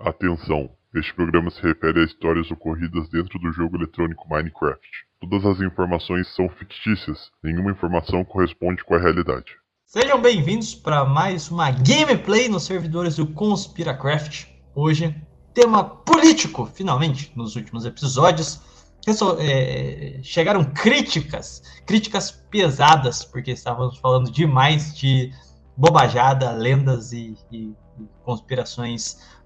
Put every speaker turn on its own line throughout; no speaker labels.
Atenção! Este programa se refere a histórias ocorridas dentro do jogo eletrônico Minecraft. Todas as informações são fictícias, nenhuma informação corresponde com a realidade.
Sejam bem-vindos para mais uma gameplay nos servidores do Conspiracraft. Hoje, tema político, finalmente, nos últimos episódios. É, chegaram críticas, críticas pesadas, porque estávamos falando demais de bobajada, lendas e, e, e conspirações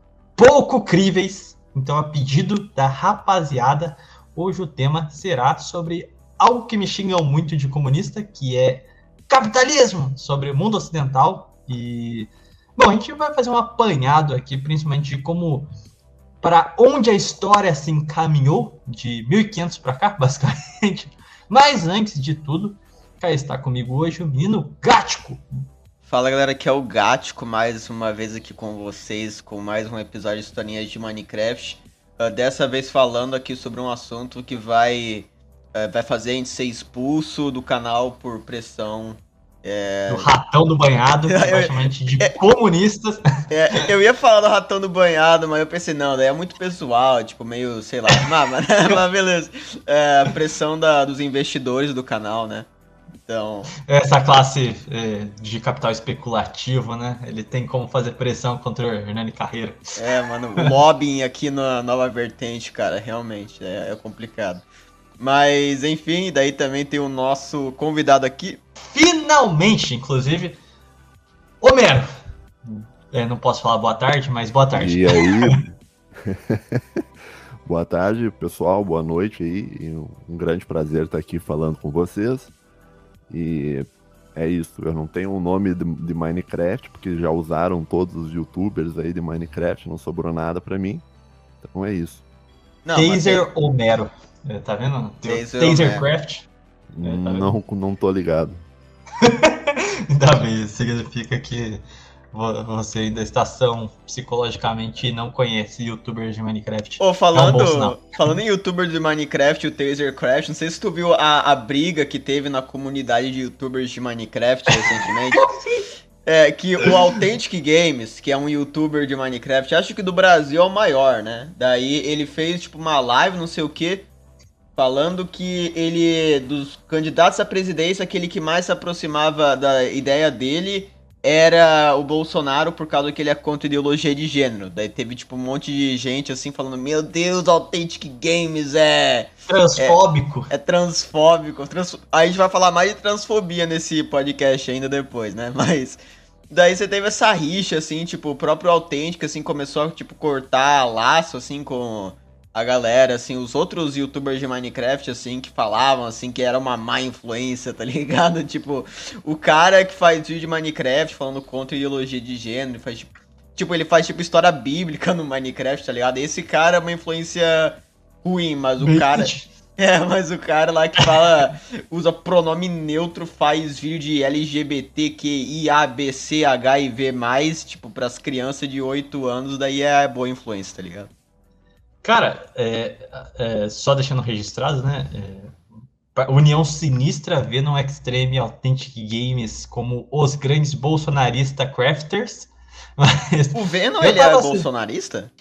pouco críveis. Então, a pedido da rapaziada, hoje o tema será sobre algo que me xingam muito de comunista, que é capitalismo, sobre o mundo ocidental. E, bom, a gente vai fazer um apanhado aqui, principalmente de como, para onde a história se encaminhou, de 1500 para cá, basicamente. Mas antes de tudo, cá está comigo hoje o menino Gático.
Fala galera, aqui é o Gático, mais uma vez aqui com vocês, com mais um episódio de historinhas de Minecraft. Uh, dessa vez falando aqui sobre um assunto que vai, uh, vai fazer a gente ser expulso do canal por pressão.
É... Do ratão do banhado, praticamente de é, comunistas.
É, eu ia falar do ratão do banhado, mas eu pensei, não, daí é muito pessoal, tipo, meio, sei lá, mas, mas beleza. É, pressão da, dos investidores do canal, né? Então.
Essa classe é, de capital especulativo, né? Ele tem como fazer pressão contra o Hernani Carreira.
É, mano, o lobbying aqui na nova vertente, cara, realmente é, é complicado. Mas, enfim, daí também tem o nosso convidado aqui.
Finalmente, inclusive, Homero. É, não posso falar boa tarde, mas boa tarde.
E aí? boa tarde, pessoal, boa noite aí. Um grande prazer estar aqui falando com vocês. E é isso, eu não tenho um nome de, de, Minecraft, porque já usaram todos os youtubers aí de Minecraft, não sobrou nada para mim. Então é isso.
Não, Taser tem... Homero. É, tá vendo?
Taser
Tasercraft.
É, tá não, não tô ligado.
Ainda bem, significa que você ainda está são psicologicamente e não conhece youtubers de Minecraft.
Ô, falando, é um falando em youtubers de Minecraft, o Tasercraft, não sei se tu viu a, a briga que teve na comunidade de youtubers de Minecraft recentemente. é, que o Authentic Games, que é um youtuber de Minecraft, acho que do Brasil é o maior, né? Daí ele fez, tipo, uma live, não sei o que, falando que ele, dos candidatos à presidência, aquele que mais se aproximava da ideia dele era o Bolsonaro por causa que ele é contra ideologia de gênero. Daí teve, tipo, um monte de gente, assim, falando, meu Deus, Authentic Games é...
Transfóbico.
É, é transfóbico. Trans... Aí a gente vai falar mais de transfobia nesse podcast ainda depois, né? Mas... Daí você teve essa rixa, assim, tipo, o próprio Authentic, assim, começou a, tipo, cortar laço, assim, com a galera, assim, os outros youtubers de Minecraft, assim, que falavam, assim, que era uma má influência, tá ligado? Tipo, o cara que faz vídeo de Minecraft falando contra ideologia de gênero, faz, tipo, tipo, ele faz, tipo, história bíblica no Minecraft, tá ligado? Esse cara é uma influência ruim, mas o cara... É, mas o cara lá que fala, usa pronome neutro, faz vídeo de LGBTQIABCHIV+, tipo, pras crianças de 8 anos, daí é boa influência, tá ligado?
Cara, é, é, só deixando registrado, né? É, União Sinistra vê no Extreme Authentic Games como os grandes bolsonaristas crafters.
Mas, o Venom, ele é bolsonarista?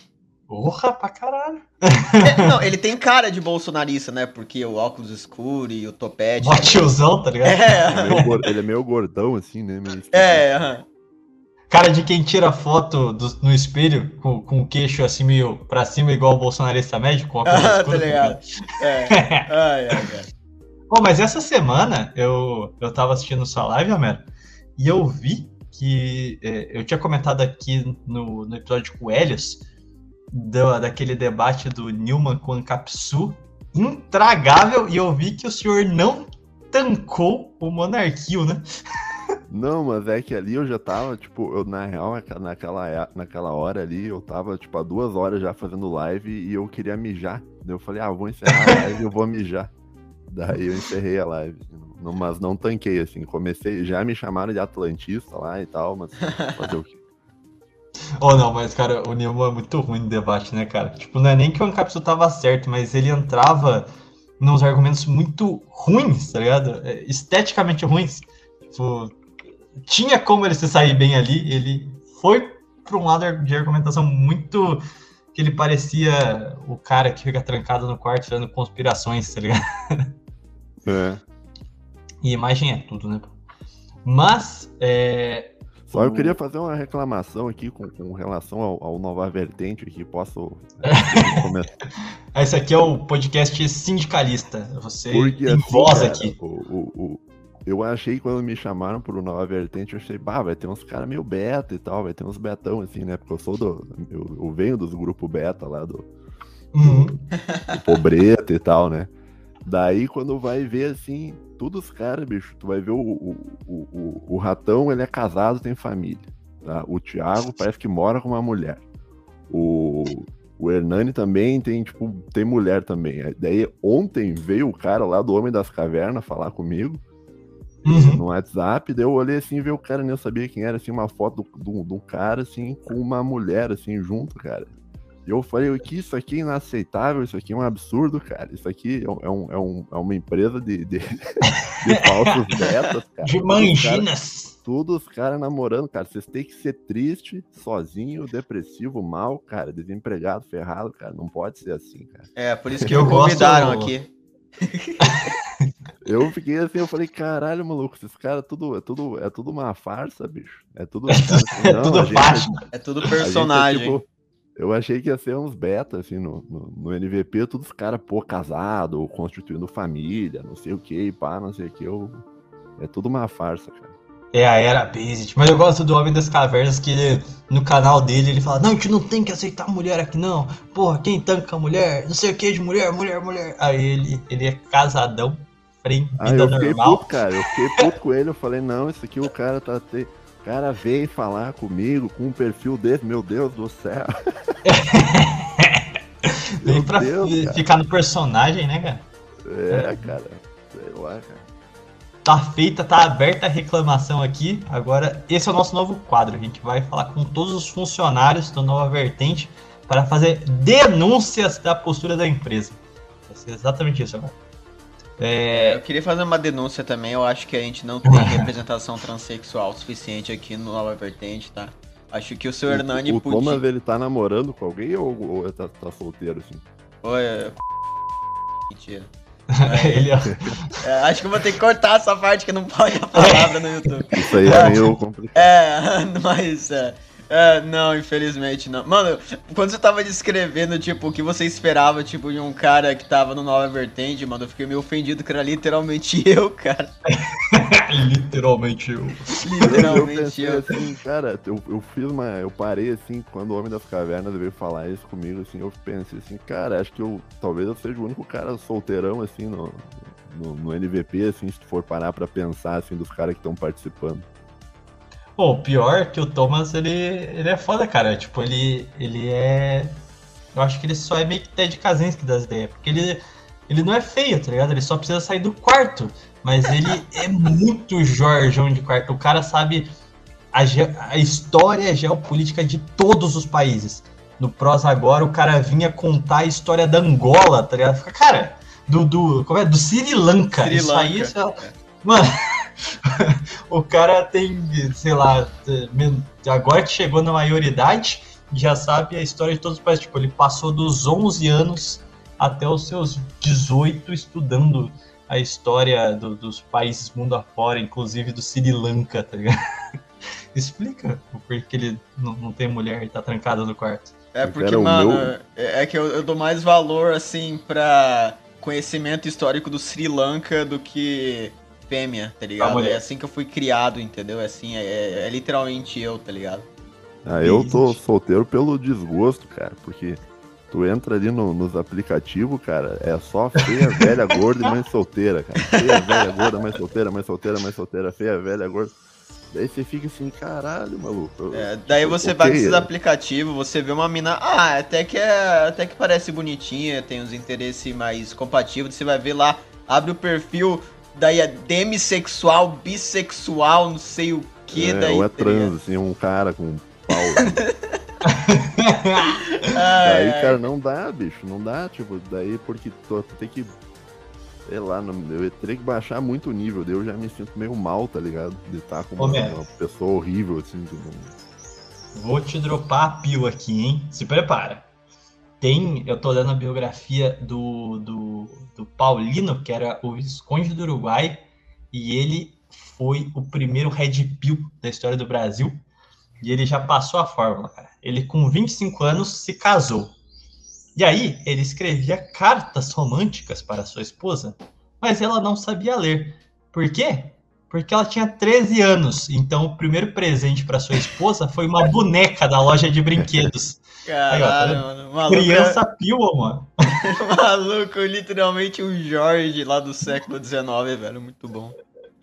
Porra, pra caralho.
É, não, ele tem cara de bolsonarista, né? Porque o óculos escuro e o topete.
O tiozão, tá ligado?
É. Ele, é meio, ele é meio gordão, assim, né? Meio
é, aham.
Cara de quem tira foto do, no espelho com, com o queixo assim meio pra cima, igual o bolsonarista. Com a
ah, tá ligado. É. ai, ai, ai.
Bom, mas essa semana eu, eu tava assistindo sua live, Homero, e eu vi que é, eu tinha comentado aqui no, no episódio com o Helios do, daquele debate do Newman com o Capsu intragável, e eu vi que o senhor não tancou o Monarquio, né?
Não, mas é que ali eu já tava, tipo, eu, na real, naquela, naquela hora ali, eu tava, tipo, há duas horas já fazendo live e eu queria mijar. Daí eu falei, ah, vou encerrar a live e eu vou mijar. Daí eu encerrei a live. Não, mas não tanquei, assim. Comecei, já me chamaram de Atlantista lá e tal, mas fazer o quê?
Oh, não, mas, cara, o Nemo é muito ruim no debate, né, cara? Tipo, não é nem que o Ancapsu tava certo, mas ele entrava nos argumentos muito ruins, tá ligado? É, esteticamente ruins. Tipo, tinha como ele se sair bem ali, ele foi para um lado de argumentação muito que ele parecia o cara que fica trancado no quarto fazendo conspirações, tá ligado?
É.
E imagem é tudo, né? Mas, é,
Só eu queria fazer uma reclamação aqui com, com relação ao, ao Nova Vertente aqui. Posso é, começar?
esse aqui é o podcast sindicalista. Você
Porque,
tem
assim,
voz aqui.
O, o- o- eu achei quando me chamaram pro Nova Vertente, eu achei, bah, vai ter uns caras meio beta e tal, vai ter uns betão assim, né? Porque eu sou do. Eu, eu venho dos grupos beta lá do,
Uhum.
do Pobreta e tal, né? Daí quando vai ver assim, todos os caras, bicho, tu vai ver o, o, o, o, ratão, ele é casado, tem família. Tá? O Thiago parece que mora com uma mulher. O, o Hernani também tem, tipo, tem mulher também. Aí, Daí ontem veio o cara lá do Homem das Cavernas falar comigo
Uhum.
no WhatsApp, daí eu olhei assim, vi o cara, nem eu sabia quem era, assim, uma foto do- de um cara, assim, com uma mulher, assim, junto, cara. E eu falei, que isso aqui é inaceitável, isso aqui é um absurdo, cara. Isso aqui é, um- é, um, é, um- é uma empresa de, de, de falsos betas, cara.
De
Todos os caras-
manginas.
Todos os caras namorando, cara. Vocês têm que ser triste, sozinho, depressivo, mal, cara, desempregado, ferrado, cara. Não pode ser assim, cara.
É, por isso que
Eu
convidaram aqui.
Eu fiquei assim, eu falei, caralho, maluco, esses caras tudo, é tudo, é tudo uma farsa, bicho. É tudo. assim,
É
não,
tudo
a gente-
faixa.
É tudo
gente é,
personagem.
tipo, eu achei que ia ser uns beta, assim, no, no, no NVP, todos os caras, pô, casado, constituindo família, não sei o que, pá, não sei o que. Eu... É tudo uma farsa, cara.
É a era Basic. Mas eu gosto do Homem das Cavernas, que ele, no canal dele, ele fala, não, a gente não tem que aceitar mulher aqui, não. Porra, quem tanca mulher? Não sei o que de mulher, mulher, mulher. Aí ele, ele é casadão, frente,
Aí
vida
eu
normal.
puto, cara. Eu fiquei puto com ele. Eu falei, não, isso aqui o cara tá. Te... O cara veio falar comigo com um perfil desse, meu Deus do céu.
Vem pra
Deus,
fi-
cara.
ficar no personagem, né, cara?
É, cara. Sei lá, cara.
Tá feita, tá aberta a reclamação aqui. Agora, esse é o nosso novo quadro. A gente vai falar com todos os funcionários do Nova Vertente para fazer denúncias da postura da empresa. Vai ser exatamente isso agora. É,
Eu queria fazer uma denúncia também. Eu acho que a gente não tem representação transexual suficiente aqui no Nova Vertente, tá? Acho que o seu Hernani
o, o
podia.
Thomas, ele tá namorando com alguém ou, ou ele tá, tá solteiro, assim?
Oi, é- Mentira.
Ele é
É, acho que eu vou ter que cortar essa parte que não pode a palavra no YouTube.
Isso aí é meio complicado.
É, mas. É, é, não, infelizmente não. Mano, quando você tava descrevendo, tipo, o que você esperava, tipo, de um cara que tava no Nova Vertente, mano, eu fiquei meio ofendido que era literalmente eu, cara.
literalmente eu.
Eu, eu
Literalmente
pensei
eu.
assim, cara, eu, eu fiz uma. Eu parei assim, quando o Homem das Cavernas veio falar isso comigo, assim, eu pensei assim, cara, acho que eu. Talvez eu seja o único cara solteirão, assim, no, no, no NVP, assim, se tu for parar pra pensar, assim, dos caras que estão participando.
Pô, o pior é que o Thomas, ele, ele é foda, cara. Tipo, ele, ele é. Eu acho que ele só é meio que Ted Kaczynski das ideias. Porque ele, ele não é feio, tá ligado? Ele só precisa sair do quarto. Mas ele é muito Jorjão de quarto. O cara sabe a, a história geopolítica de todos os países. No Pros agora, o cara vinha contar a história da Angola, tá ligado? Fica, cara, do, do, como é? do Sri Lanka.
Sri
Isso aí,
Lanka.
isso é- Mano, o cara tem, sei lá, agora que chegou na maioridade, já sabe a história de todos os países. Tipo, ele passou dos 11 anos até os seus 18 estudando a história do- dos países mundo afora, inclusive do Sri Lanka, tá ligado? Explica o porquê ele não, não tem mulher e tá trancado no quarto.
É porque, mano,
meu-
é é que eu, eu dou mais valor, assim, pra conhecimento histórico do Sri Lanka do que fêmea, tá ligado? É assim que eu fui criado, entendeu? É assim, é, é literalmente eu, tá ligado?
Ah, eu tô solteiro pelo desgosto, cara, porque tu entra ali no- nos aplicativos, cara, é só feia, velha, gorda e mãe solteira, cara. Feia, velha, gorda, mãe solteira, mãe solteira, mãe solteira, feia, velha, gorda. Daí você fica assim, caralho, maluco.
É, daí você vai nesses
é.
aplicativos, você vê uma mina, ah, até que é, até que parece bonitinha, tem os interesses mais compatíveis, você vai ver lá, abre o perfil, daí é demissexual, bissexual, não sei o que,
é,
daí.
ou é
tá
trans, assim, um cara com um pau. Daí,
ai.
cara, não dá, bicho, não dá, tipo, daí porque tu, tu tem que. Sei lá, não- eu teria que baixar muito o nível, daí eu já me sinto meio mal, tá ligado? De estar com
Ô,
uma, uma pessoa horrível, assim, que não.
vou te dropar a pílula aqui, hein? Se prepara. Tem, eu tô lendo a biografia do, do, do Paulino, que era o Visconde do Uruguai, e ele foi o primeiro Red Pill da história do Brasil. E ele já passou a fórmula, cara. Ele, com 25 anos, se casou. E aí, ele escrevia cartas românticas para sua esposa, mas ela não sabia ler. Por quê? Porque ela tinha 13 anos. Então, o primeiro presente para sua esposa foi uma boneca da loja de brinquedos.
Caralho,
Aí, ó, tá
mano. Maluco,
Criança pila, mano.
maluco, literalmente um Jorge lá do século XIX, velho. Muito bom.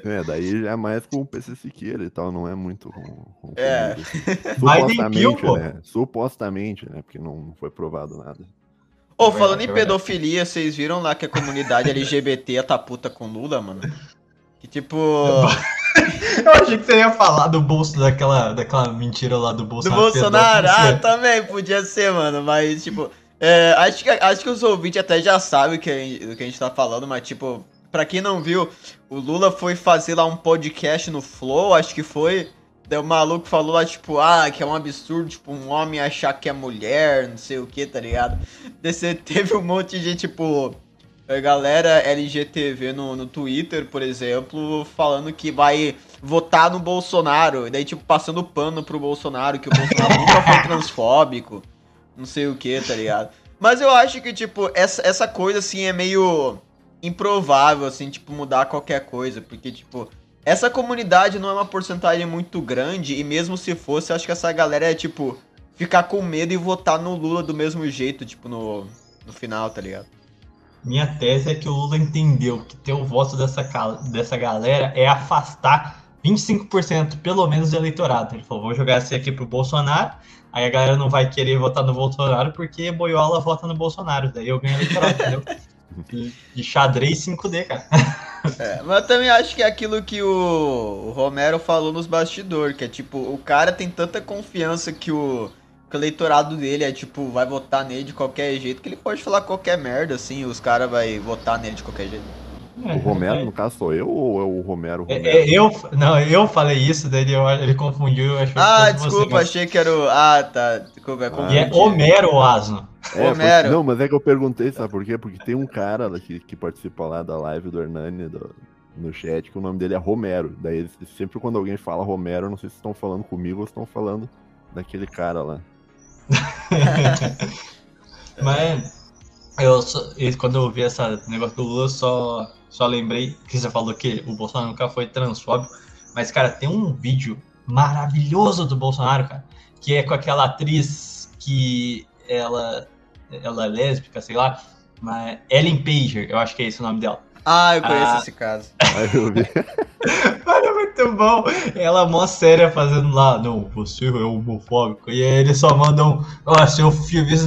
É, daí já é mais com o PC Siqueira e tal, não é muito com, com
É.
Supostamente, né? Supostamente, né? Porque não foi provado nada.
Ô,
verdade,
falando
é
em pedofilia, vocês viram lá que a comunidade LGBT tá puta com Lula, mano? Que tipo.
Eu achei que você ia falar do bolso daquela, daquela mentira lá do
Do
Bolsonaro.
Bolsonaro, ah, também podia ser, mano, mas tipo. é, acho, que, acho que os ouvintes até já sabem o que, a gente- do que a gente tá falando, mas tipo, pra quem não viu, o Lula foi fazer lá um podcast no Flow, acho que foi. Daí o maluco falou lá, tipo, ah, que é um absurdo, tipo, um homem achar que é mulher, não sei o que, tá ligado? Daí você teve um monte de, tipo, galera LGTV no, no Twitter, por exemplo, falando que vai votar no Bolsonaro, e daí, tipo, passando pano pro Bolsonaro, que o Bolsonaro nunca foi transfóbico, não sei o que, tá ligado? Mas eu acho que, tipo, essa, essa coisa, assim, é meio improvável, assim, tipo, mudar qualquer coisa, porque, tipo, essa comunidade não é uma porcentagem muito grande, e mesmo se fosse, acho que essa galera é, tipo, ficar com medo e votar no Lula do mesmo jeito, tipo, no, no final, tá ligado?
Minha tese é que o Lula entendeu que ter o voto dessa, dessa galera é afastar 25% pelo menos do eleitorado. Ele falou, vou jogar esse aqui pro Bolsonaro, aí a galera não vai querer votar no Bolsonaro porque Boiola vota no Bolsonaro, daí eu ganho eleitorado, entendeu? E, e xadrez 5D, cara.
É, mas eu também acho que é aquilo que o, Romero falou nos bastidores, que é tipo, o cara tem tanta confiança que o, que o eleitorado dele é tipo, vai votar nele de qualquer jeito, que ele pode falar qualquer merda, assim, os caras vão votar nele de qualquer jeito.
É,
O Romero, no caso, sou eu ou é o Romero?
É,
Romero?
é, eu, não, eu falei isso, daí ele, ele confundiu, eu
Ah, desculpa,
você, mas-
achei que era o. Ah, tá. Desculpa, é
Ah,
E é. Homero Asno.
É,
Homero.
porque- não, mas é que eu perguntei, sabe por quê? Porque tem um cara lá que, que participa lá da live do Hernani do- no chat, que o nome dele é Romero. Daí sempre quando alguém fala Romero, eu não sei se estão falando comigo ou se estão falando daquele cara lá.
Mas eu só- e quando eu vi esse negócio do Lula, eu só, só lembrei que você falou que o Bolsonaro nunca foi transfóbico. Mas, cara, tem um vídeo maravilhoso do Bolsonaro, cara, que é com aquela atriz que ela, ela é lésbica, sei lá, mas Ellen Pager, eu acho que é esse o nome dela.
Ah, eu conheço
Ah.
esse caso.
Eu vi.
Cara, é muito bom. Ela mó séria fazendo lá, não, você é homofóbico. E aí eles só mandam, ó, se eu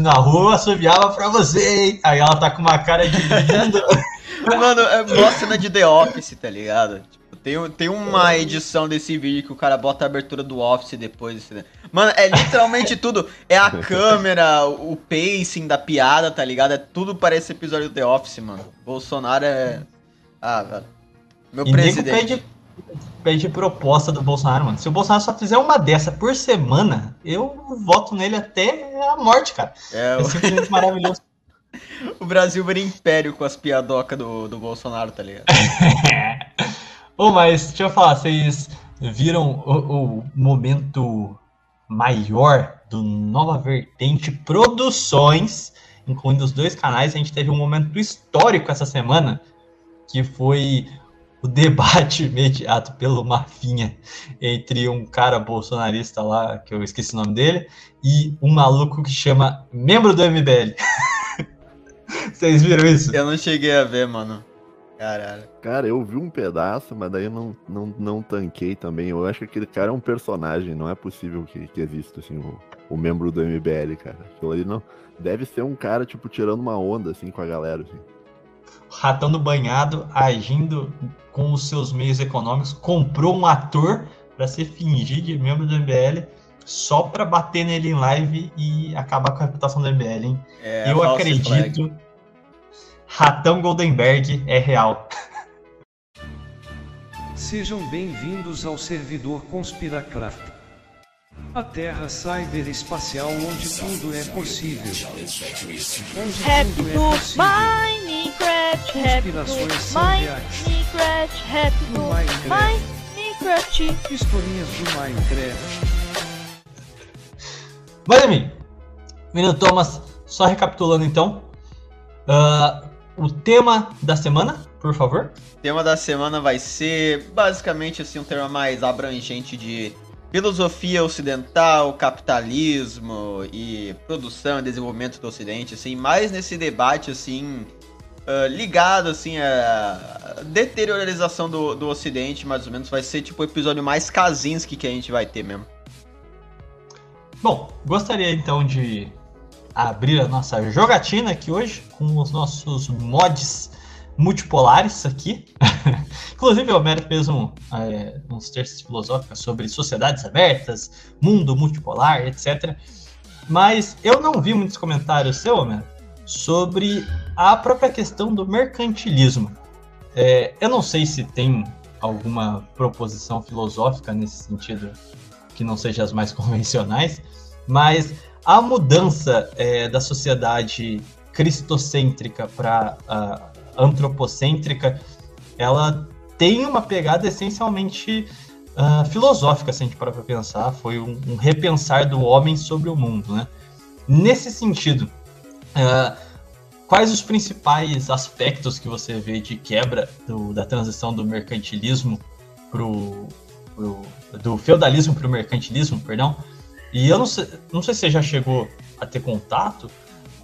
na rua, eu assoviava pra você, hein? Aí ela tá com uma cara de linda.
Mano, é mó cena de The Office, tá ligado? Tipo, tem, tem uma edição desse vídeo que o cara bota a abertura do Office depois. assim, né? Mano, é literalmente tudo. É a câmera, o pacing da piada, tá ligado? É tudo para esse episódio do The Office, mano. Bolsonaro é. Ah, velho. Meu
E
presidente.
pede, pede proposta do Bolsonaro, mano. Se o Bolsonaro só fizer uma dessa por semana, eu voto nele até a morte, cara.
É,
É simplesmente maravilhoso.
O, Brasil vira império com as piadocas do, do Bolsonaro, tá ligado?
Ô, mas deixa eu falar, vocês viram o, o momento maior do Nova Vertente Produções, incluindo os dois canais, a gente teve um momento histórico essa semana, que foi o debate mediado pelo Mafinha entre um cara bolsonarista lá, que eu esqueci o nome dele, e um maluco que chama membro do MBL. Vocês viram isso?
Eu não cheguei a ver, mano. Caralho.
Cara, eu vi um pedaço, mas daí eu não, não, não tanquei também. Eu acho que aquele cara é um personagem, não é possível que, que exista, assim, o, o membro do MBL, cara. Aquilo ali não. Deve ser um cara, tipo, tirando uma onda, assim, com a galera, assim.
Ratão do Banhado, agindo com os seus meios econômicos, comprou um ator para se fingir de membro do MBL só para bater nele em live e acabar com a reputação do MBL, hein?
É,
Eu acredito.
flag.
Ratão Goldenberg é real.
Sejam bem-vindos ao servidor Conspiracraft. A Terra cyberespacial onde tudo é possível. Onde
Happy
tudo é possível.
Minecraft,
Conspirações são reais.
Minecraft,
Minecraft.
Minecraft.
Historinhas do Minecraft.
Enfim, menino Thomas, só recapitulando então. ah, o tema da semana, por favor.
O tema da semana vai ser basicamente assim um tema mais abrangente de filosofia ocidental, capitalismo e produção e desenvolvimento do Ocidente, assim, mais nesse debate assim ah, ligado assim à deteriorização do, do Ocidente, mais ou menos, vai ser tipo o episódio mais Kaczynski que a gente vai ter mesmo.
Bom, gostaria então de abrir a nossa jogatina aqui hoje com os nossos mods multipolares aqui. Inclusive, o Homero fez um, é, uns textos filosóficos sobre sociedades abertas, mundo multipolar, etc. Mas eu não vi muitos comentários seu, Homero, sobre a própria questão do mercantilismo. É, eu não sei se tem alguma proposição filosófica nesse sentido que não seja as mais convencionais, mas a mudança é, da sociedade cristocêntrica para antropocêntrica, ela tem uma pegada essencialmente ah, filosófica, se a gente parar para pensar. Foi um, um repensar do homem sobre o mundo, né? Nesse sentido, ah, quais os principais aspectos que você vê de quebra do- da transição do mercantilismo pro, pro- do feudalismo para o mercantilismo, perdão? E eu não sei, não sei se você já chegou a ter contato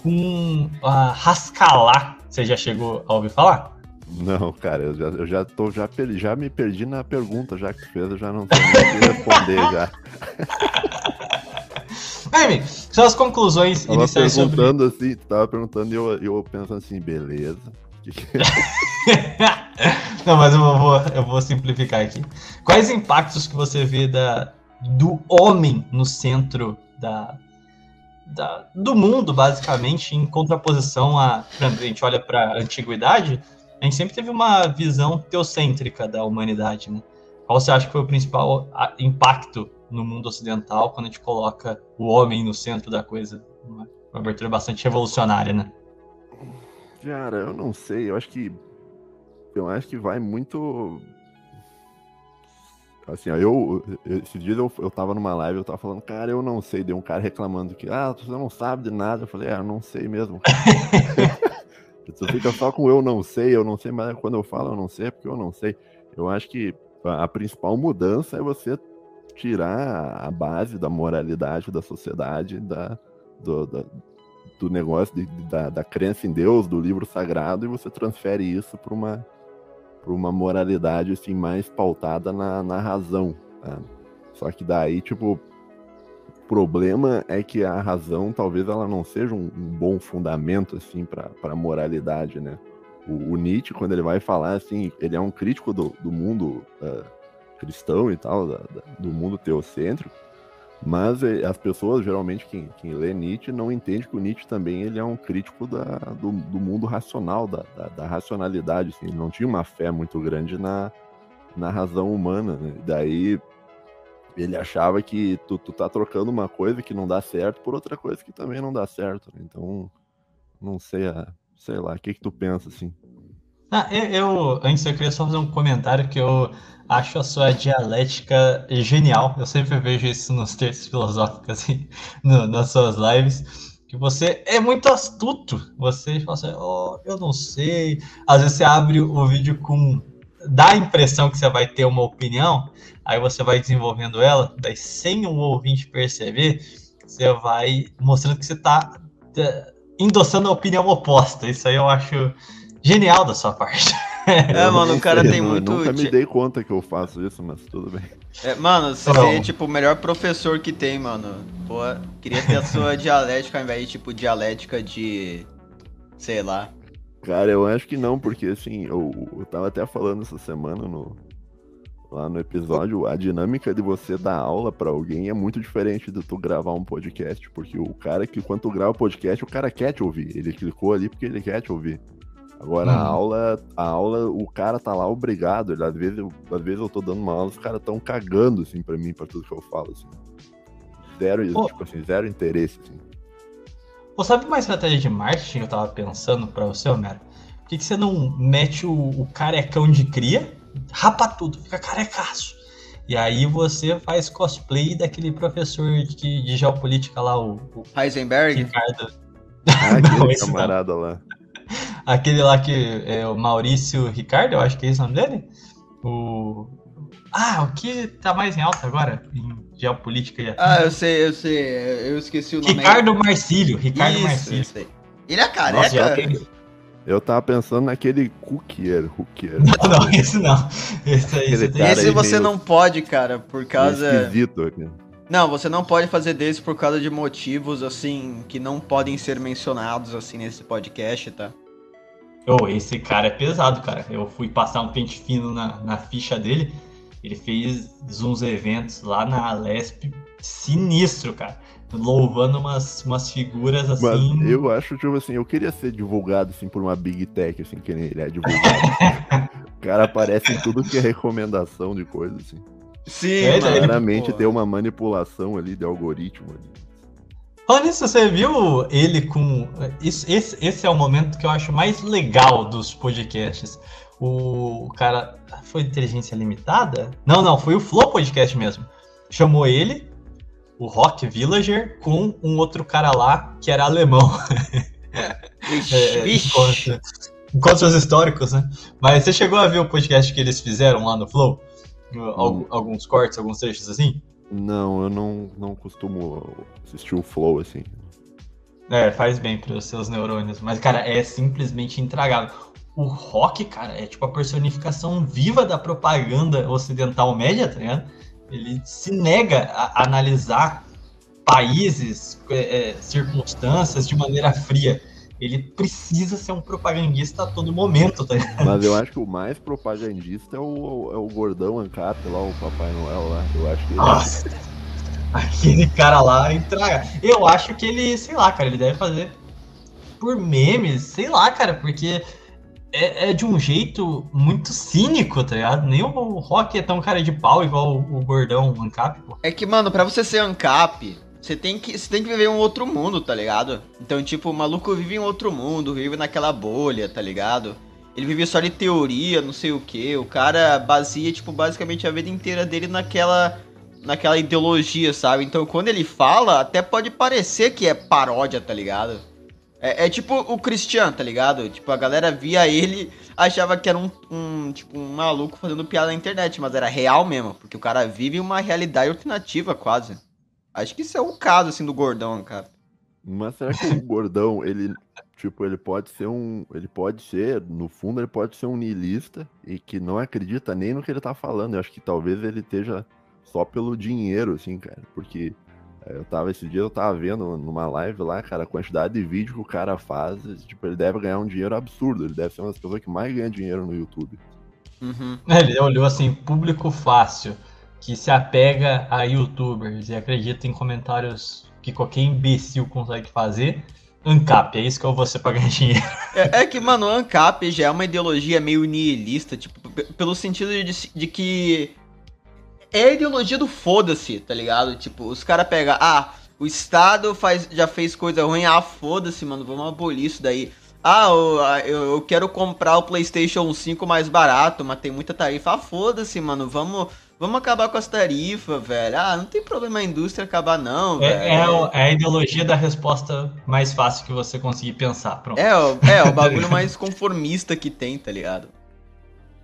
com a Rascalá. Você já chegou a ouvir falar?
Não, cara, eu já, eu já, tô, já, per- já me perdi na pergunta já que tu fez, eu já não mais o que responder já.
Amy, são as conclusões
Tava
iniciais sobre.
perguntando assim, tu tava perguntando e eu, eu pensando assim, beleza. Que-
Não, mas eu vou, eu vou simplificar aqui. Quais impactos que você vê da, do homem no centro da, da- do mundo, basicamente, em contraposição a. Exemplo, a gente olha para a antiguidade, a gente sempre teve uma visão teocêntrica da humanidade, né? Qual você acha que foi o principal impacto no mundo ocidental quando a gente coloca o homem no centro da coisa? Uma, uma abertura bastante revolucionária, né?
Cara, eu não sei, eu acho que. Eu acho que vai muito. Assim, ó, eu. Esses dias eu, eu tava numa live, eu tava falando, cara, eu não sei. Deu um cara reclamando que, ah, você não sabe de nada. Eu falei, é, eu não sei mesmo. Tu fica só com eu não sei, eu não sei, mas quando eu falo eu não sei, é porque eu não sei. Eu acho que a, a principal mudança é você tirar a base da moralidade da sociedade, da, do, da- do negócio de- da, da crença em Deus, do livro sagrado, e você transfere isso para uma, pra uma moralidade assim, mais pautada na, na razão. tá? Só que daí, tipo, o problema é que a razão talvez ela não seja um, um bom fundamento assim para a moralidade, né? O, o Nietzsche, quando ele vai falar assim, ele é um crítico do, do mundo ah, cristão e tal, da- da- do mundo teocêntrico, mas eh, as pessoas, geralmente, quem, quem lê Nietzsche, não entende que o Nietzsche também ele é um crítico da, do, do mundo racional, da, da, da racionalidade. Assim, ele não tinha uma fé muito grande na, na razão humana. Né? Daí ele achava que tu, tu tá trocando uma coisa que não dá certo por outra coisa que também não dá certo. né? Então, não sei, a, sei lá, o que, que tu pensa assim?
Ah, eu, eu- antes eu queria só fazer um comentário que eu acho a sua dialética genial. Eu sempre vejo isso nos textos filosóficos, assim, no- nas suas lives, que você é muito astuto. Você fala assim, oh, eu não sei. Às vezes você abre o vídeo com. dá a impressão que você vai ter uma opinião, aí você vai desenvolvendo ela, daí sem o ouvinte perceber, você vai mostrando que você está endossando a opinião oposta. Isso aí eu acho genial da sua parte.
É,
Eu
mano, o cara
sei,
tem muito.
Nunca me dei conta que eu faço isso, mas tudo bem.
É, mano, você
Não.
seria tipo o melhor professor que tem, mano. Pô, queria ter a sua dialética ao invés de tipo dialética de. sei lá.
Cara, eu acho que não, porque assim, eu, eu tava até falando essa semana no, lá no episódio, a dinâmica de você dar aula pra alguém é muito diferente de tu gravar um podcast, porque o cara que quando tu grava o podcast, o cara quer te ouvir, ele clicou ali porque ele quer te ouvir. Agora a
Uhum.
aula, a aula, o cara tá lá obrigado, ele, às vezes eu, às vezes eu tô dando uma aula, os caras tão cagando assim para mim, pra tudo que eu falo assim. Zero,
Pô.
tipo assim, zero interesse, assim.
Pô, sabe uma estratégia de marketing que eu tava pensando pra você, Homero? Por que, que você não mete o, o carecão de cria, rapa tudo, fica carecaço? E aí você faz cosplay daquele professor de, de geopolítica lá, o, o
Heisenberg?
Ricardo.
Ah,
Não,
aquele
esse não.
camarada lá.
Aquele lá que é o Maurício Ricardo, eu acho que é esse o nome dele. O. Ah, o que tá mais em alta agora em geopolítica e
Ah, eu sei, eu sei. Eu esqueci o nome.
Ricardo Marcílio, Ricardo
Isso,
Marcílio.
aí. Ele é
Nossa,
careca?
eu-
Eu tava pensando naquele Cookier, Cookier.
Não, não, esse não. Esse aí
Esse
aí
você
meio-
não pode, cara, por causa.
Esquisito aqui.
Não, você não pode fazer desse por causa de motivos, assim, que não podem ser mencionados, assim, nesse podcast, tá?
Ô, esse cara é pesado, cara. Eu fui passar um pente fino na, na ficha dele. Ele fez uns eventos lá na Alesp sinistro, cara. Louvando umas, umas figuras
Mas
assim.
eu acho, tipo assim, eu queria ser divulgado, assim, por uma Big Tech, assim, que nem ele é divulgado. o cara aparece em tudo que é recomendação de coisa, assim.
Sim,
É,
Claramente
pô.
tem uma manipulação ali de algoritmo. Ali.
Falando nisso, você viu ele com. Esse, esse, esse é o momento que eu acho mais legal dos podcasts. O cara. Foi Inteligência Limitada? Não, não, foi o Flow Podcast mesmo. Chamou ele, o Rock Villager, com um outro cara lá que era alemão.
Vixe,
É,
vixe.
encontros, encontros históricos, né? Mas você chegou a ver o podcast que eles fizeram lá no Flow? Al- Alguns cortes, alguns trechos assim?
Não, eu não, não costumo assistir o Flow, assim.
É, faz bem para os seus neurônios. Mas, cara, é simplesmente intragável. O rock, cara, é tipo a personificação viva da propaganda ocidental média, tá ligado? Ele se nega a analisar países, é, é, circunstâncias de maneira fria. Ele precisa ser um propagandista a todo momento, tá ligado?
Mas eu acho que o mais propagandista é o, é o gordão Ancap lá, o Papai Noel lá. Eu acho que ele
Nossa, aquele cara lá intraga. Eu acho que ele, sei lá, cara, ele deve fazer por memes, sei lá, cara, porque é, é de um jeito muito cínico, tá ligado? Nem o Rock é tão cara de pau igual o, o gordão Ancap, pô.
É que, mano, pra você ser ANCAP, você tem que, você tem que viver um outro mundo, tá ligado? Então, tipo, o maluco vive em outro mundo, vive naquela bolha, tá ligado? Ele vive só de teoria, não sei o que. O cara baseia, tipo, basicamente a vida inteira dele naquela, naquela ideologia, sabe? Então, quando ele fala, até pode parecer que é paródia, tá ligado? É, é tipo o Christian, tá ligado? Tipo, a galera via ele, achava que era um, um, tipo, um maluco fazendo piada na internet, mas era real mesmo, porque o cara vive uma realidade alternativa quase. Acho que isso é o caso, assim, do gordão, cara.
Mas será que o gordão, ele, tipo, ele pode ser um. Ele pode ser, no fundo, ele pode ser um niilista e que não acredita nem no que ele tá falando. Eu acho que talvez ele esteja só pelo dinheiro, assim, cara. Porque é, eu tava, esse dia eu tava vendo numa live lá, cara, a quantidade de vídeo que o cara faz, tipo, ele deve ganhar um dinheiro absurdo. Ele deve ser uma das pessoas que mais ganha dinheiro no YouTube.
Uhum.
Ele olhou assim, público fácil, que se apega a youtubers e acredita em comentários que qualquer imbecil consegue fazer. Ancap, é isso que eu vou ser pra ganhar dinheiro.
É, é que, mano, o ANCAP já é uma ideologia meio nihilista, tipo, pelo sentido de, de que é a ideologia do foda-se, tá ligado? Tipo, os caras pegam, ah, o Estado faz, já fez coisa ruim, ah, foda-se, mano, vamos abolir isso daí. Ah, ah, eu, eu quero comprar o PlayStation 5 mais barato, mas tem muita tarifa. Ah, foda-se, mano, vamos, vamos acabar com as tarifas, velho. Ah, não tem problema a indústria acabar, não, velho.
É, é é a ideologia da resposta mais fácil que você conseguir pensar. Pronto.
É, o- é, o bagulho mais conformista que tem, tá ligado?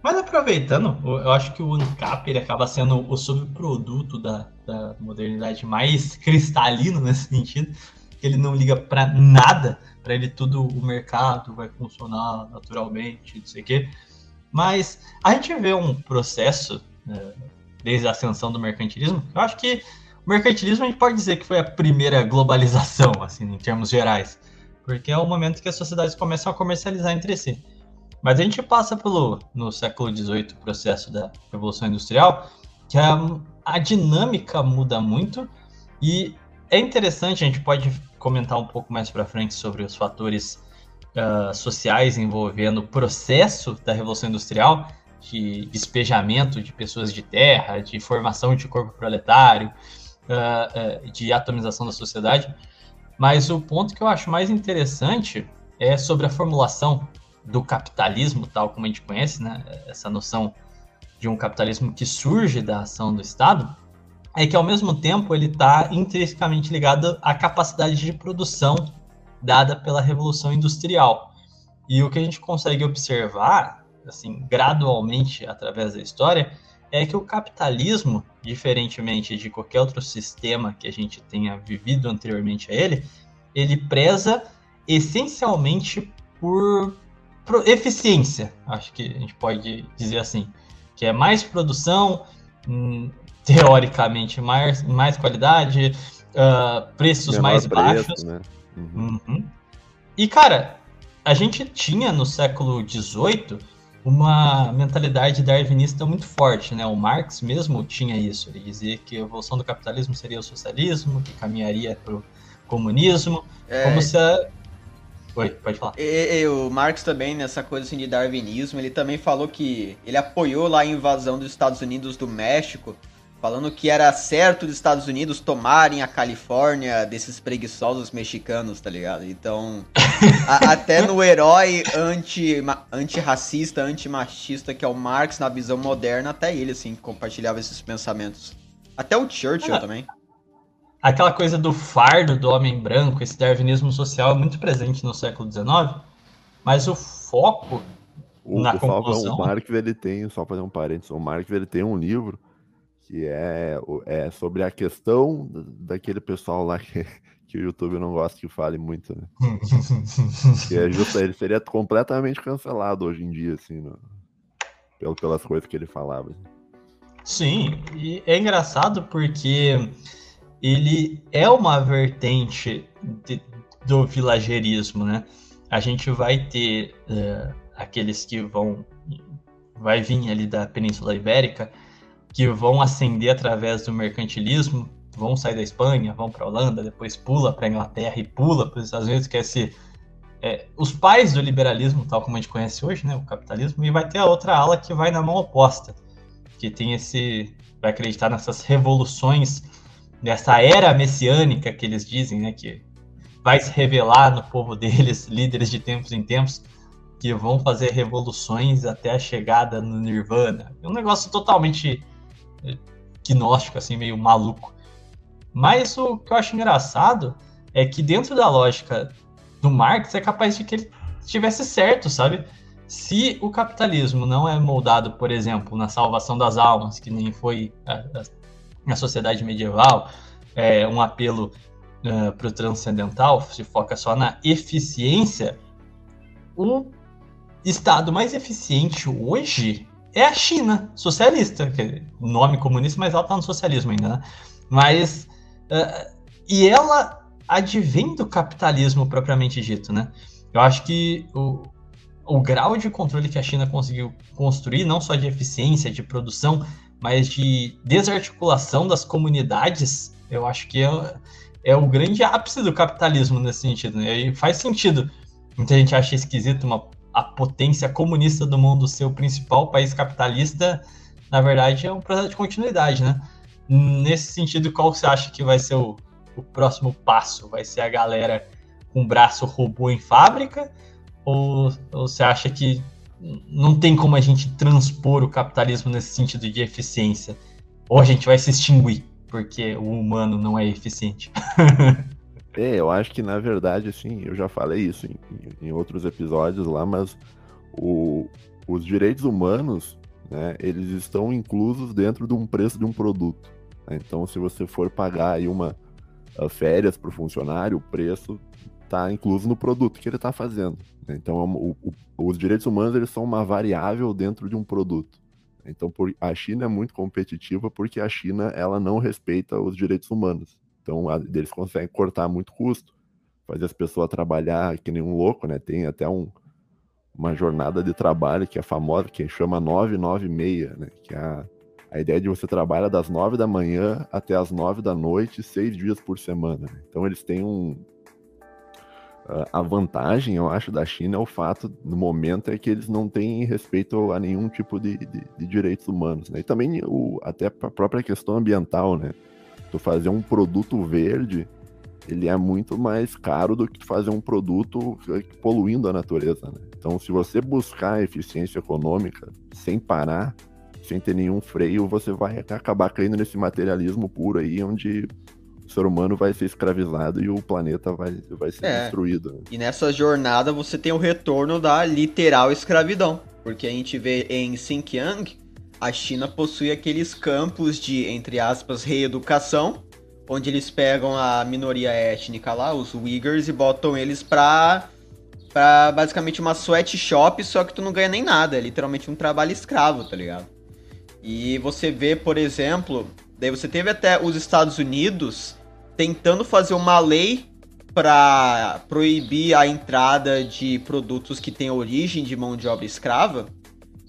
Mas aproveitando, eu acho que o ANCAP ele acaba sendo o subproduto da, da modernidade mais cristalino nesse sentido. Ele não liga pra nada, pra ele tudo o mercado vai funcionar naturalmente, não sei o quê. Mas a gente vê um processo, né, desde a ascensão do mercantilismo, eu acho que o mercantilismo a gente pode dizer que foi a primeira globalização, assim, em termos gerais. Porque é o momento que as sociedades começam a comercializar entre si. Mas a gente passa pelo, no século XVIII, o processo da Revolução Industrial, que a, a dinâmica muda muito e é interessante, a gente pode comentar um pouco mais para frente sobre os fatores ah, sociais envolvendo o processo da Revolução Industrial, de despejamento de pessoas de terra, de formação de corpo proletário, ah, eh, de atomização da sociedade. Mas o ponto que eu acho mais interessante é sobre a formulação do capitalismo, tal como a gente conhece, né? Essa noção de um capitalismo que surge da ação do Estado, é que ao mesmo tempo ele está intrinsecamente ligado à capacidade de produção dada pela Revolução Industrial. E o que a gente consegue observar, assim, gradualmente através da história, é que o capitalismo, diferentemente de qualquer outro sistema que a gente tenha vivido anteriormente a ele, ele preza essencialmente por, por eficiência, acho que a gente pode dizer assim, que é mais produção, hum, teoricamente mais, mais qualidade, uh, preços
Menor
mais
preço,
baixos.
né? Uhum.
Uhum. E, cara, a gente tinha no século XVIII uma mentalidade darwinista muito forte, né? O Marx mesmo tinha isso. Ele dizia que a evolução do capitalismo seria o socialismo, que caminharia para o comunismo,
É,
como se a... Oi, pode falar.
E, e o Marx também, nessa coisa assim de darwinismo, ele também falou que ele apoiou lá a invasão dos Estados Unidos do México, falando que era certo os Estados Unidos tomarem a Califórnia desses preguiçosos mexicanos, tá ligado? Então, a- até no herói anti, antirracista, antimachista que é o Marx, na visão moderna, até ele, assim, compartilhava esses pensamentos. Até o Churchill
Ah.
também.
Aquela coisa do fardo do homem branco, esse darwinismo social é muito presente no século XIX, mas o foco
O,
Na
o Falcão,
conclusão-
o Marx, ele tem, só fazer um parênteses, o Marx, ele tem um livro que é, é sobre a questão da- daquele pessoal lá que, que o YouTube não gosta que fale muito, né? Que é justo, ele seria completamente cancelado hoje em dia, assim, no- pelo, pelas coisas que ele falava. assim.
Sim, e é engraçado porque ele é uma vertente de- do vilagerismo, né? A gente vai ter eh, aqueles que vão vai vir ali da Península Ibérica que vão ascender através do mercantilismo, vão sair da Espanha, vão para a Holanda, depois pula para a Inglaterra e pula para os Estados Unidos, que é esse é, os pais do liberalismo, tal como a gente conhece hoje, né, o capitalismo, e vai ter a outra ala que vai na mão oposta, que tem esse vai acreditar nessas revoluções dessa era messiânica que eles dizem, né, que vai se revelar no povo deles, líderes de tempos em tempos, que vão fazer revoluções até a chegada no Nirvana. É um negócio totalmente gnóstico, assim, meio maluco. Mas o que eu acho engraçado é que dentro da lógica do Marx é capaz de que ele estivesse certo, sabe? Se o capitalismo não é moldado, por exemplo, na salvação das almas, que nem foi a, a- a sociedade medieval, é, um apelo para o transcendental, se foca só na eficiência, o estado mais eficiente hoje é a China socialista, que é nome comunista, mas ela está no socialismo ainda, né? Mas eh, e ela advém do capitalismo propriamente dito, né? Eu acho que o, o grau de controle que a China conseguiu construir, não só de eficiência, de produção, mas de desarticulação das comunidades, eu acho que é, é o grande ápice do capitalismo nesse sentido. Né? E faz sentido. Muita gente acha esquisito uma, a potência comunista do mundo ser o principal país capitalista. Na verdade, é um processo de continuidade, né? Nesse sentido, qual você acha que vai ser o, o próximo passo? Vai ser a galera com braço robô em fábrica? Ou, ou você acha que não tem como a gente transpor o capitalismo nesse sentido de eficiência? Ou a gente vai se extinguir porque o humano não é eficiente?
É, eu acho que na verdade, assim, eu já falei isso em, em- outros episódios lá, mas o- os direitos humanos, né, eles estão inclusos dentro de um preço de um produto. né? Então, se você for pagar aí uma ah, férias para o funcionário, o preço está incluso no produto que ele está fazendo. né? Então, é o- o- os direitos humanos eles são uma variável dentro de um produto. Então, por- a China é muito competitiva porque a China ela não respeita os direitos humanos. Então, eles conseguem cortar muito custo, fazer as pessoas trabalhar que nem um louco, né? Tem até um, uma jornada de trabalho que é famosa, que chama 996, né? Que é a, a ideia de você trabalha das 9 da manhã até as 9 da noite, seis dias por semana. né? Então, eles têm um. a- A vantagem, eu acho, da China é o fato, no momento, é que eles não têm respeito a nenhum tipo de, de- de direitos humanos, né? E também o, até a própria questão ambiental, né? Tu fazer um produto verde, ele é muito mais caro do que tu fazer um produto poluindo a natureza, né? Então, se você buscar eficiência econômica sem parar, sem ter nenhum freio, você vai acabar caindo nesse materialismo puro aí, onde o ser humano vai ser escravizado e o planeta vai, vai ser
É.
destruído. né?
E nessa jornada você tem o retorno da literal escravidão. Porque a gente vê em Xinjiang, a China possui aqueles campos de, entre aspas, reeducação, onde eles pegam a minoria étnica lá, os Uyghurs, e botam eles pra, pra basicamente uma sweatshop, só que tu não ganha nem nada. É literalmente um trabalho escravo, tá ligado? E você vê, por exemplo, daí você teve até os Estados Unidos tentando fazer uma lei para proibir a entrada de produtos que têm origem de mão de obra escrava.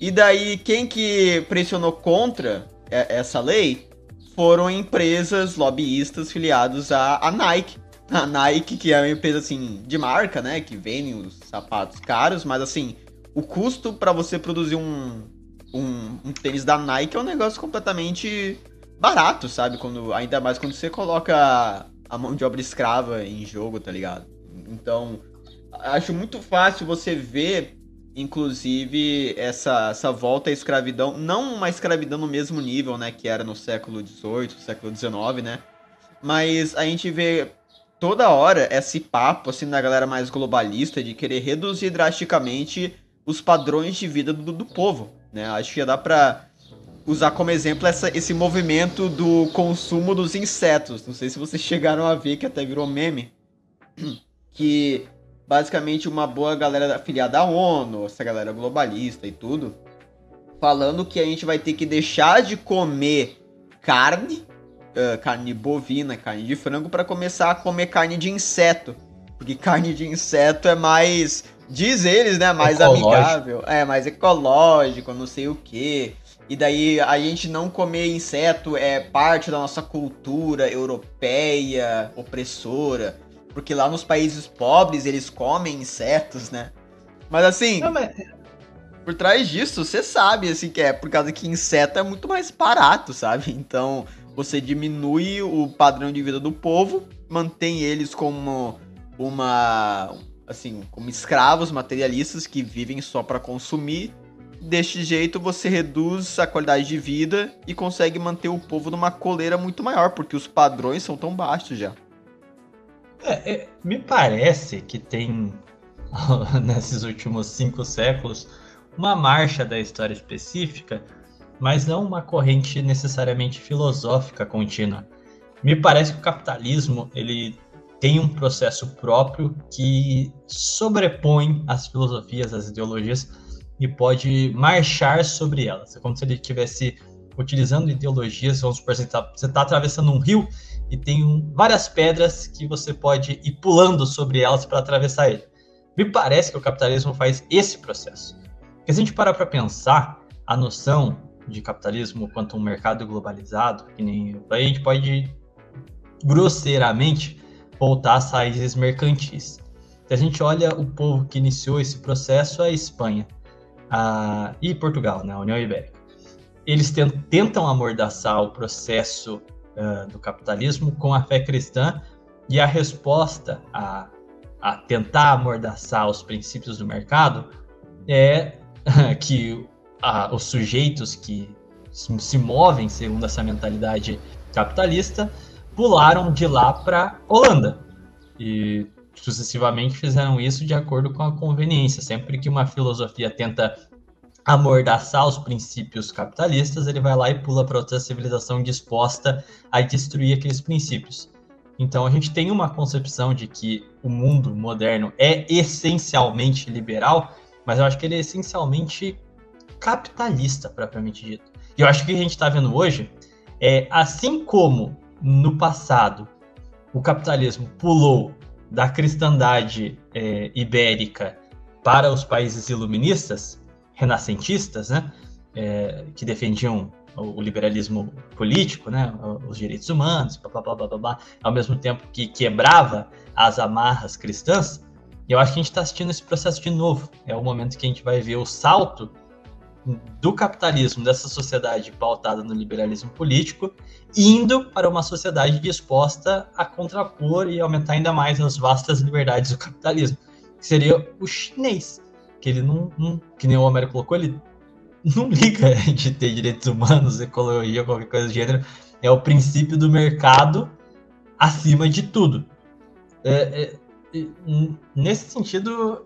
E daí quem que pressionou contra essa lei foram empresas lobbyistas filiados à, à Nike. A Nike, que é uma empresa assim de marca, né, que vende os sapatos caros, mas assim, o custo para você produzir um, um, um tênis da Nike é um negócio completamente barato, sabe? Quando, ainda mais quando você coloca a mão de obra escrava em jogo, tá ligado? Então, acho muito fácil você ver, inclusive, essa, essa volta à escravidão, não uma escravidão no mesmo nível, né, que era no século XVIII, século XIX, né? Mas a gente vê toda hora esse papo, assim, da galera mais globalista de querer reduzir drasticamente os padrões de vida do, do povo, né? Acho que dá pra usar como exemplo essa, esse movimento do consumo dos insetos. Não sei se vocês chegaram a ver, que até virou meme. Que basicamente uma boa galera afiliada à ONU, essa galera globalista e tudo, falando que a gente vai ter que deixar de comer carne, ah, carne bovina, carne de frango, para começar a comer carne de inseto. Porque carne de inseto é mais, diz eles, né, mais
Ecológico.
amigável, é mais ecológico, não sei o que. E daí a gente não comer inseto é parte da nossa cultura europeia opressora. Porque lá nos países pobres eles comem insetos, né? Mas assim,
Não, mas-
por trás disso, você sabe, assim, que é por causa que inseto é muito mais barato, sabe? Então, você diminui o padrão de vida do povo, mantém eles como uma, assim, como escravos materialistas que vivem só pra consumir. Deste jeito, você reduz a qualidade de vida e consegue manter o povo numa coleira muito maior, porque os padrões são tão baixos já.
É, é, me parece que tem, nesses últimos cinco séculos, uma marcha da história específica, mas não uma corrente necessariamente filosófica contínua. Me parece que o capitalismo ele tem um processo próprio que sobrepõe as filosofias, as ideologias e pode marchar sobre elas. É como se ele estivesse utilizando ideologias. Vamos supor, você está atravessando um rio e tem várias pedras que você pode ir pulando sobre elas para atravessar ele. Me parece que o capitalismo faz esse processo. Porque se a gente parar para pensar, a noção de capitalismo quanto um mercado globalizado, que nem a gente pode grosseiramente voltar às raízes mercantis. Se a gente olha o povo que iniciou esse processo, a Espanha a- e Portugal, né, a União Ibérica. Eles ten- tentam amordaçar o processo ah, do capitalismo com a fé cristã e a resposta a, a tentar amordaçar os princípios do mercado é que ah, os sujeitos que se movem segundo essa mentalidade capitalista pularam de lá para Holanda e sucessivamente fizeram isso de acordo com a conveniência. Sempre que uma filosofia tenta amordaçar os princípios capitalistas, ele vai lá e pula para outra civilização disposta a destruir aqueles princípios. Então a gente tem uma concepção de que o mundo moderno é essencialmente liberal, mas eu acho que ele é essencialmente capitalista, propriamente dito. E eu acho que o que a gente está vendo hoje é assim como no passado o capitalismo pulou da cristandade eh, ibérica para os países iluministas, renascentistas, né, eh, que defendiam o, liberalismo político, né, os direitos humanos, blá, blá, blá, blá, blá, ao mesmo tempo que quebrava as amarras cristãs. E eu acho que a gente está assistindo esse processo de novo. É o momento que a gente vai ver o salto do capitalismo, dessa sociedade pautada no liberalismo político, indo para uma sociedade disposta a contrapor e aumentar ainda mais as vastas liberdades do capitalismo, que seria o chinês, que ele não, não que nem o Homero colocou, ele não liga de ter direitos humanos, ecologia, qualquer coisa do gênero, é o princípio do mercado acima de tudo. É, é, nesse sentido,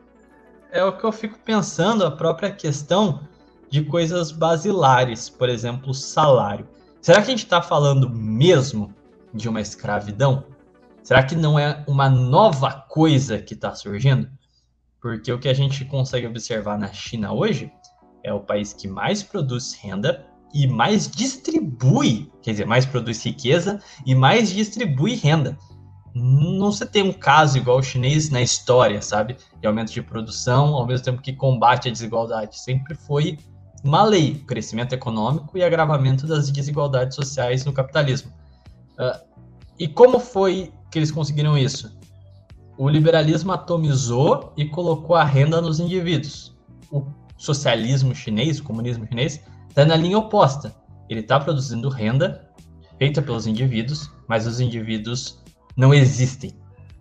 é o que eu fico pensando, a própria questão de coisas basilares, por exemplo, salário. Será que a gente está falando mesmo de uma escravidão? Será que não é uma nova coisa que está surgindo? Porque o que a gente consegue observar na China hoje é o país que mais produz renda e mais distribui, quer dizer, mais produz riqueza e mais distribui renda. Não se tem um caso igual o chinês na história, sabe? De aumento de produção, ao mesmo tempo que combate a desigualdade. Sempre foi uma lei, crescimento econômico e agravamento das desigualdades sociais no capitalismo. Uh, e como foi que eles conseguiram isso? O liberalismo atomizou e colocou a renda nos indivíduos. O socialismo chinês, o comunismo chinês, está na linha oposta. Ele está produzindo renda feita pelos indivíduos, mas os indivíduos não existem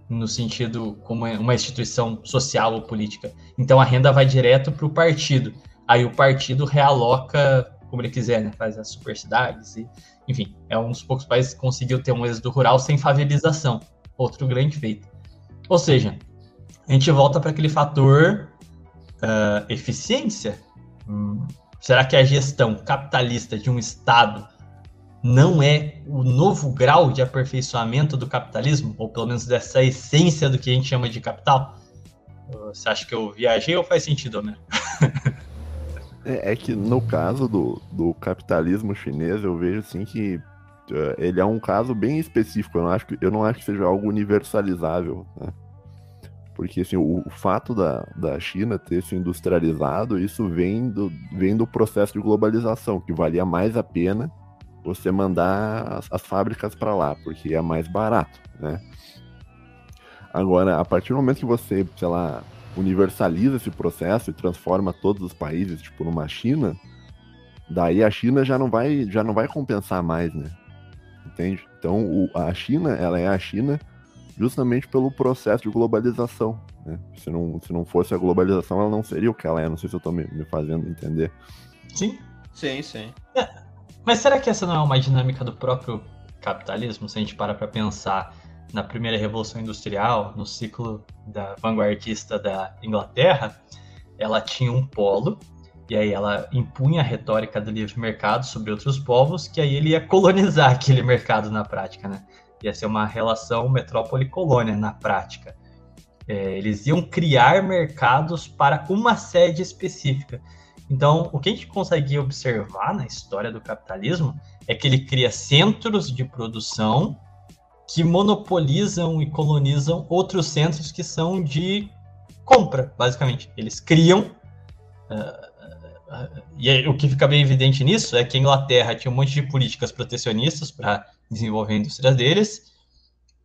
no sentido como uma instituição social ou política. Então a renda vai direto para o partido. Aí o partido realoca como ele quiser, né? Faz as super cidades e, enfim, é um dos poucos países que conseguiu ter um êxodo rural sem favelização. Outro grande feito. Ou seja, a gente volta para aquele fator uh, eficiência. Hum, será que a gestão capitalista de um Estado não é o novo grau de aperfeiçoamento do capitalismo? Ou pelo menos dessa essência do que a gente chama de capital? Você acha que eu viajei ou faz sentido, Homero?
É, é, que no caso do, do capitalismo chinês, eu vejo assim que ele é um caso bem específico. Eu não acho que, eu não acho que seja algo universalizável. Né? Porque assim, o, o, fato da, da China ter se industrializado, isso vem do, vem do processo de globalização, que valia mais a pena você mandar as, as fábricas para lá, porque é mais barato, né? Agora, a partir do momento que você, sei lá, universaliza esse processo e transforma todos os países, tipo, numa China, daí a China já não vai, já não vai compensar mais, né? Entende? Então, o, a China, ela é a China justamente pelo processo de globalização. Né? Se, não, se não fosse a globalização, ela não seria o que ela é. Não sei se eu estou me, me, fazendo entender.
Sim.
Sim, sim.
É, mas será que essa não é uma dinâmica do próprio capitalismo? Se a gente para para pensar na primeira revolução industrial, no ciclo da vanguardista da Inglaterra, ela tinha um polo e aí ela impunha a retórica do livre mercado sobre outros povos, que aí ele ia colonizar aquele mercado na prática, né? Ia ser uma relação metrópole-colônia na prática. É, eles iam criar mercados para uma sede específica. Então, o que a gente consegue observar na história do capitalismo é que ele cria centros de produção que monopolizam e colonizam outros centros que são de compra, basicamente. Eles criam. Uh, e o que fica bem evidente nisso é que a Inglaterra tinha um monte de políticas protecionistas para desenvolver a indústria deles,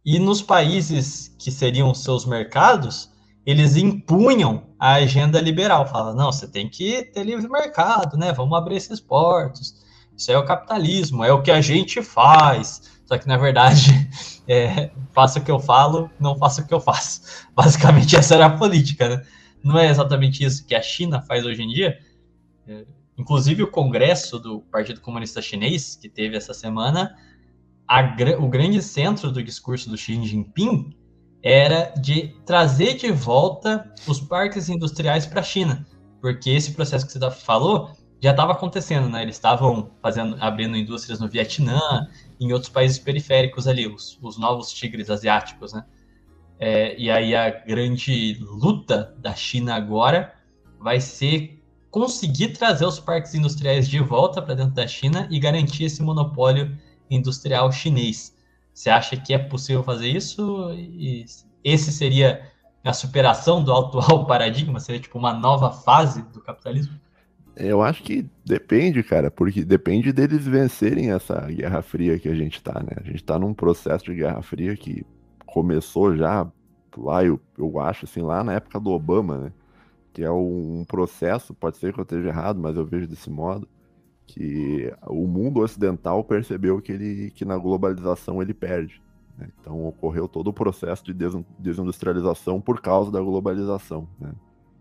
e nos países que seriam seus mercados, eles impunham a agenda liberal. Fala, não, você tem que ter livre mercado, né? Vamos abrir esses portos. Isso é o capitalismo, é o que a gente faz. Só que, na verdade, é, faça o que eu falo, não faça o que eu faço. Basicamente, essa era a política, né? Não é exatamente isso que a China faz hoje em dia. Inclusive, o Congresso do Partido Comunista Chinês, que teve essa semana, a, o grande centro do discurso do Xi Jinping era de trazer de volta os parques industriais para a China, porque esse processo que você falou já estava acontecendo, né? Eles estavam fazendo, abrindo indústrias no Vietnã, em outros países periféricos ali, os, os novos tigres asiáticos, né? É, e aí a grande luta da China agora vai ser conseguir trazer os parques industriais de volta para dentro da China e garantir esse monopólio industrial chinês. Você acha que é possível fazer isso? E esse seria a superação do atual paradigma? Seria tipo uma nova fase do capitalismo?
Eu acho que depende, cara, porque depende deles vencerem essa Guerra Fria que a gente tá, né? A gente tá num processo de Guerra Fria que começou já lá, eu, eu acho, assim, lá na época do Obama, né? Que é um processo, pode ser que eu esteja errado, mas eu vejo desse modo, que o mundo ocidental percebeu que, ele, que na globalização ele perde. né? Então ocorreu todo o processo de desin- desindustrialização por causa da globalização. né?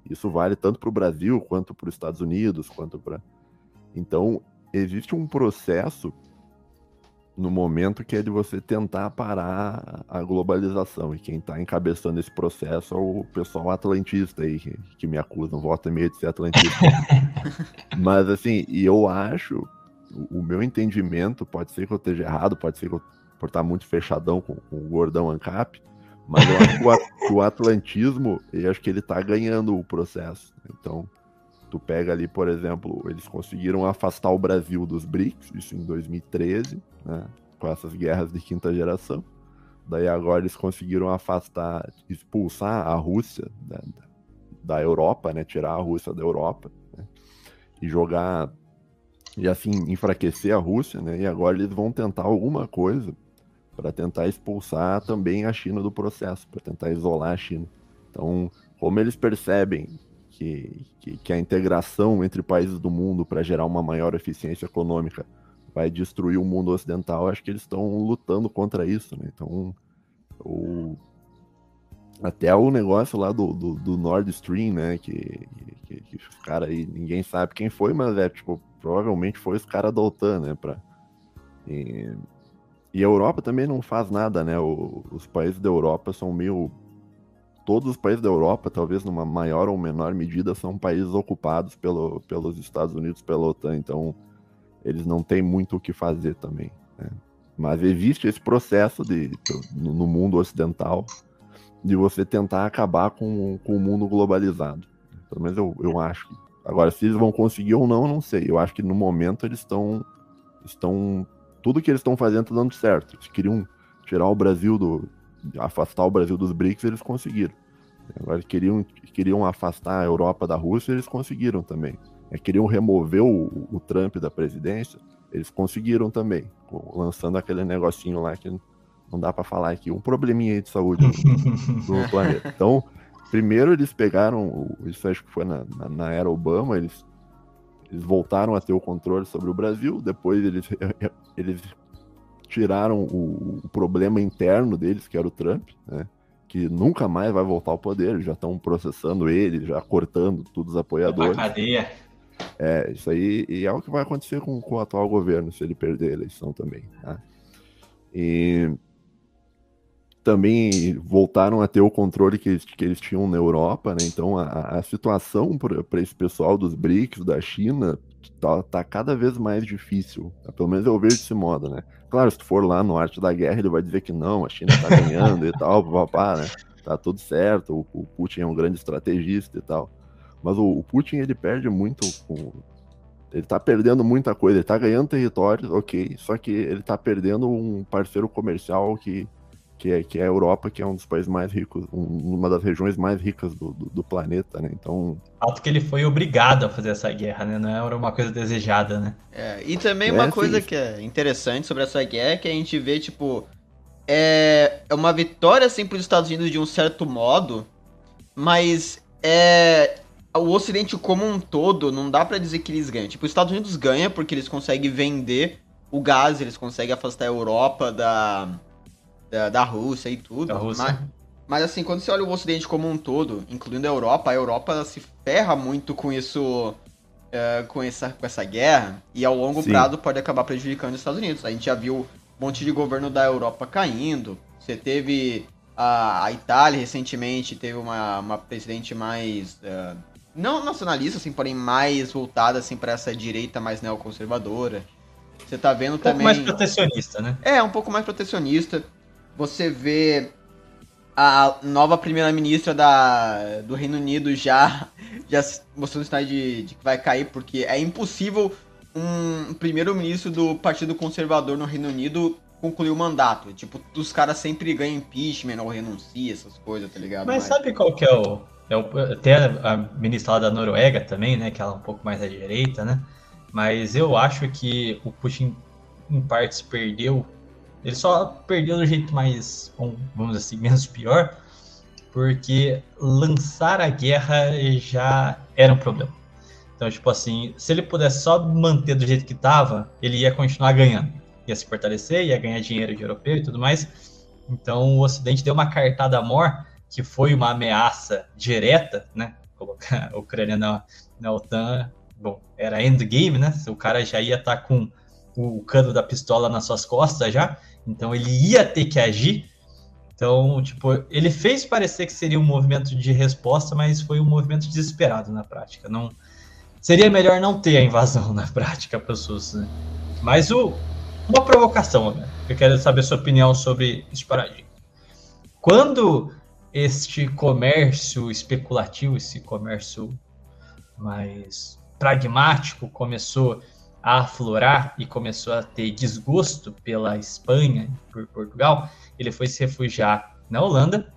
Isso vale tanto para o Brasil quanto para os Estados Unidos, quanto para. Então existe um processo no momento que é de você tentar parar a globalização. E quem está encabeçando esse processo é o pessoal atlantista aí, que, que me acusam, volta e meia de ser atlantista. Mas assim, e eu acho, o, o meu entendimento, pode ser que eu esteja errado, pode ser que eu por estar muito fechadão com, com o gordão ANCAP, mas eu acho que o, o atlantismo, eu acho que ele tá ganhando o processo. Então, tu pega ali, por exemplo, eles conseguiram afastar o Brasil dos BRICS, isso em 2013, né, com essas guerras de quinta geração. Daí agora eles conseguiram afastar, expulsar a Rússia da, da- Europa, né, tirar a Rússia da Europa, né, e jogar e assim enfraquecer a Rússia, né? E agora eles vão tentar alguma coisa para tentar expulsar também a China do processo, para tentar isolar a China. Então, como eles percebem que, que, que a integração entre países do mundo para gerar uma maior eficiência econômica vai destruir o mundo ocidental, acho que eles estão lutando contra isso, né? Então, o, até o negócio lá do, do, do Nord Stream, né? Que, que, que os caras aí, ninguém sabe quem foi, mas é tipo, provavelmente foi os caras da OTAN, né? Pra, e, e a Europa também não faz nada, né? O- os países da Europa são meio. Todos os países da Europa, talvez numa maior ou menor medida, são países ocupados pelo, pelos Estados Unidos, pela OTAN, então eles não têm muito o que fazer também. né? Mas existe esse processo de, no mundo ocidental de você tentar acabar com, com o mundo globalizado. Pelo menos eu, eu acho. Agora, se eles vão conseguir ou não, eu não sei. Eu acho que no momento eles estão. estão tudo que eles estão fazendo está dando certo. Eles queriam tirar o Brasil do. Afastar o Brasil dos BRICS, eles conseguiram. Agora queriam, queriam afastar a Europa da Rússia, eles conseguiram também. É, queriam remover o, o Trump da presidência, eles conseguiram também, lançando aquele negocinho lá que não dá para falar aqui, um probleminha aí de saúde do planeta. Então, primeiro eles pegaram, isso acho que foi na, na, na era Obama, eles, eles voltaram a ter o controle sobre o Brasil, depois eles, eles tiraram o, o problema interno deles, que era o Trump, né? Que nunca mais vai voltar ao poder, já estão processando ele, já cortando todos os apoiadores.
cadeia.
É, isso aí e é o que vai acontecer com, com o atual governo, se ele perder a eleição também. tá? E também voltaram a ter o controle que eles, que eles tinham na Europa, né? Então a, a situação para esse pessoal dos BRICS, da China, tá, tá cada vez mais difícil. tá? Pelo menos eu vejo desse modo, né? Claro, se tu for lá no Arte da Guerra, ele vai dizer que não, a China tá ganhando e tal, papá, né? Tá tudo certo, o, o Putin é um grande estrategista e tal. Mas o, o Putin, ele perde muito com... Ele tá perdendo muita coisa, ele tá ganhando territórios, ok, só que ele tá perdendo um parceiro comercial que, que, é, que é a Europa, que é um dos países mais ricos, um- uma das regiões mais ricas do, do, do planeta, né? Então,
Fato que ele foi obrigado a fazer essa guerra, né? Não era uma coisa desejada, né?
É, e também
É,
uma
sim.
coisa que é interessante sobre essa guerra é que a gente vê, tipo, é, é uma vitória, assim, pros Estados Unidos de um certo modo, mas é, o Ocidente como um todo, não dá pra dizer que eles ganham. Tipo, os Estados Unidos ganham porque eles conseguem vender o gás, eles conseguem afastar a Europa da, da, da Rússia e tudo.
Da Rússia.
Mas, mas assim, quando você olha o Ocidente como um todo, incluindo a Europa, a Europa se ferra muito com isso, é, com, essa, com essa guerra, e ao longo
Sim.
prazo pode acabar prejudicando os Estados Unidos. A gente já viu um monte de governo da Europa caindo, você teve a, a Itália recentemente, teve uma, uma presidente mais, é, não nacionalista, assim, porém mais voltada assim, para essa direita mais neoconservadora. Você tá vendo
Um pouco
também...
mais protecionista, né?
É, um pouco mais protecionista. Você vê a nova primeira-ministra da- do Reino Unido já, já mostrando sinais de, de que vai cair, porque é impossível um primeiro-ministro do Partido Conservador no Reino Unido concluir o mandato. Tipo, os caras sempre ganham impeachment ou renunciam, essas coisas, tá ligado?
Mas sabe qual que é o. É o até a ministra lá da Noruega também, né? Que ela é um pouco mais à direita, né? Mas eu acho que o Putin, em partes, perdeu. Ele só perdeu do jeito mais, vamos assim, menos pior.
porque lançar a guerra já era um problema. Então, tipo assim, se ele pudesse só manter do jeito que estava, ele ia continuar ganhando. Ia se fortalecer, ia ganhar dinheiro de europeu e tudo mais. Então, o Ocidente deu uma cartada mor, que foi uma ameaça direta, né? Colocar a Ucrânia na, na OTAN, bom, era endgame, né? O cara já ia estar tá com o cano da pistola nas suas costas já, então ele ia ter que agir. Então, tipo, ele fez parecer que seria um movimento de resposta, mas foi um movimento desesperado na prática. Não, seria melhor não ter a invasão na prática SUS. Né? Mas o, uma provocação, né? eu quero saber sua opinião sobre esse paradigma. Quando este comércio especulativo, esse comércio mais pragmático começou a aflorar e começou a ter desgosto pela Espanha, por Portugal, ele foi se refugiar na Holanda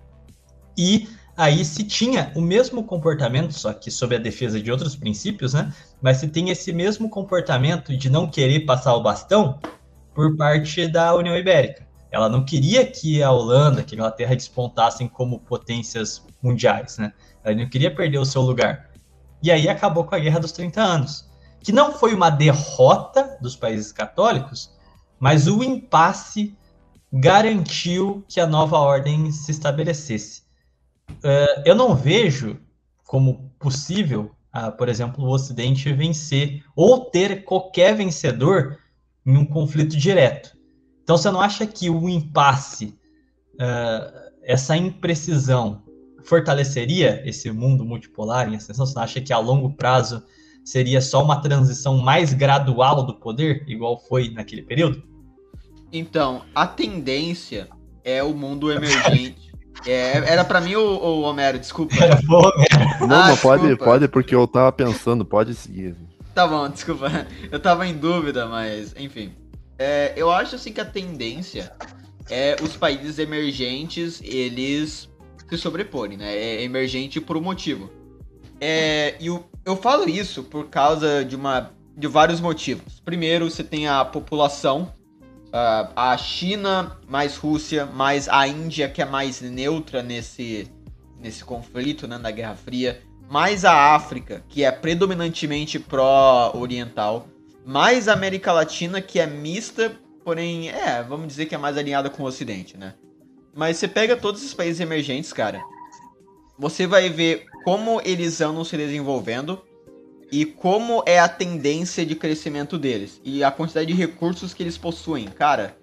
e aí se tinha o mesmo comportamento, só que sob a defesa de outros princípios, né? Mas se tem esse mesmo comportamento de não querer passar o bastão por parte da União Ibérica. Ela não queria que a Holanda, que a Inglaterra despontassem como potências mundiais, né? Ela não queria perder o seu lugar. E aí acabou com a Guerra dos 30 Anos, que não foi uma derrota dos países católicos, mas o impasse garantiu que a nova ordem se estabelecesse. Uh, eu não vejo como possível, uh, por exemplo, o Ocidente vencer ou ter qualquer vencedor em um conflito direto. Então, você não acha que o impasse, uh, essa imprecisão, fortaleceria esse mundo multipolar em ascensão? Você não acha que a longo prazo seria só uma transição mais gradual do poder, igual foi naquele período?
Então, a tendência é o mundo emergente. É, era para mim o, o, Homero, desculpa.
Era pro Homero.
Não, ah, não pode, pode, porque eu tava pensando, pode seguir.
Tá bom, desculpa. Eu tava em dúvida, mas enfim. É, eu acho assim que a tendência é os países emergentes, eles se sobreporem, né? É emergente por um motivo. É, e eu, eu falo isso por causa de uma de vários motivos. Primeiro, você tem a população uh, a China mais Rússia, mais a Índia, que é mais neutra nesse, nesse conflito, né, na Guerra Fria, mais a África, que é predominantemente pró-oriental, mais a América Latina, que é mista, porém, é, vamos dizer que é mais alinhada com o Ocidente, né? Mas você pega todos esses países emergentes, cara, você vai ver como eles andam se desenvolvendo e como é a tendência de crescimento deles e a quantidade de recursos que eles possuem. Cara,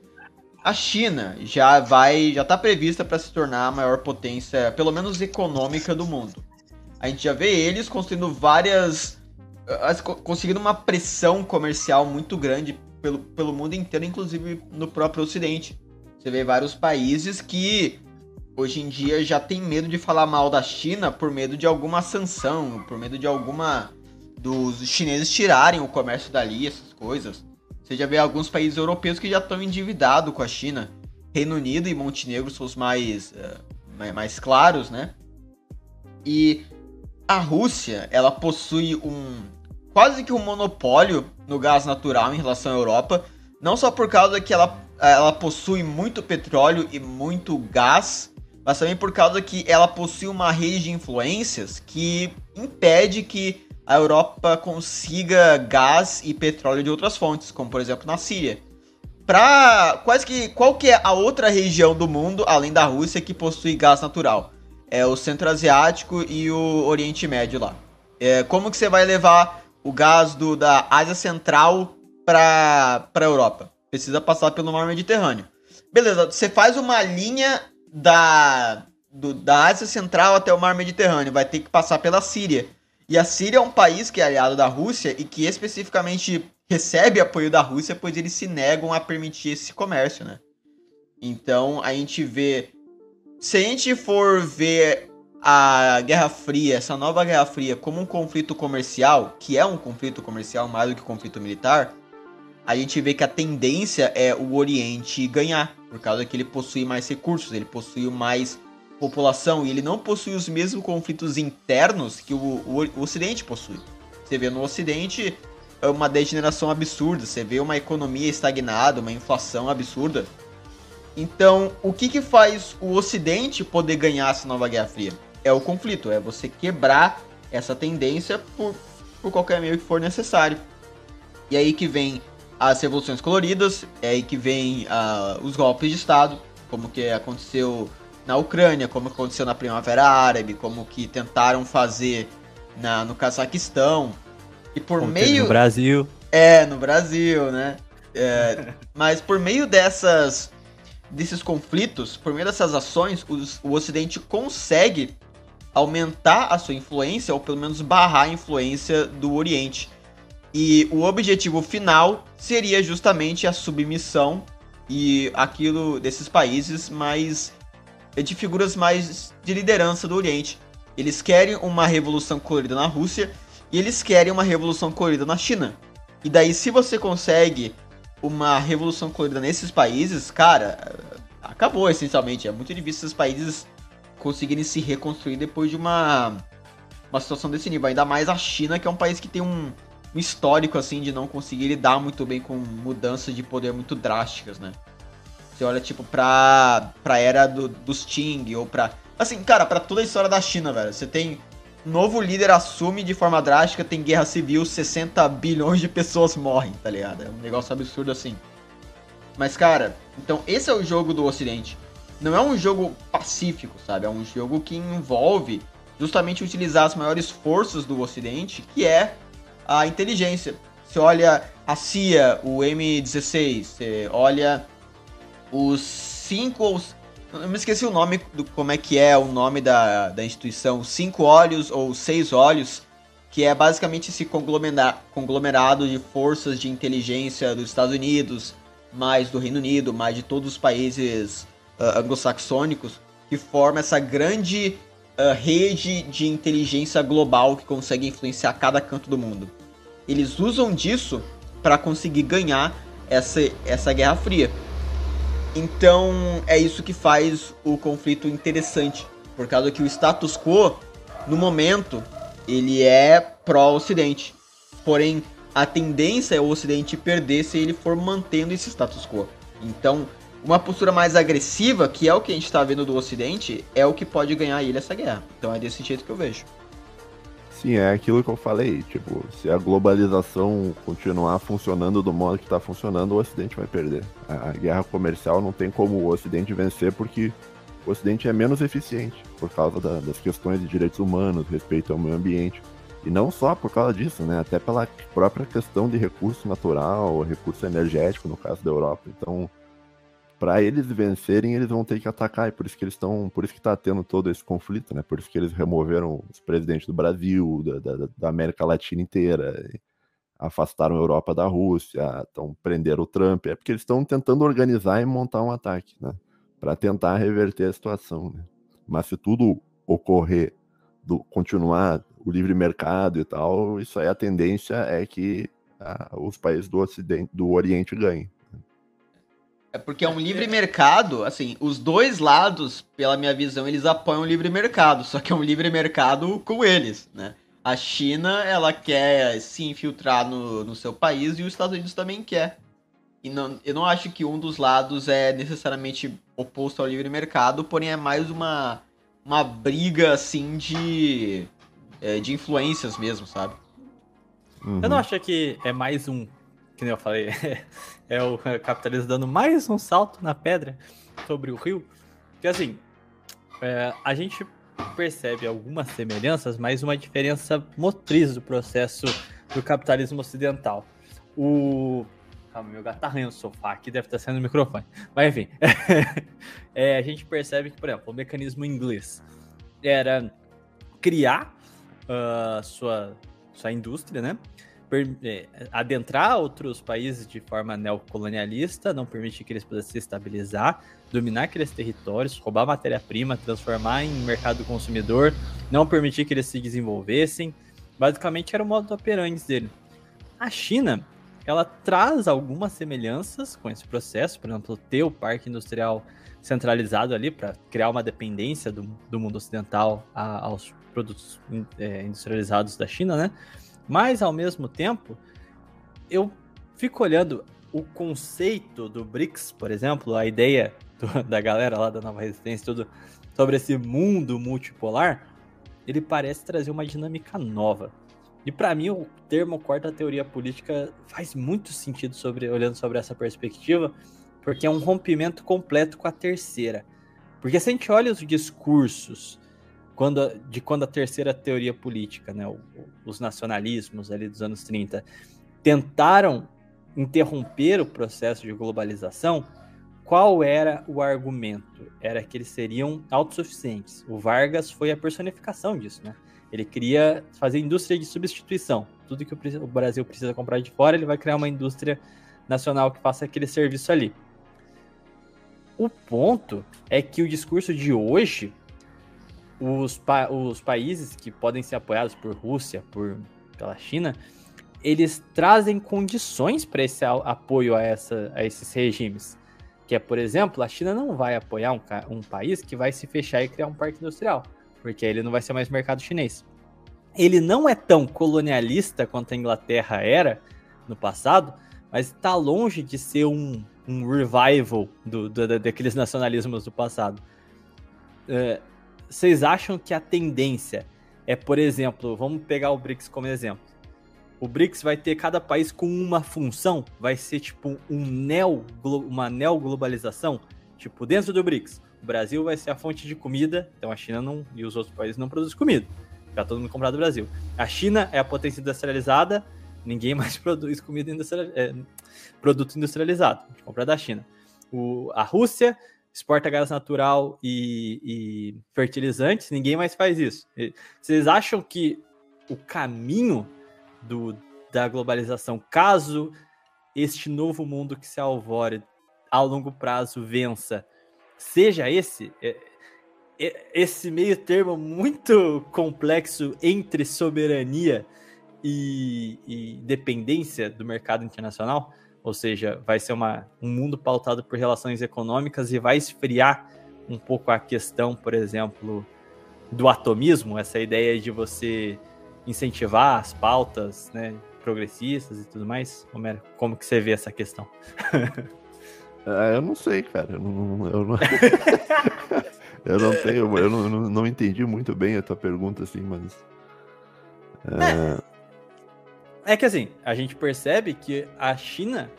a China já vai, já tá prevista para se tornar a maior potência, pelo menos econômica do mundo. A gente já vê eles construindo várias conseguindo uma pressão comercial muito grande pelo, pelo mundo inteiro, inclusive no próprio Ocidente. Você vê vários países que hoje em dia já tem medo de falar mal da China por medo de alguma sanção, por medo de alguma dos chineses tirarem o comércio dali, essas coisas. Você já vê alguns países europeus que já estão endividados com a China. Reino Unido e Montenegro são os mais, uh, mais claros, né? E a Rússia, ela possui um quase que um monopólio no gás natural em relação à Europa, não só por causa que ela, ela possui muito petróleo e muito gás, mas também por causa que ela possui uma rede de influências que impede que a Europa consiga gás e petróleo de outras fontes, como por exemplo na Síria. Pra quase que qual que é a outra região do mundo além da Rússia que possui gás natural? É o Centro Asiático e o Oriente Médio lá. É, como que você vai levar o gás do, da Ásia Central para para Europa? Precisa passar pelo Mar Mediterrâneo. Beleza, você faz uma linha da do, da Ásia Central até o Mar Mediterrâneo, vai ter que passar pela Síria. E a Síria é um país que é aliado da Rússia e que especificamente recebe apoio da Rússia, pois eles se negam a permitir esse comércio, né? Então a gente vê. Se a gente for ver a Guerra Fria, essa nova Guerra Fria, como um conflito comercial, que é um conflito comercial mais do que um conflito militar, a gente vê que a tendência é o Oriente ganhar, por causa que ele possui mais recursos, ele possui mais população e ele não possui os mesmos conflitos internos que o, o, o Ocidente possui. Você vê no Ocidente é uma degeneração absurda, você vê uma economia estagnada, uma inflação absurda. Então, o que, que faz o Ocidente poder ganhar essa nova Guerra Fria? É o conflito, é você quebrar essa tendência por, por qualquer meio que for necessário. E aí que vem as revoluções coloridas, é aí que vem uh, os golpes de Estado, como que aconteceu na Ucrânia, como aconteceu na Primavera Árabe, como que tentaram fazer na, no Cazaquistão. E por
Como
meio.
No Brasil.
É, no Brasil, né? É, mas por meio dessas desses conflitos, por meio dessas ações, os- o Ocidente consegue aumentar a sua influência, ou pelo menos barrar a influência do Oriente. E o objetivo final seria justamente a submissão e aquilo desses países mais de figuras mais de liderança do Oriente. Eles querem uma revolução colorida na Rússia e eles querem uma revolução colorida na China. E daí, se você consegue uma revolução colorida nesses países, cara, acabou essencialmente. É muito difícil esses países conseguirem se reconstruir depois de uma, uma situação desse nível. Ainda mais a China, que é um país que tem um, um histórico assim de não conseguir lidar muito bem com mudanças de poder muito drásticas, né? Você olha, tipo, pra, pra era do, dos Qing, ou pra. Assim, cara, pra toda a história da China, velho. Você tem. Novo líder assume de forma drástica, tem guerra civil, 60 bilhões de pessoas morrem, tá ligado? É um negócio absurdo assim. Mas, cara, então esse é o jogo do Ocidente. Não é um jogo pacífico, sabe? É um jogo que envolve justamente utilizar as maiores forças do Ocidente, que é a inteligência. Você olha a CIA, o M16, você olha os cinco. Eu me esqueci o nome do como é que é o nome da, da instituição, cinco olhos ou seis olhos, que é basicamente esse conglomera- conglomerado de forças de inteligência dos Estados Unidos, mais do Reino Unido, mais de todos os países ah, anglo-saxônicos, que forma essa grande ah, rede de inteligência global que consegue influenciar cada canto do mundo. Eles usam disso para conseguir ganhar essa, essa Guerra Fria. Então é isso que faz o conflito interessante, por causa que o status quo, no momento, ele é pró-Ocidente. Porém, a tendência é o Ocidente perder se ele for mantendo esse status quo. Então, uma postura mais agressiva, que é o que a gente está vendo do Ocidente, é o que pode ganhar ele essa guerra. Então é desse jeito que eu vejo.
Sim, é aquilo que eu falei. Tipo, se a globalização continuar funcionando do modo que tá funcionando, o Ocidente vai perder. A, a guerra comercial não tem como o Ocidente vencer porque o Ocidente é menos eficiente por causa da- das questões de direitos humanos, respeito ao meio ambiente. E não só por causa disso, né? Até pela própria questão de recurso natural, recurso energético, no caso da Europa. Então, para eles vencerem, eles vão ter que atacar, e por isso que eles estão, por isso que tá tendo todo esse conflito, né? Por isso que eles removeram os presidentes do Brasil, da, da, da América Latina inteira, afastaram a Europa da Rússia, estão prenderam o Trump, é porque eles estão tentando organizar e montar um ataque, né? Para tentar reverter a situação, né? Mas se tudo ocorrer, do, continuar o livre mercado e tal, isso aí a tendência é que ah, os países do Ocidente, do Oriente ganhem.
É porque é um livre mercado, assim, os dois lados, pela minha visão, eles apoiam o livre mercado, só que é um livre mercado com eles, né? A China, ela quer se infiltrar no, no seu país e os Estados Unidos também quer. E não, eu não acho que um dos lados é necessariamente oposto ao livre mercado, porém é mais uma, uma briga, assim, de, é, de influências mesmo, sabe?
Uhum.
Eu não acho que é mais um, que nem eu falei, é o capitalismo dando mais um salto na pedra sobre o rio. Porque assim, é, a gente percebe algumas semelhanças, mas uma diferença motriz do processo do capitalismo ocidental. O. Calma, meu gato tá arranhando o sofá aqui, deve estar sendo o microfone. Mas enfim, É, a gente percebe que, por exemplo, o mecanismo inglês era criar ah, sua, sua indústria, né? É, adentrar outros países de forma neocolonialista, não permitir que eles pudessem se estabilizar, dominar aqueles territórios, roubar matéria-prima, transformar em mercado consumidor, não permitir que eles se desenvolvessem. Basicamente era o modo operandi dele. A China, ela traz algumas semelhanças com esse processo, por exemplo, ter o parque industrial centralizado ali para criar uma dependência do, do mundo ocidental a- aos produtos é, industrializados da China, né? Mas ao mesmo tempo, eu fico olhando o conceito do BRICS, por exemplo, a ideia do- da galera lá da Nova Resistência, tudo sobre esse mundo multipolar, ele parece trazer uma dinâmica nova. E pra mim, o termo quarta teoria política faz muito sentido sobre, olhando sobre essa perspectiva, porque é um rompimento completo com a terceira. Porque se a gente olha os discursos quando, a- de quando a terceira teoria política, né, o- os nacionalismos ali dos anos 30, tentaram interromper o processo de globalização, qual era o argumento? Era que eles seriam autossuficientes. O Vargas foi a personificação disso, né? Ele queria fazer indústria de substituição. Tudo que o Brasil precisa comprar de fora, ele vai criar uma indústria nacional que faça aquele serviço ali. O ponto é que o discurso de hoje, os, pa- os países que podem ser apoiados por Rússia, por, pela China, eles trazem condições para esse apoio a, essa, a esses regimes. Que é, por exemplo, a China não vai apoiar um, um país que vai se fechar e criar um parque industrial, porque ele não vai ser mais mercado chinês. Ele não é tão colonialista quanto a Inglaterra era no passado, mas está longe de ser um, um revival do, do- da- daqueles nacionalismos do passado. É, Vocês acham que a tendência é, por exemplo, vamos pegar o BRICS como exemplo. O BRICS vai ter cada país com uma função, vai ser tipo um neo, uma neoglobalização. Tipo, dentro do BRICS, o Brasil vai ser a fonte de comida, então a China não e os outros países não produzem comida. Fica todo mundo comprar do Brasil. A China é a potência industrializada, ninguém mais produz comida industrial, é, produto industrializado. A gente compra da China. O, a Rússia exporta gás natural e, e fertilizantes, ninguém mais faz isso. Vocês acham que o caminho do, da globalização, caso este novo mundo que se alvore a longo prazo vença, seja esse? É- é- esse meio termo muito complexo entre soberania e, e dependência do mercado internacional? Ou seja, vai ser uma, um mundo pautado por relações econômicas e vai esfriar um pouco a questão, por exemplo, do atomismo, essa ideia de você incentivar as pautas né, progressistas e tudo mais. Homero, como que você vê essa questão?
Ah, eu não sei, cara. Eu não, eu não, eu não tenho, eu não, não, entendi muito bem a tua pergunta, assim, mas.
É que assim, a gente percebe que a China,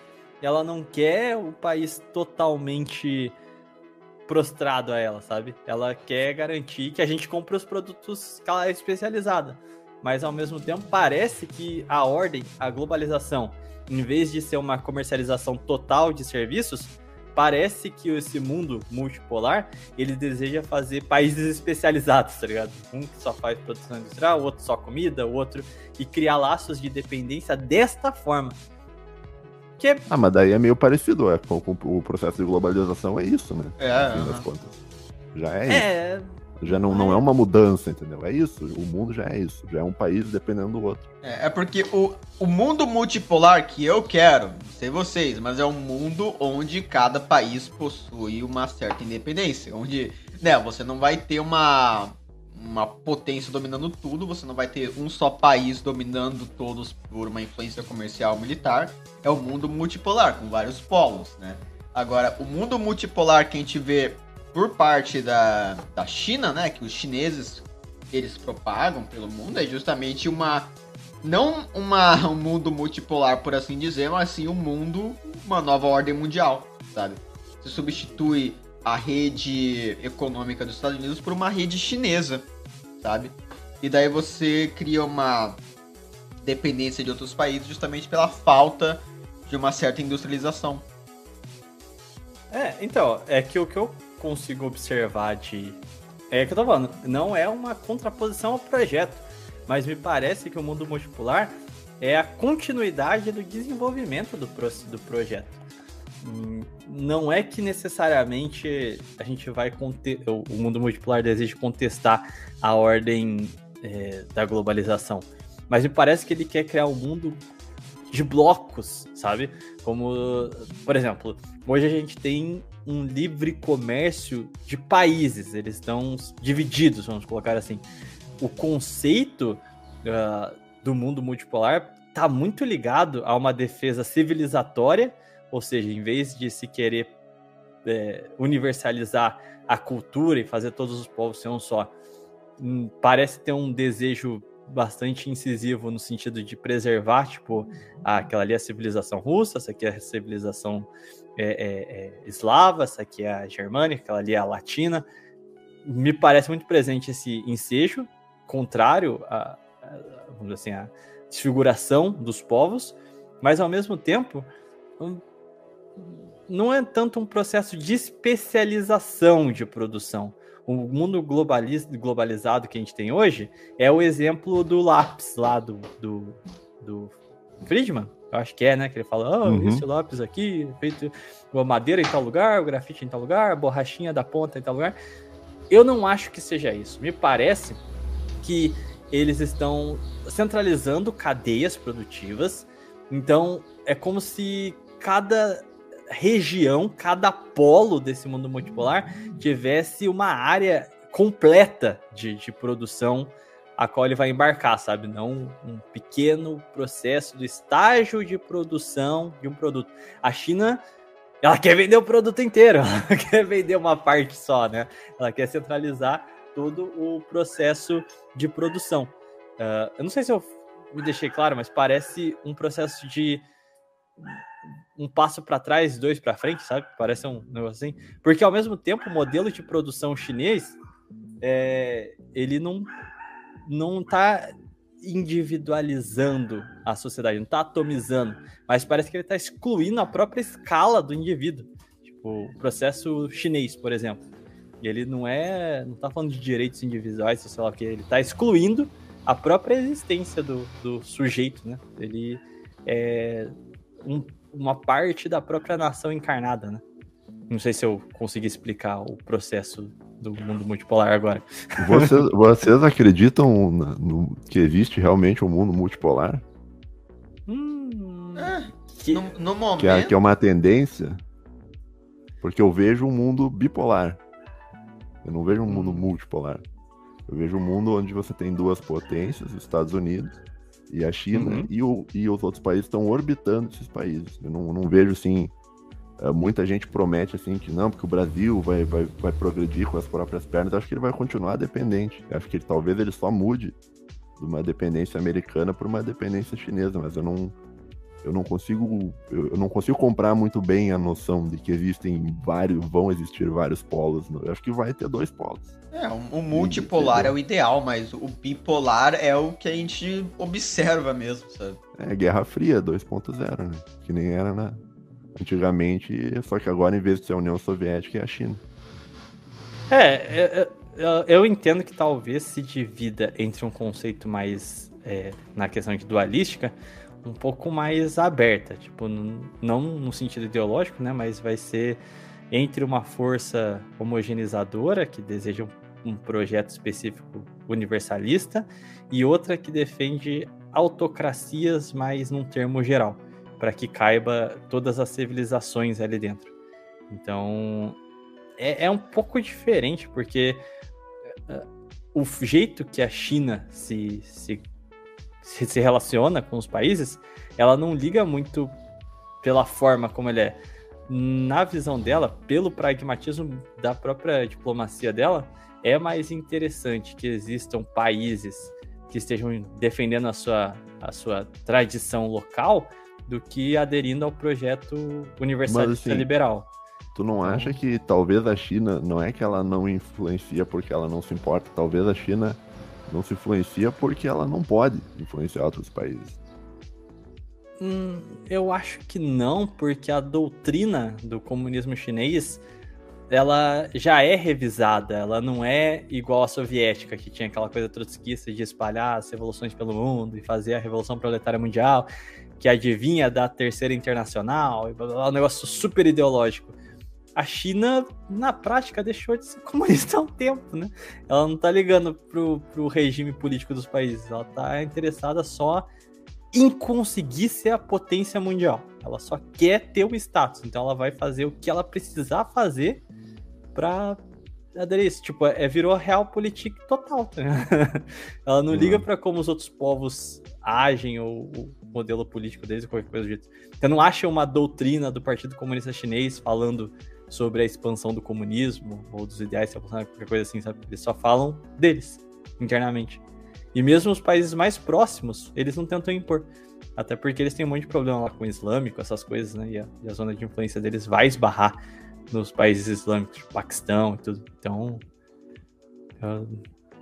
ela não quer o país totalmente prostrado a ela, sabe? Ela quer garantir que a gente compre os produtos que ela é especializada. Mas ao mesmo tempo parece que a ordem, a globalização, em vez de ser uma comercialização total de serviços, parece que esse mundo multipolar, ele deseja fazer países especializados, tá ligado? Um que só faz produção industrial, o outro só comida, o outro e criar laços de dependência desta forma. Que é
Ah, mas daí é meio parecido, é, com, com o processo de globalização é isso, né?
É,
No fim das contas. Já é, isso.
é,
Já não, não é uma mudança, entendeu? É isso. O mundo já é isso. Já é um país dependendo do outro.
É, é porque o, o mundo multipolar que eu quero, não sei vocês, mas é um mundo onde cada país possui uma certa independência. Onde, né, você não vai ter uma, uma potência dominando tudo, você não vai ter um só país dominando todos por uma influência comercial militar. É o mundo multipolar, com vários polos, né? Agora, o mundo multipolar que a gente vê por parte da, da China, né, que os chineses eles propagam pelo mundo, é justamente uma não uma, um mundo multipolar, por assim dizer, mas sim um mundo, uma nova ordem mundial, sabe? Você substitui a rede econômica dos Estados Unidos por uma rede chinesa, sabe? E daí você cria uma dependência de outros países justamente pela falta de uma certa industrialização.
É, então, é que o que eu consigo observar de. É que eu tô falando, não é uma contraposição ao projeto, mas me parece que o mundo multipolar é a continuidade do desenvolvimento do, pro- do projeto. Hum, Não é que necessariamente a gente vai conter. O o mundo multipolar deseja contestar a ordem é, da globalização. Mas me parece que ele quer criar um mundo de blocos, sabe? Como, por exemplo, hoje a gente tem um livre comércio de países, eles estão divididos, vamos colocar assim. O conceito ah, do mundo multipolar está muito ligado a uma defesa civilizatória, ou seja, em vez de se querer é, universalizar a cultura e fazer todos os povos ser um só. Hum, Parece ter um desejo bastante incisivo no sentido de preservar, tipo, aquela ali é a civilização russa, essa aqui é a civilização é, é, é, eslava, essa aqui é a germânica, aquela ali é a latina. Me parece muito presente esse ensejo, contrário a, a vamos dizer assim, a desfiguração dos povos, mas ao mesmo tempo não é tanto um processo de especialização de produção. O mundo globaliz, globalizado que a gente tem hoje é o exemplo do lápis lá do, do, do Friedman. Eu acho que é, né? Que ele fala: oh,
Uhum.
esse lápis aqui, feito a madeira em tal lugar, o grafite em tal lugar, a borrachinha da ponta em tal lugar. Eu não acho que seja isso. Me parece que eles estão centralizando cadeias produtivas. Então, é como se cada região, cada polo desse mundo multipolar tivesse uma área completa de, de produção a qual ele vai embarcar, sabe? Não um pequeno processo do estágio de produção de um produto. A China, ela quer vender o produto inteiro, ela quer vender uma parte só, né? Ela quer centralizar todo o processo de produção. Uh, eu não sei se eu me deixei claro, mas parece um processo de um passo para trás, dois para frente, sabe? Parece um negócio assim. Porque ao mesmo tempo, o modelo de produção chinês, é, ele não não tá individualizando a sociedade, não tá atomizando, mas parece que ele tá excluindo a própria escala do indivíduo. Tipo, o processo chinês, por exemplo. Ele não é, não tá falando de direitos individuais, sei lá o que, ele tá excluindo a própria existência do, do sujeito, né? Ele é um, uma parte da própria nação encarnada, né? Não sei se eu consegui explicar o processo do mundo multipolar agora.
Vocês, vocês acreditam na- no, que existe realmente um mundo multipolar?
Hum,
É,
que-
no, no momento.
Que é, que é uma tendência? Porque eu vejo um mundo bipolar. Eu não vejo um mundo multipolar. Eu vejo um mundo onde você tem duas potências, os Estados Unidos e a China,
Uhum.
e, o- e os outros países estão orbitando esses países. Eu não, não vejo assim. eh, Muita gente promete assim que não, porque o Brasil vai, vai, vai progredir com as próprias pernas. Eu acho que ele vai continuar dependente. Eu acho que ele, talvez ele só mude de uma dependência americana para uma dependência chinesa, mas eu não, eu não consigo eu não consigo comprar muito bem a noção de que existem vários vão existir vários polos eu acho que vai ter dois polos.
É, o, o multipolar é o ideal, mas o bipolar é o que a gente observa mesmo, sabe?
é Guerra Fria 2.0 né? Que nem era na antigamente só que agora em vez de ser a União Soviética é a China.
É, é, é, eu, eu entendo que talvez se divida entre um conceito mais é, na questão de dualística, um pouco mais aberta, tipo, não no sentido ideológico, né, mas vai ser entre uma força homogeneizadora que deseja um, um projeto específico universalista e outra que defende autocracias, mas num termo geral, para que caiba todas as civilizações ali dentro. Então, é, é um pouco diferente, porque uh, o jeito que a China se, se, se, se relaciona com os países, ela não liga muito pela forma como ele é. Na visão dela, pelo pragmatismo da própria diplomacia dela, é mais interessante que existam países que estejam defendendo a sua, a sua tradição local do que aderindo ao projeto universalista
assim,
liberal.
tu não acha que talvez a China não é que ela não influencia porque ela não se importa talvez a China não se influencia porque ela não pode influenciar outros países
Hum, eu acho que não, porque a doutrina do comunismo chinês ela já é revisada, ela não é igual à soviética, que tinha aquela coisa trotskista de espalhar as revoluções pelo mundo e fazer a revolução proletária mundial, que adivinha da terceira internacional, um negócio super ideológico. A China, na prática, deixou de ser comunista há um tempo, né? Ela não tá ligando pro, pro regime político dos países, ela tá interessada só em conseguir ser a potência mundial. Ela só quer ter o status, então ela vai fazer o que ela precisar fazer pra aderir isso. Tipo, é, virou realpolitik total, ligado? Ela não liga pra como os outros povos agem ou o modelo político deles ou qualquer coisa do jeito. Você não acha uma doutrina do Partido Comunista Chinês falando sobre a expansão do comunismo ou dos ideais, qualquer coisa assim, sabe? Eles só falam deles, internamente. E mesmo os países mais próximos, eles não tentam impor. Até porque eles têm um monte de problema lá com o islâmico, essas coisas, né? E a, e a zona de influência deles vai esbarrar nos países islâmicos, tipo Paquistão e tudo. Então, eu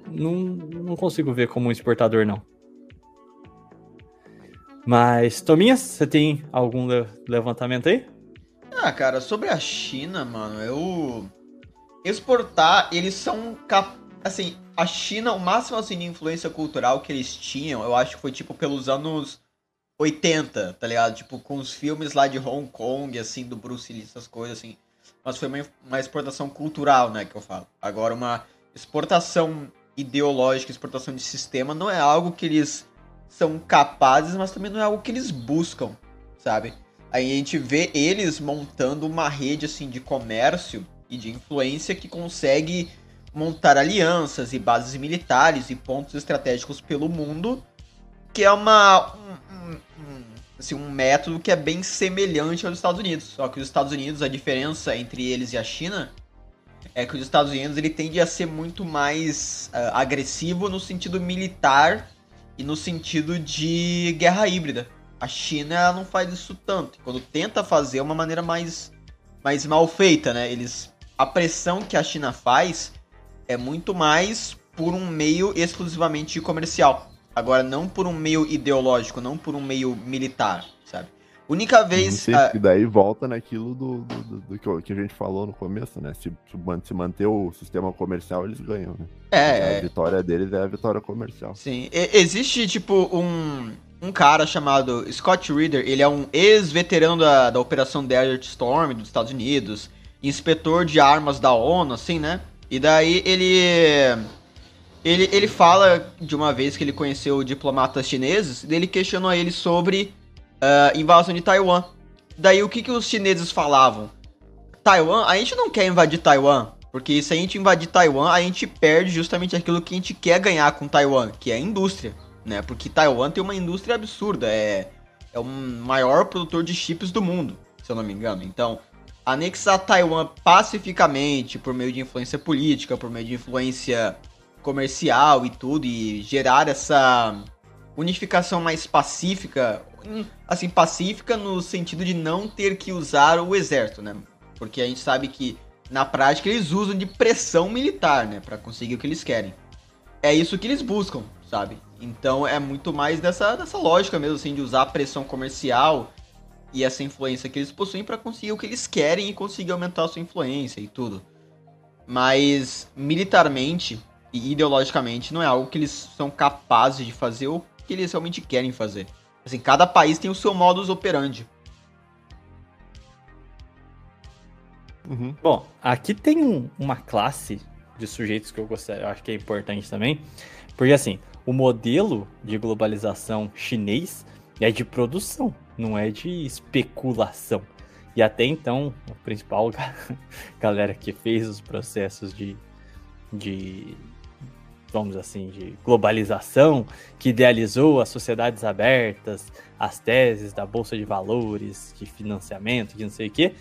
não, não consigo ver como um exportador, não. Mas, Tominhas, você tem algum le- levantamento aí?
Ah, cara, sobre a China, mano, eu. Exportar, eles são. cap- Assim, a China, o máximo assim, de influência cultural que eles tinham, eu acho que foi tipo pelos anos 80, tá ligado? Tipo, com os filmes lá de Hong Kong, assim, do Bruce Lee, essas coisas, assim. Mas foi uma, uma exportação cultural, né, que eu falo. Agora, uma exportação ideológica, exportação de sistema, não é algo que eles são capazes, mas também não é algo que eles buscam, sabe? Aí a gente vê eles montando uma rede assim de comércio e de influência que consegue montar alianças e bases militares e pontos estratégicos pelo mundo, que é uma um, um- assim, um método que é bem semelhante ao dos Estados Unidos. Só que os Estados Unidos, a diferença entre eles e a China é que os Estados Unidos ele tende a ser muito mais ah, agressivo no sentido militar e no sentido de guerra híbrida. A China ela não faz isso tanto. Quando tenta fazer é uma maneira mais, mais mal feita, né? Eles a pressão que a China faz é muito mais por um meio exclusivamente comercial. Agora não por um meio ideológico, não por um meio militar, sabe? Única vez ah,
que daí volta naquilo do, do, do- do que, a gente falou no começo, né? Se, se manter o sistema comercial, eles ganham, né?
é,
A
é,
vitória deles é a vitória comercial.
Sim, E- existe tipo um, um cara chamado Scott Reeder, ele é um ex-veterano da, da Operação Desert Storm dos Estados Unidos, inspetor de armas da ONU, assim, né? E daí ele. Ele, ele fala de uma vez que ele conheceu diplomatas chineses, e ele questionou ele sobre a invasão de Taiwan. Daí o que, que os chineses falavam? Taiwan, a gente não quer invadir Taiwan, porque se a gente invadir Taiwan, a gente perde justamente aquilo que a gente quer ganhar com Taiwan, que é a indústria, né? Porque Taiwan tem uma indústria absurda, é, é o maior produtor de chips do mundo, se eu não me engano. Então, anexar Taiwan pacificamente, por meio de influência política, por meio de influência comercial e tudo, e gerar essa unificação mais pacífica, assim, pacífica no sentido de não ter que usar o exército, né? Porque a gente sabe que na prática eles usam de pressão militar, né, Pra conseguir o que eles querem. É isso que eles buscam, sabe? Então é muito mais dessa, dessa lógica mesmo, assim, de usar a pressão comercial e essa influência que eles possuem pra conseguir o que eles querem e conseguir aumentar a sua influência e tudo. Mas militarmente e ideologicamente não é algo que eles são capazes de fazer ou que eles realmente querem fazer. Assim, cada país tem o seu modus operandi.
Uhum.
Bom, aqui tem um- uma classe de sujeitos que eu gostaria, eu acho que é importante também, porque assim, o modelo de globalização chinês é de produção, não é de especulação. E até então, o principal ga- galera que fez os processos de, de vamos assim, de globalização, que idealizou as sociedades abertas, as teses da bolsa de valores, de financiamento, de não sei o quê,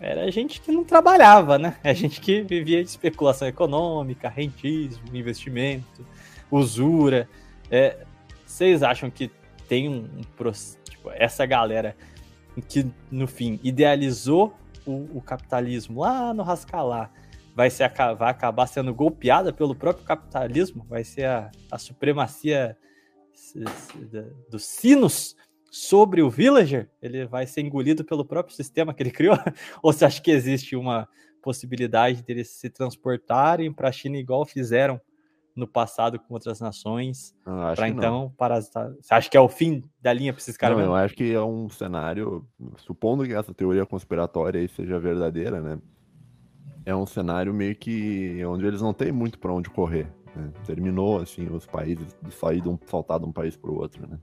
era gente que não trabalhava, né? É gente que vivia de especulação econômica, rentismo, investimento, usura. É, vocês acham que tem um, um tipo, essa galera que no fim idealizou o, o capitalismo lá no Rascalá vai, aca- vai acabar sendo golpeada pelo próprio capitalismo? Vai ser a, a supremacia dos sinos sobre o villager? Ele vai ser engolido pelo próprio sistema que ele criou? Ou você acha que existe uma possibilidade deles se transportarem para a China igual fizeram no passado com outras nações, para então parasitar? Você acha que é o fim da linha para esses caras
Não,
mesmo?
eu acho que é um cenário, supondo que essa teoria conspiratória aí seja verdadeira, né? É um cenário meio que onde eles não têm muito pra onde correr. né? Terminou assim os países de sair de um saltar de um país pro outro, né?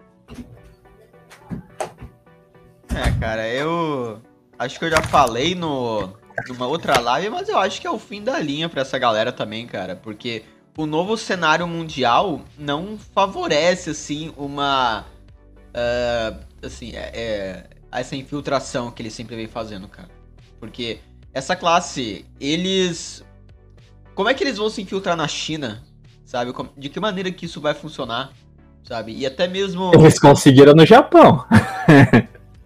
É, cara, eu acho que eu já falei no numa outra live, mas eu acho que é o fim da linha pra essa galera também, cara, porque o novo cenário mundial não favorece assim uma ah, assim, é, é, essa infiltração que ele sempre vem fazendo, cara. Porque essa classe, eles. Como é que eles vão se infiltrar na China? Sabe? Como- De que maneira que isso vai funcionar? Sabe? E até mesmo.
Eles conseguiram no Japão.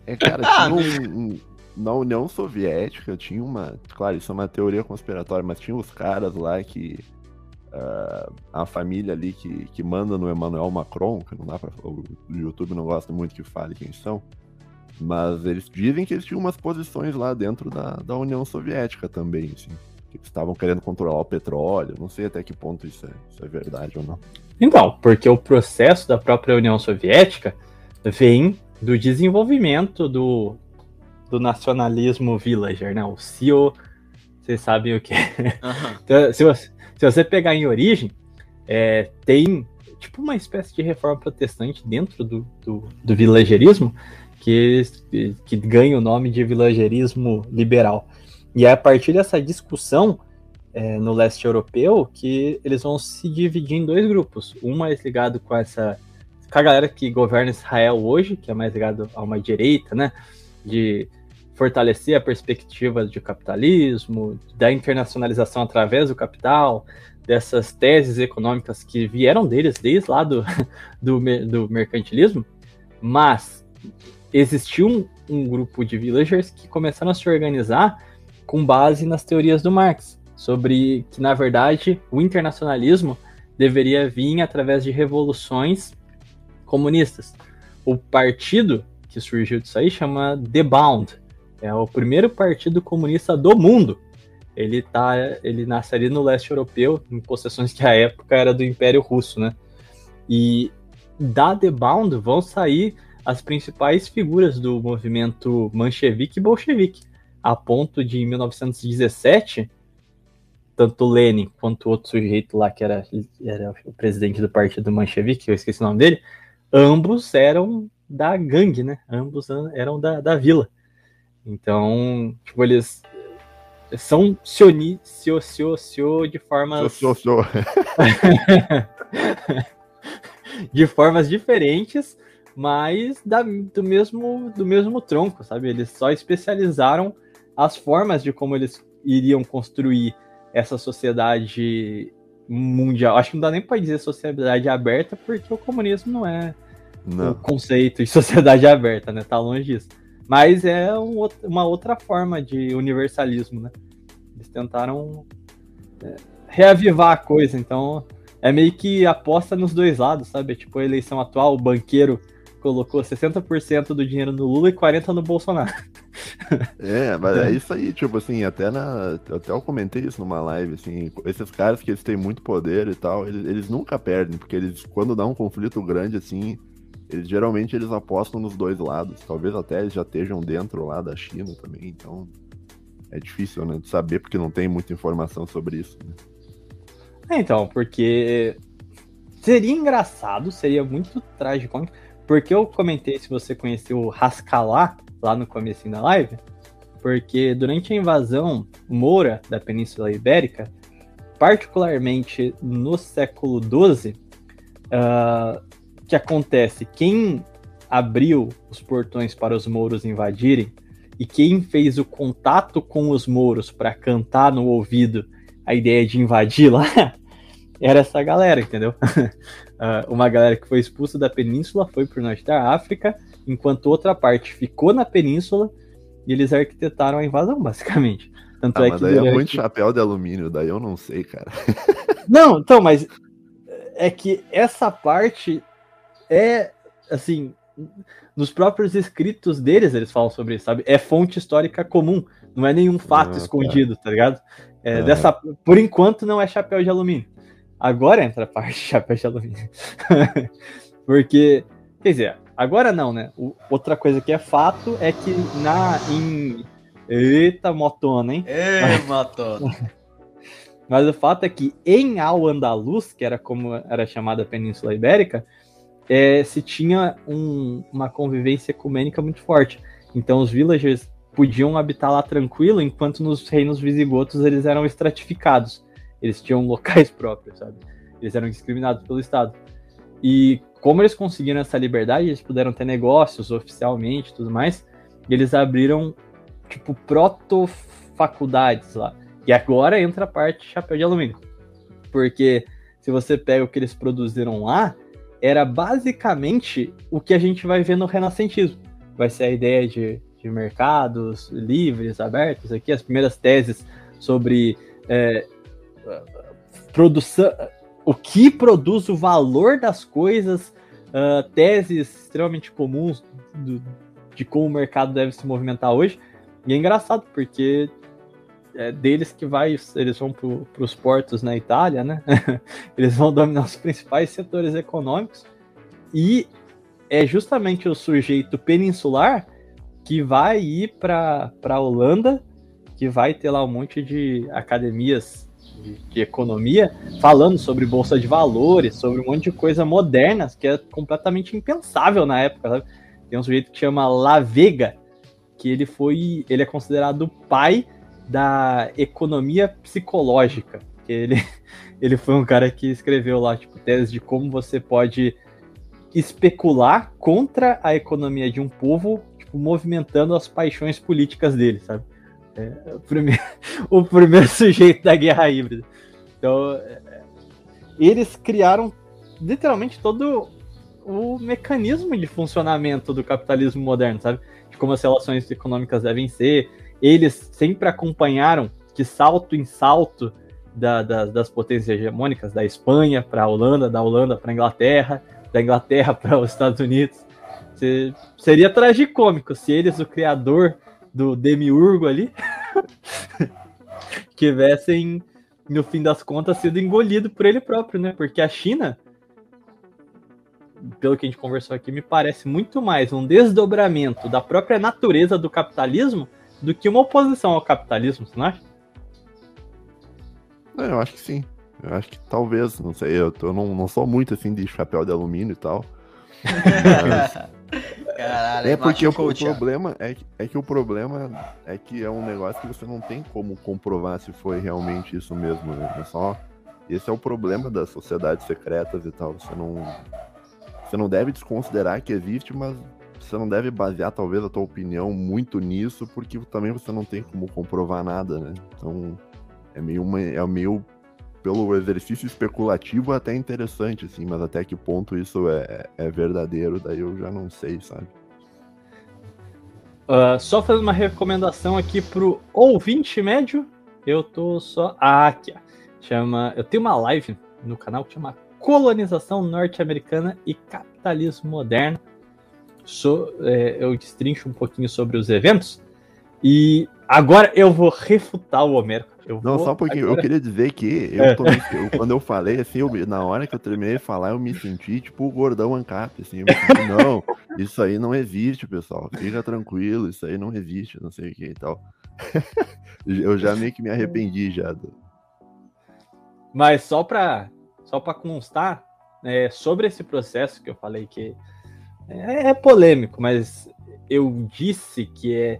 É, cara,
Ah,
tinha um, um- na União Soviética tinha uma. Claro, isso é uma teoria conspiratória, mas tinha os caras lá que. Ah, a família ali que, que manda no Emmanuel Macron, que não dá pra. O YouTube não gosta muito que fale quem são. Mas eles dizem que eles tinham umas posições lá dentro da, da União Soviética também, assim. Que eles estavam querendo controlar o petróleo. Não sei até que ponto isso é, isso é verdade ou não.
Então, porque o processo da própria União Soviética vem do desenvolvimento do, do nacionalismo villager, né? O CIO, vocês sabem o que é.
Aham.
Então, se, você, se você pegar em origem, é, tem tipo uma espécie de reforma protestante dentro do, do, do villagerismo que, que ganha o nome de villagerismo liberal. E é a partir dessa discussão é, no leste europeu que eles vão se dividir em dois grupos. Um mais ligado com essa com a galera que governa Israel hoje, que é mais ligado a uma direita, né? De fortalecer a perspectiva de capitalismo, da internacionalização através do capital, dessas teses econômicas que vieram deles desde lá do, do, do mercantilismo, mas existiu um, um grupo de villagers que começaram a se organizar com base nas teorias do Marx, sobre que, na verdade, o internacionalismo deveria vir através de revoluções comunistas. O partido que surgiu disso aí chama The Bound. É o primeiro partido comunista do mundo. Ele tá, ele nasce ali no leste europeu, em possessões que à época era do Império Russo, né? E da The Bound vão sair as principais figuras do movimento manchevique e bolchevique, a ponto de em 1917 tanto Lenin quanto outro sujeito lá que era, era o presidente do partido manchevique, eu esqueci o nome dele, ambos eram da gangue, né? Ambos eram da, da vila. Então, tipo, eles são sioni, sio, sio, sio de formas
Sou, sou, sou.
de formas diferentes, mas da, do mesmo do mesmo tronco, sabe? Eles só especializaram as formas de como eles iriam construir essa sociedade mundial. Acho que não dá nem para dizer sociedade aberta, porque o comunismo não é o
Não.
conceito de sociedade aberta, né? Tá longe disso. Mas é um uma outra forma de universalismo, né? Eles tentaram é, reavivar a coisa, então é meio que aposta nos dois lados, sabe? Tipo a eleição atual, o banqueiro colocou 60% do dinheiro no Lula e 40% no Bolsonaro.
É, mas é isso aí, tipo assim, até na. Até eu comentei isso numa live, assim, esses caras que eles têm muito poder e tal, eles, eles nunca perdem, porque eles, quando dá um conflito grande, assim, eles geralmente eles apostam nos dois lados. Talvez até eles já estejam dentro lá da China também, então. É difícil, né, de saber, porque não tem muita informação sobre isso. Né?
É, então, porque seria engraçado, seria muito trágico, porque eu comentei se você conheceu o Rascalá lá no começo da live, porque durante a invasão moura da Península Ibérica, particularmente no século XII, ah, o que acontece? Quem abriu os portões para os mouros invadirem e quem fez o contato com os mouros para cantar no ouvido a ideia de invadir lá era essa galera, entendeu? Ah, uma galera que foi expulsa da península foi pro norte da África, enquanto outra parte ficou na península e eles arquitetaram a invasão, basicamente. Tanto
Ah,
é que
daí é muito chapéu de alumínio, daí eu não sei, cara.
Não, então, mas é que essa parte é assim, nos próprios escritos deles eles falam sobre isso, sabe? É fonte histórica comum, não é nenhum fato
Ah, tá.
escondido, tá ligado? É,
Aham.
dessa, por enquanto não é chapéu de alumínio. Agora entra a parte de chapéu de alumínio. Porque, quer dizer, agora não, né? O- outra coisa que é fato é que na em Eita, motona, hein?
Ê, matou.
Mas o fato é que em Al-Andalus, que era como era chamada a Península Ibérica, é, se tinha um- uma convivência ecumênica muito forte. Então os villagers podiam habitar lá tranquilo, enquanto nos reinos visigotos eles eram estratificados. Eles tinham locais próprios, sabe? Eles eram discriminados pelo Estado. E como eles conseguiram essa liberdade, eles puderam ter negócios oficialmente e tudo mais, e eles abriram, tipo, faculdades lá. E agora entra a parte chapéu de alumínio. Porque se você pega o que eles produziram lá, era basicamente o que a gente vai ver no renascentismo. Vai ser a ideia de, de mercados livres, abertos, aqui as primeiras teses sobre é, produção, o que produz o valor das coisas, uh, teses extremamente comuns do, de como o mercado deve se movimentar hoje. E é engraçado, porque é deles que vai, eles vão para os portos na Itália, né? eles vão dominar os principais setores econômicos e é justamente o sujeito peninsular que vai ir para a Holanda, que vai ter lá um monte de academias de, de, economia falando sobre bolsa de valores, sobre um monte de coisa modernas que é completamente impensável na época. Sabe? Tem um sujeito que chama La Vega, que ele foi, ele é considerado o pai da economia psicológica. Ele, ele foi um cara que escreveu lá, tipo, tese de como você pode especular contra a economia de um povo, tipo, movimentando as paixões políticas dele, sabe? É, o, primeiro, o primeiro sujeito da guerra híbrida. Então, é, eles criaram literalmente todo o mecanismo de funcionamento do capitalismo moderno, sabe? De como as relações econômicas devem ser, eles sempre acompanharam de salto em salto da, da, das potências hegemônicas, da Espanha para a Holanda, da Holanda para a Inglaterra, da Inglaterra para os Estados Unidos. Se, seria tragicômico se eles, o criador do Demiurgo ali, tivessem, no fim das contas, sido engolido por ele próprio, né? Porque a China, pelo que a gente conversou aqui, me parece muito mais um desdobramento da própria natureza do capitalismo do que uma oposição ao capitalismo, você não acha?
É, eu acho que sim. Eu acho que talvez, não sei, eu, tô, eu não, não sou muito assim de chapéu de alumínio e tal.
Caralho,
é porque o, o, problema é que, é que o problema é que é um negócio que você não tem como comprovar se foi realmente isso mesmo, né? É só esse é o problema das sociedades secretas e tal. Você não você não deve desconsiderar que existe, mas você não deve basear talvez a tua opinião muito nisso, porque também você não tem como comprovar nada, né? Então é meio uma, é meio pelo exercício especulativo até interessante, assim, mas até que ponto isso é, é verdadeiro, daí eu já não sei, sabe?
Uh, só fazendo uma recomendação aqui pro ouvinte médio, eu tô só. Ah, aqui, ó. Chama. Eu tenho uma live no canal que chama Colonização Norte-Americana e Capitalismo Moderno so, é, eu destrincho um pouquinho sobre os eventos. E agora eu vou refutar o Homero. Eu
não, só pouquinho.
agora...
Eu queria dizer que eu, tô, eu, quando eu falei, assim, eu, na hora que eu terminei de falar, eu me senti tipo o gordão ANCAP, assim. Senti, não, isso aí não existe, pessoal. Fica tranquilo, isso aí não existe, não sei o que e tal. eu já meio que me arrependi já. Do...
Mas só para só pra constar, é, sobre esse processo que eu falei que é, é, polêmico, mas eu disse que é,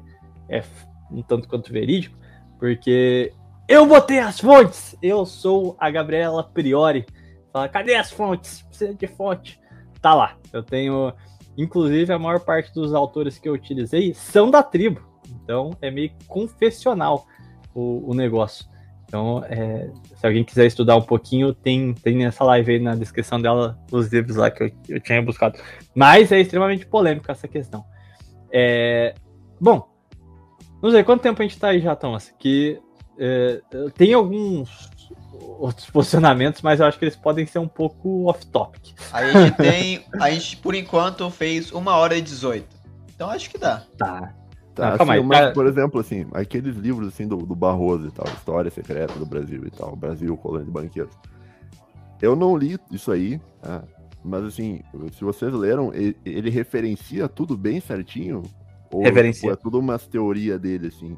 é um tanto quanto verídico, porque eu botei as fontes. Eu sou a Gabriela Priori. Fala, cadê as fontes? Precisa de fonte. Tá lá. Eu tenho. Inclusive, a maior parte dos autores que eu utilizei são da tribo. Então é meio confessional o, o negócio. Então, é, se alguém quiser estudar um pouquinho, tem, tem nessa live aí na descrição dela os livros lá que eu, eu tinha buscado. Mas é extremamente polêmico essa questão. É, bom, não sei quanto tempo a gente tá aí já, Thomas. Que é, tem alguns outros posicionamentos, mas eu acho que eles podem ser um pouco off-topic.
A gente tem. A gente, por enquanto, fez uma hora e 18. Então acho que dá.
Tá.
Tá, assim, aí, mas, por exemplo, assim, aqueles livros assim do, do Barroso e tal, História Secreta do Brasil e tal, Brasil, Colônia de Banqueiros. Eu não li isso aí, tá? mas assim, se vocês leram, ele, ele referencia tudo bem certinho? Ou
referencia.
é tudo umas teoria dele, assim?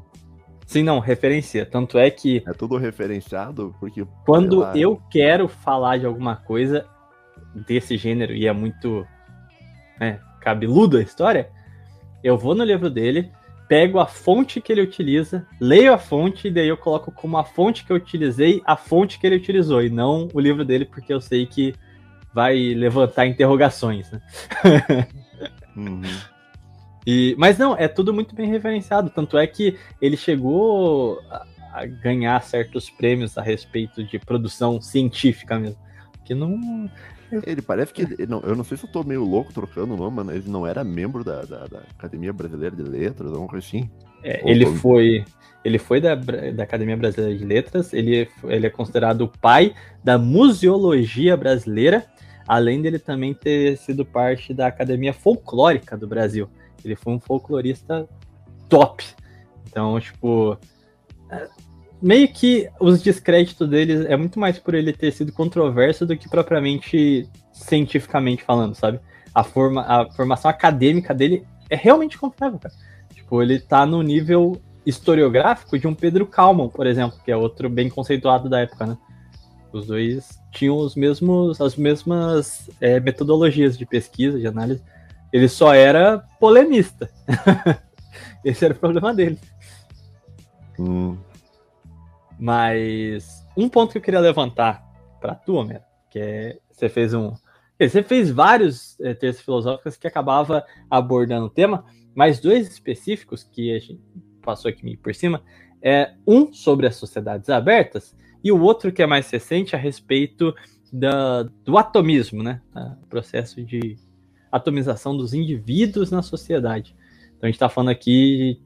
Sim, não, referencia. Tanto é que.
É tudo referenciado, porque.
Quando eu quero falar de alguma coisa desse gênero e é muito né, cabeludo a história, eu vou no livro dele, pego a fonte que ele utiliza, leio a fonte e daí eu coloco como a fonte que eu utilizei, a fonte que ele utilizou, e não o livro dele, porque eu sei que vai levantar interrogações. Né?
uhum.
E, mas não, é tudo muito bem referenciado. Tanto é que ele chegou a, a ganhar certos prêmios a respeito de produção científica mesmo. Que não.
Ele parece que. não, eu não sei se eu tô meio louco trocando o nome, mas ele não era membro da, da, da Academia Brasileira de Letras, alguma coisa assim.
É, ele
como?
foi. Ele foi da, da Academia Brasileira de Letras, ele, ele é considerado o pai da museologia brasileira, além dele também ter sido parte da Academia Folclórica do Brasil. Ele foi um folclorista top. Então, tipo. Meio que os descréditos dele é muito mais por ele ter sido controverso do que propriamente cientificamente falando, sabe? A, forma, a formação acadêmica dele é realmente confiável, cara. Tipo, ele tá no nível historiográfico de um Pedro Kalman, por exemplo, que é outro bem conceituado da época, né? Os dois tinham os mesmos, as mesmas é, metodologias de pesquisa, de análise. Ele só era polemista. Esse era o problema dele.
Hum,
Mas um ponto que eu queria levantar para tu, Homero, que é você fez um, você fez vários é, textos filosóficos que acabava abordando o tema, mas dois específicos que a gente passou aqui por cima é um sobre as sociedades abertas e o outro que é mais recente a respeito da, do atomismo, né? O processo de atomização dos indivíduos na sociedade. Então a gente está falando aqui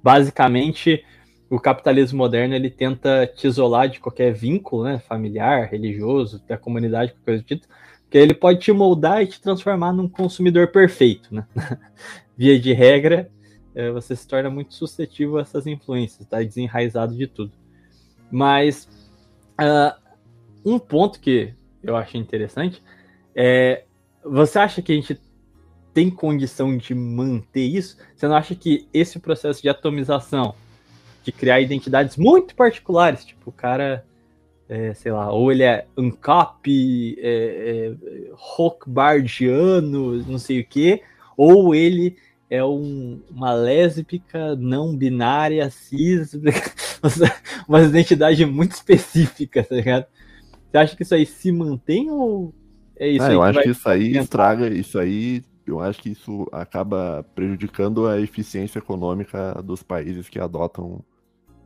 basicamente o capitalismo moderno ele tenta te isolar de qualquer vínculo, né, familiar, religioso, da comunidade, qualquer coisa do tipo, porque ele pode te moldar e te transformar num consumidor perfeito, né? Via de regra, eh, você se torna muito suscetível a essas influências, tá desenraizado de tudo. Mas ah, um ponto que eu acho interessante é você acha que a gente tem condição de manter isso? Você não acha que esse processo de atomização de criar identidades muito particulares. Tipo, o cara, é, sei lá, ou ele é Ancap, é, é, Rockbardiano, não sei o quê, ou ele é um- uma lésbica não binária, cis, uma identidade muito específica, tá ligado? Você acha que isso aí se mantém ou é isso
ah,
aí
eu
que
acho que isso aí
tentar?
estraga, isso aí, eu acho que isso acaba prejudicando a eficiência econômica dos países que adotam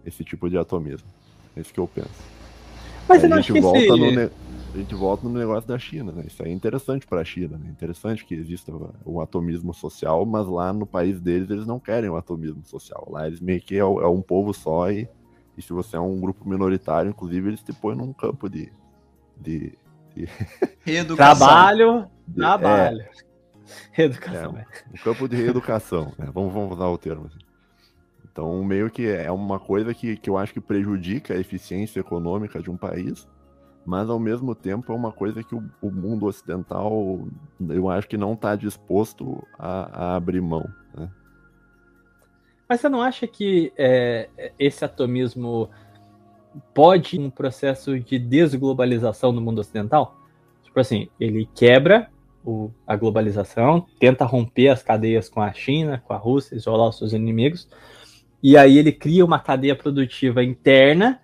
esse tipo de atomismo. É isso que eu penso.
Mas não
a gente
que
volta
esse...
no ne- a gente volta no negócio da China, né? Isso é interessante para a China, né? Interessante que exista o atomismo social, mas lá no país deles eles não querem o atomismo social. Lá eles meio que é, é um povo só e, e se você é um grupo minoritário, inclusive eles te põem num campo de, de,
Reeducação.
Trabalho,
de-
trabalho.
É,
é.
um campo de reeducação, né? Vamos, vamos usar o termo. assim. Então, meio que é uma coisa que, que eu acho que prejudica a eficiência econômica de um país, mas ao mesmo tempo é uma coisa que o, o mundo ocidental, eu acho que não está disposto a, a abrir mão. Né?
Mas você não acha que é, esse atomismo pode um processo de desglobalização no mundo ocidental? Tipo assim, ele quebra o- a globalização, tenta romper as cadeias com a China, com a Rússia, isolar os seus inimigos, e aí ele cria uma cadeia produtiva interna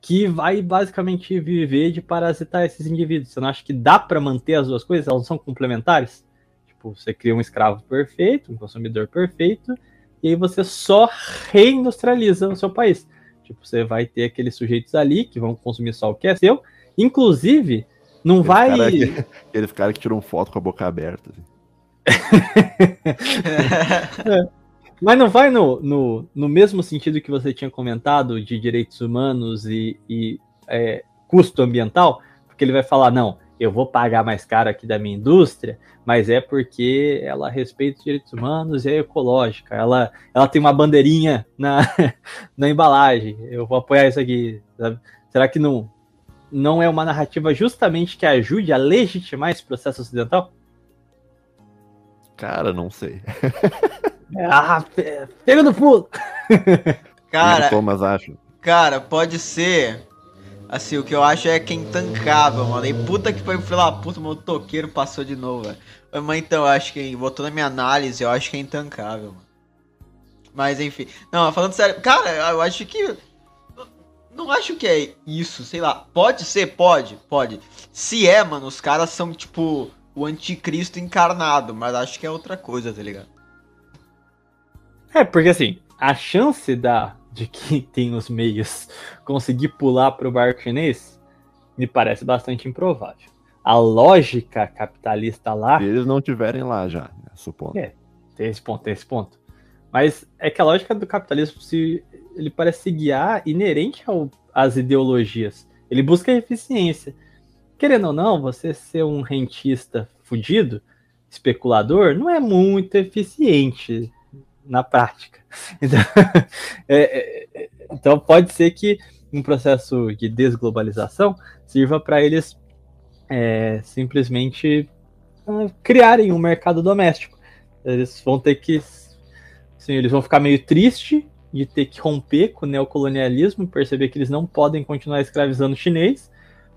que vai basicamente viver de parasitar esses indivíduos. Você não acha que dá para manter as duas coisas? Elas são complementares? Tipo, você cria um escravo perfeito, um consumidor perfeito, e aí você só reindustrializa o seu país. Tipo, você vai ter aqueles sujeitos ali que vão consumir só o que é seu, inclusive não vai
cara que- aqueles caras que tiram foto com a boca aberta. assim.
Mas não vai no, no, no mesmo sentido que você tinha comentado de direitos humanos e, e, é, custo ambiental, porque ele vai falar, não, eu vou pagar mais caro aqui da minha indústria, mas é porque ela respeita os direitos humanos e é ecológica, ela, ela tem uma bandeirinha na, na embalagem, eu vou apoiar isso aqui. sabe? Será que não, não é uma narrativa justamente que ajude a legitimar esse processo ocidental?
Cara, não sei.
Ah, pe- pega no pulo!
Cara,
Thomas acha.
cara, pode ser. Assim, o que eu acho é que é intancável, mano. E puta que foi filho da puta, meu toqueiro passou de novo, velho. Mas então, eu acho que, voltou na minha análise, eu acho que é intancável, mano. Mas enfim. Não, falando sério, cara, eu acho que. Não acho que é isso, sei lá. Pode ser, pode, pode. Se é, mano, os caras são, tipo, o anticristo encarnado, mas acho que é outra coisa, tá ligado?
É, porque assim, a chance da, de quem tem os meios conseguir pular pro barco chinês me parece bastante improvável. A lógica capitalista lá.
Se eles não tiverem lá já, né, supondo.
É. Tem esse ponto, tem esse ponto. Mas é que a lógica do capitalismo se, ele parece se guiar inerente ao, às ideologias. Ele busca eficiência. Querendo ou não, você ser um rentista fudido, especulador, não é muito eficiente na prática. Então, é, é, então pode ser que um processo de desglobalização sirva para eles é, simplesmente uh, criarem um mercado doméstico. Eles vão ter que. Assim, eles vão ficar meio tristes de ter que romper com o neocolonialismo, perceber que eles não podem continuar escravizando o chinês,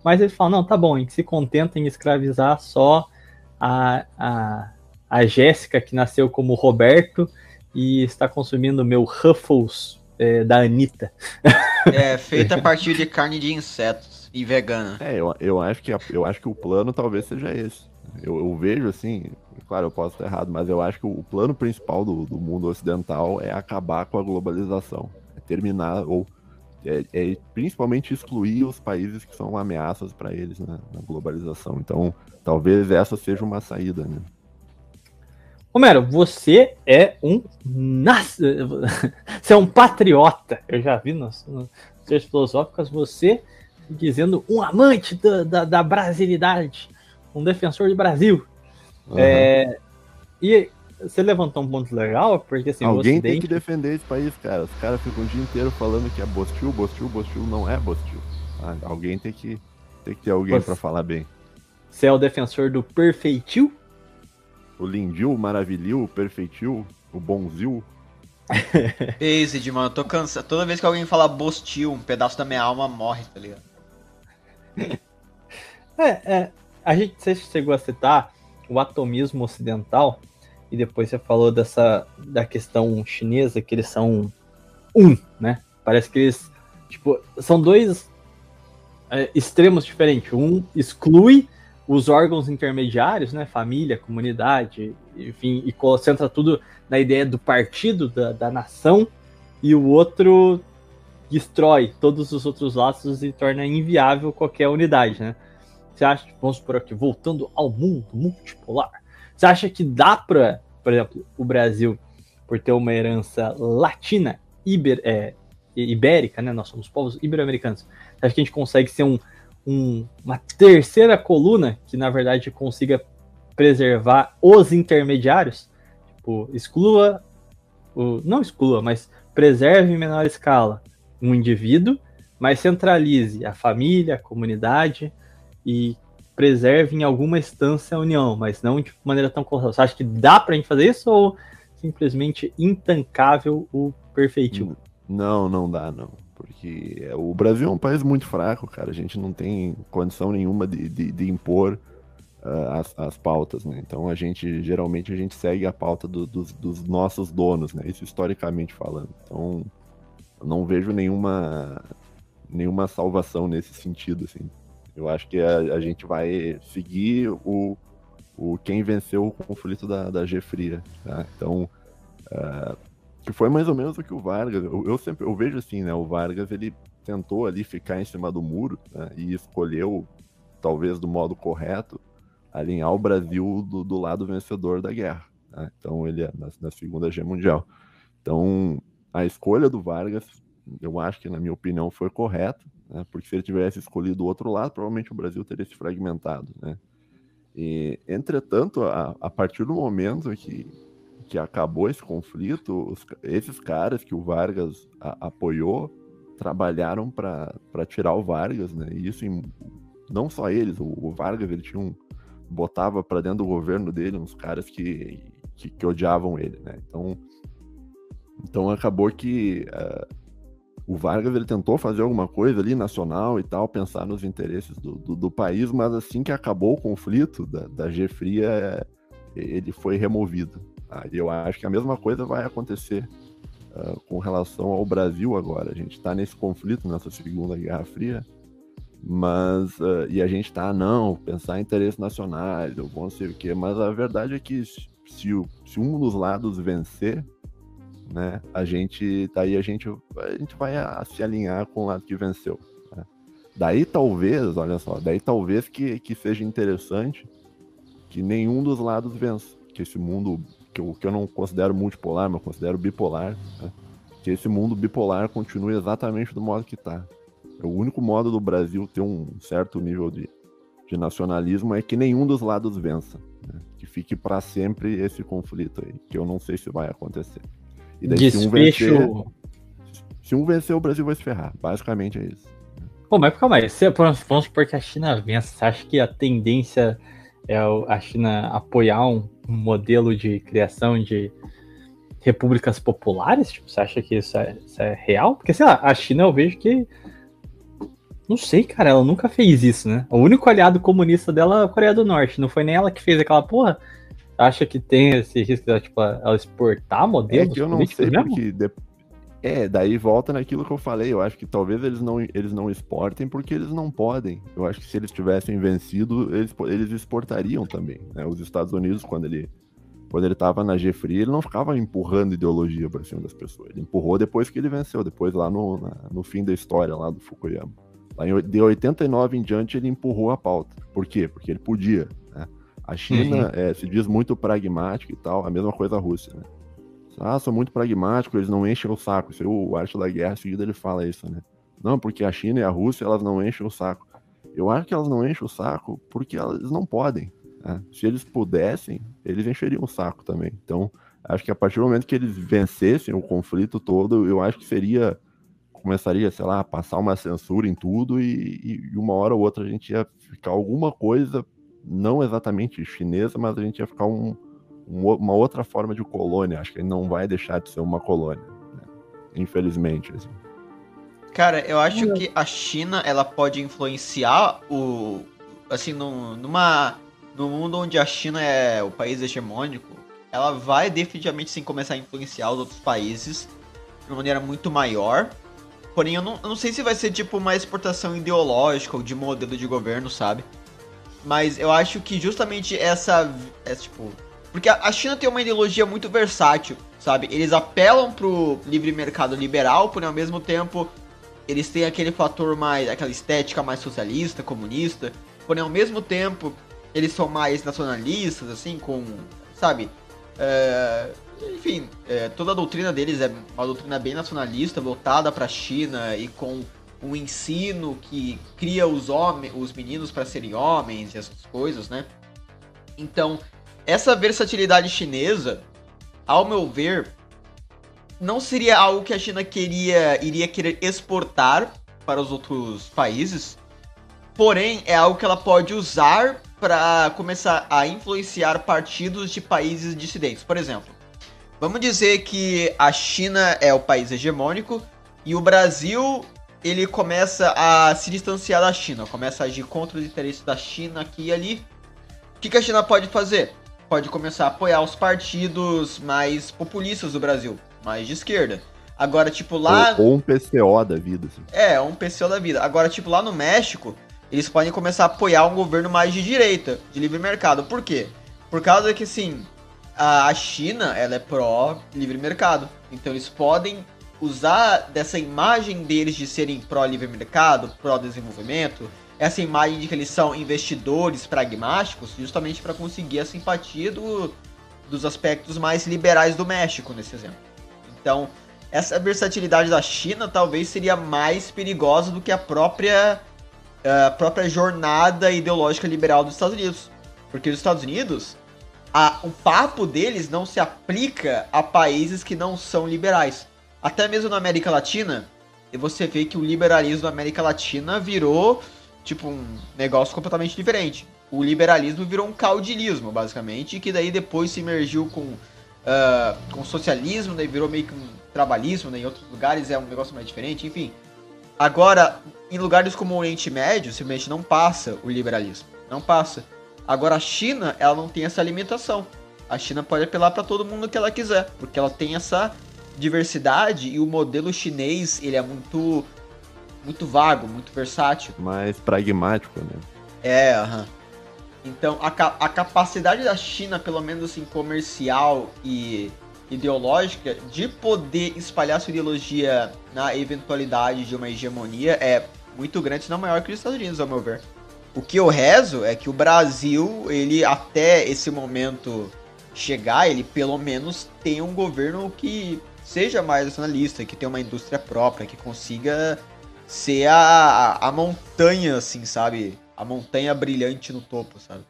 mas eles falam, não, tá bom, a gente se contenta em escravizar só a, a, a Jéssica, que nasceu como Roberto, e está consumindo meu Ruffles é, da Anitta.
É, feita a partir de carne de insetos e vegana.
É, eu, eu, acho que, eu acho que o plano talvez seja esse. Eu, eu vejo assim, claro, eu posso estar errado, mas eu acho que o plano principal do, do mundo ocidental é acabar com a globalização. É terminar, ou é, é principalmente excluir os países que são ameaças para eles na, na globalização. Então, talvez essa seja uma saída, né?
Romero, você é um você é um patriota. Eu já vi nas, nas teorias filosóficas você dizendo um amante da, da, da brasilidade, um defensor do Brasil.
Aham.
É, e você levantou um ponto legal, porque assim,
Alguém tem
Ocidente...
que defender esse país, cara. Os caras ficam o dia inteiro falando que é Bostil, Bostil, Bostil não é Bostil. tá? Alguém tem que, tem que ter alguém pra falar bem.
Você é o defensor do perfeitil?
O Lindil, o Maravilhil, o Perfeitil, o Bonzil.
Based, mano, eu tô cansado. Toda vez que alguém fala bostil, um pedaço da minha alma morre, tá ligado?
É, é, a gente você chegou a citar o atomismo ocidental e depois você falou dessa da questão chinesa que eles são um, né? Parece que eles tipo são dois é, extremos diferentes. Um exclui os órgãos intermediários, né? Família, comunidade, enfim, e concentra tudo na ideia do partido, da, da nação, e o outro destrói todos os outros laços e torna inviável qualquer unidade, né? Você acha, vamos por aqui, voltando ao mundo multipolar, você acha que dá para, por exemplo, o Brasil, por ter uma herança latina, iber, é, ibérica, né? Nós somos povos ibero-americanos. Você acha que a gente consegue ser um, um- uma terceira coluna que, na verdade, consiga preservar os intermediários? Tipo, exclua, o, não exclua, mas preserve em menor escala um indivíduo, mas centralize a família, a comunidade e preserve em alguma instância a união, mas não de maneira tão correta. Você acha que dá pra gente fazer isso ou simplesmente intancável o perfeitinho?
Não, não dá, não. Porque é, o Brasil é um país muito fraco, cara. A gente não tem condição nenhuma de, de, de impor ah, as, as pautas, né? Então a gente, geralmente, a gente segue a pauta do- dos, dos nossos donos, né? Isso historicamente falando. Então, não vejo nenhuma, nenhuma salvação nesse sentido, assim. Eu acho que a, a gente vai seguir o, o quem venceu o conflito da, da G Fria, tá? Então, ah, que foi mais ou menos o que o Vargas, eu, eu sempre, eu vejo assim, né, o Vargas, ele tentou ali ficar em cima do muro, né, e escolheu, talvez do modo correto, alinhar o Brasil do, do lado vencedor da guerra, né? então ele é na, na Segunda Guerra Mundial. Então, a escolha do Vargas, eu acho que, na minha opinião, foi correta, né, porque se ele tivesse escolhido o outro lado, provavelmente o Brasil teria se fragmentado, né. E, entretanto, a, a partir do momento que, que acabou esse conflito, os esses caras que o Vargas a- apoiou trabalharam para tirar o Vargas, né? E isso em- não só eles, o, o Vargas ele tinha um botava para dentro do governo dele uns caras que, que, que odiavam ele, né? Então então acabou que ah, o Vargas ele tentou fazer alguma coisa ali nacional e tal, pensar nos interesses do, do, do país, mas assim que acabou o conflito da, da G Fria, eh, ele foi removido. Tá? E eu acho que a mesma coisa vai acontecer ah, com relação ao Brasil agora. A gente está nesse conflito, nessa Segunda Guerra Fria, Mas, uh, e a gente tá, não, pensar em interesses nacionais, eu vou não sei o quê, mas a verdade é que se, o, se um dos lados vencer, né, a gente, daí a gente, a gente vai a, a se alinhar com o lado que venceu. Né? Daí talvez, olha só, daí talvez que, que seja interessante que nenhum dos lados vença, que esse mundo, que eu, que eu não considero multipolar, mas considero bipolar, né? que esse mundo bipolar continue exatamente do modo que está. O único modo do Brasil ter um certo nível de, de nacionalismo é que nenhum dos lados vença. Né? Que fique para sempre esse conflito aí, que eu não sei se vai acontecer.
E daí, se um vencer,
se um vencer, o Brasil vai se ferrar. Basicamente é isso.
Pô, mas calma aí, se, vamos supor que a China vença, você acha que a tendência é a China apoiar um modelo de criação de repúblicas populares? Tipo, você acha que isso é, isso é real? Porque, sei lá, a China eu vejo que não sei, cara, ela nunca fez isso, né? O único aliado comunista dela é a Coreia do Norte. Não foi nem ela que fez aquela porra. Acha que tem esse risco de tipo, ela exportar modelos?
É que eu não sei, mesmo? porque. É, daí volta naquilo que eu falei. Eu acho que talvez eles não, eles não exportem porque eles não podem. Eu acho que se eles tivessem vencido, eles, eles exportariam também. Né? Os Estados Unidos, quando ele quando ele estava na G-Free, ele não ficava empurrando ideologia para cima das pessoas. Ele empurrou depois que ele venceu, depois lá no, na, no fim da história lá do Fukuyama. Lá em, de 89 em diante, ele empurrou a pauta. Por quê? Porque ele podia. Né? A China uhum. é, se diz muito pragmática e tal, a mesma coisa a Rússia, né? Ah, são muito pragmáticos, eles não enchem o saco. Isso aí, o Arte da Guerra, seguida, ele fala isso, né? Não, porque a China e a Rússia, elas não enchem o saco. Eu acho que elas não enchem o saco porque elas não podem. Né? Se eles pudessem, eles encheriam o saco também. Então, acho que a partir do momento que eles vencessem o conflito todo, eu acho que seria começaria, sei lá, a passar uma censura em tudo e, e, uma hora ou outra a gente ia ficar alguma coisa, não exatamente chinesa, mas a gente ia ficar um, uma outra forma de colônia. Acho que não vai deixar de ser uma colônia, né? infelizmente. Assim.
Cara, eu acho que a China ela pode influenciar o assim no, numa no mundo onde a China é o país hegemônico, ela vai definitivamente sim começar a influenciar os outros países de uma maneira muito maior Porém, eu não, eu não sei se vai ser tipo uma exportação ideológica ou de modelo de governo, sabe? Mas eu acho que justamente essa. É, tipo. Porque a China tem uma ideologia muito versátil, sabe? Eles apelam pro livre mercado liberal, porém ao mesmo tempo eles têm aquele fator mais. aquela estética mais socialista, comunista. Porém ao mesmo tempo eles são mais nacionalistas, assim, com. sabe? É, enfim, é, toda a doutrina deles é uma doutrina bem nacionalista, voltada para a China e com um ensino que cria os homens, os meninos para serem homens e essas coisas, né? Então, essa versatilidade chinesa, ao meu ver, não seria algo que a China queria iria querer exportar para os outros países, porém é algo que ela pode usar para começar a influenciar partidos de países dissidentes. Por exemplo, Vamos dizer que a China é o país hegemônico e o Brasil ele começa a se distanciar da China, começa a agir contra os interesses da China aqui e ali. O que, que a China pode fazer? Pode começar a apoiar os partidos mais populistas do Brasil, mais de esquerda. Agora, tipo, lá.
Ou, ou um PCO da vida. Assim.
É, um PCO da vida. Agora, tipo, lá no México, eles podem começar a apoiar um governo mais de direita, de livre mercado. Por quê? Por causa que, assim, a China ela é pró livre mercado. Então eles podem usar dessa imagem deles de serem pró livre mercado, pró desenvolvimento, essa imagem de que eles são investidores pragmáticos, justamente para conseguir a simpatia do, dos aspectos mais liberais do México nesse exemplo. Então, essa versatilidade da China talvez seria mais perigosa do que a própria a própria jornada ideológica liberal dos Estados Unidos. Porque os Estados Unidos, a, o papo deles não se aplica a países que não são liberais. Até mesmo na América Latina, você vê que o liberalismo da América Latina virou tipo um negócio completamente diferente. O liberalismo virou um caudilismo, basicamente, que daí depois se emergiu com, uh, com socialismo, daí virou meio que um trabalhismo, né? em outros lugares é um negócio mais diferente, enfim. Agora, em lugares como o Oriente Médio, simplesmente não passa o liberalismo. Não passa. Agora a China, ela não tem essa limitação. A China pode apelar para todo mundo que ela quiser, porque ela tem essa diversidade e o modelo chinês, ele é muito muito vago, muito versátil.
Mais pragmático, né?
É, aham. Então, a, ca- a capacidade da China, pelo menos assim, comercial e ideológica, de poder espalhar sua ideologia na eventualidade de uma hegemonia é muito grande, se não maior que os Estados Unidos, ao meu ver. O que eu rezo é que o Brasil, ele até esse momento chegar, ele pelo menos tenha um governo que seja mais nacionalista, que tenha uma indústria própria, que consiga ser a, a, a montanha, assim, sabe? A montanha brilhante no topo, sabe?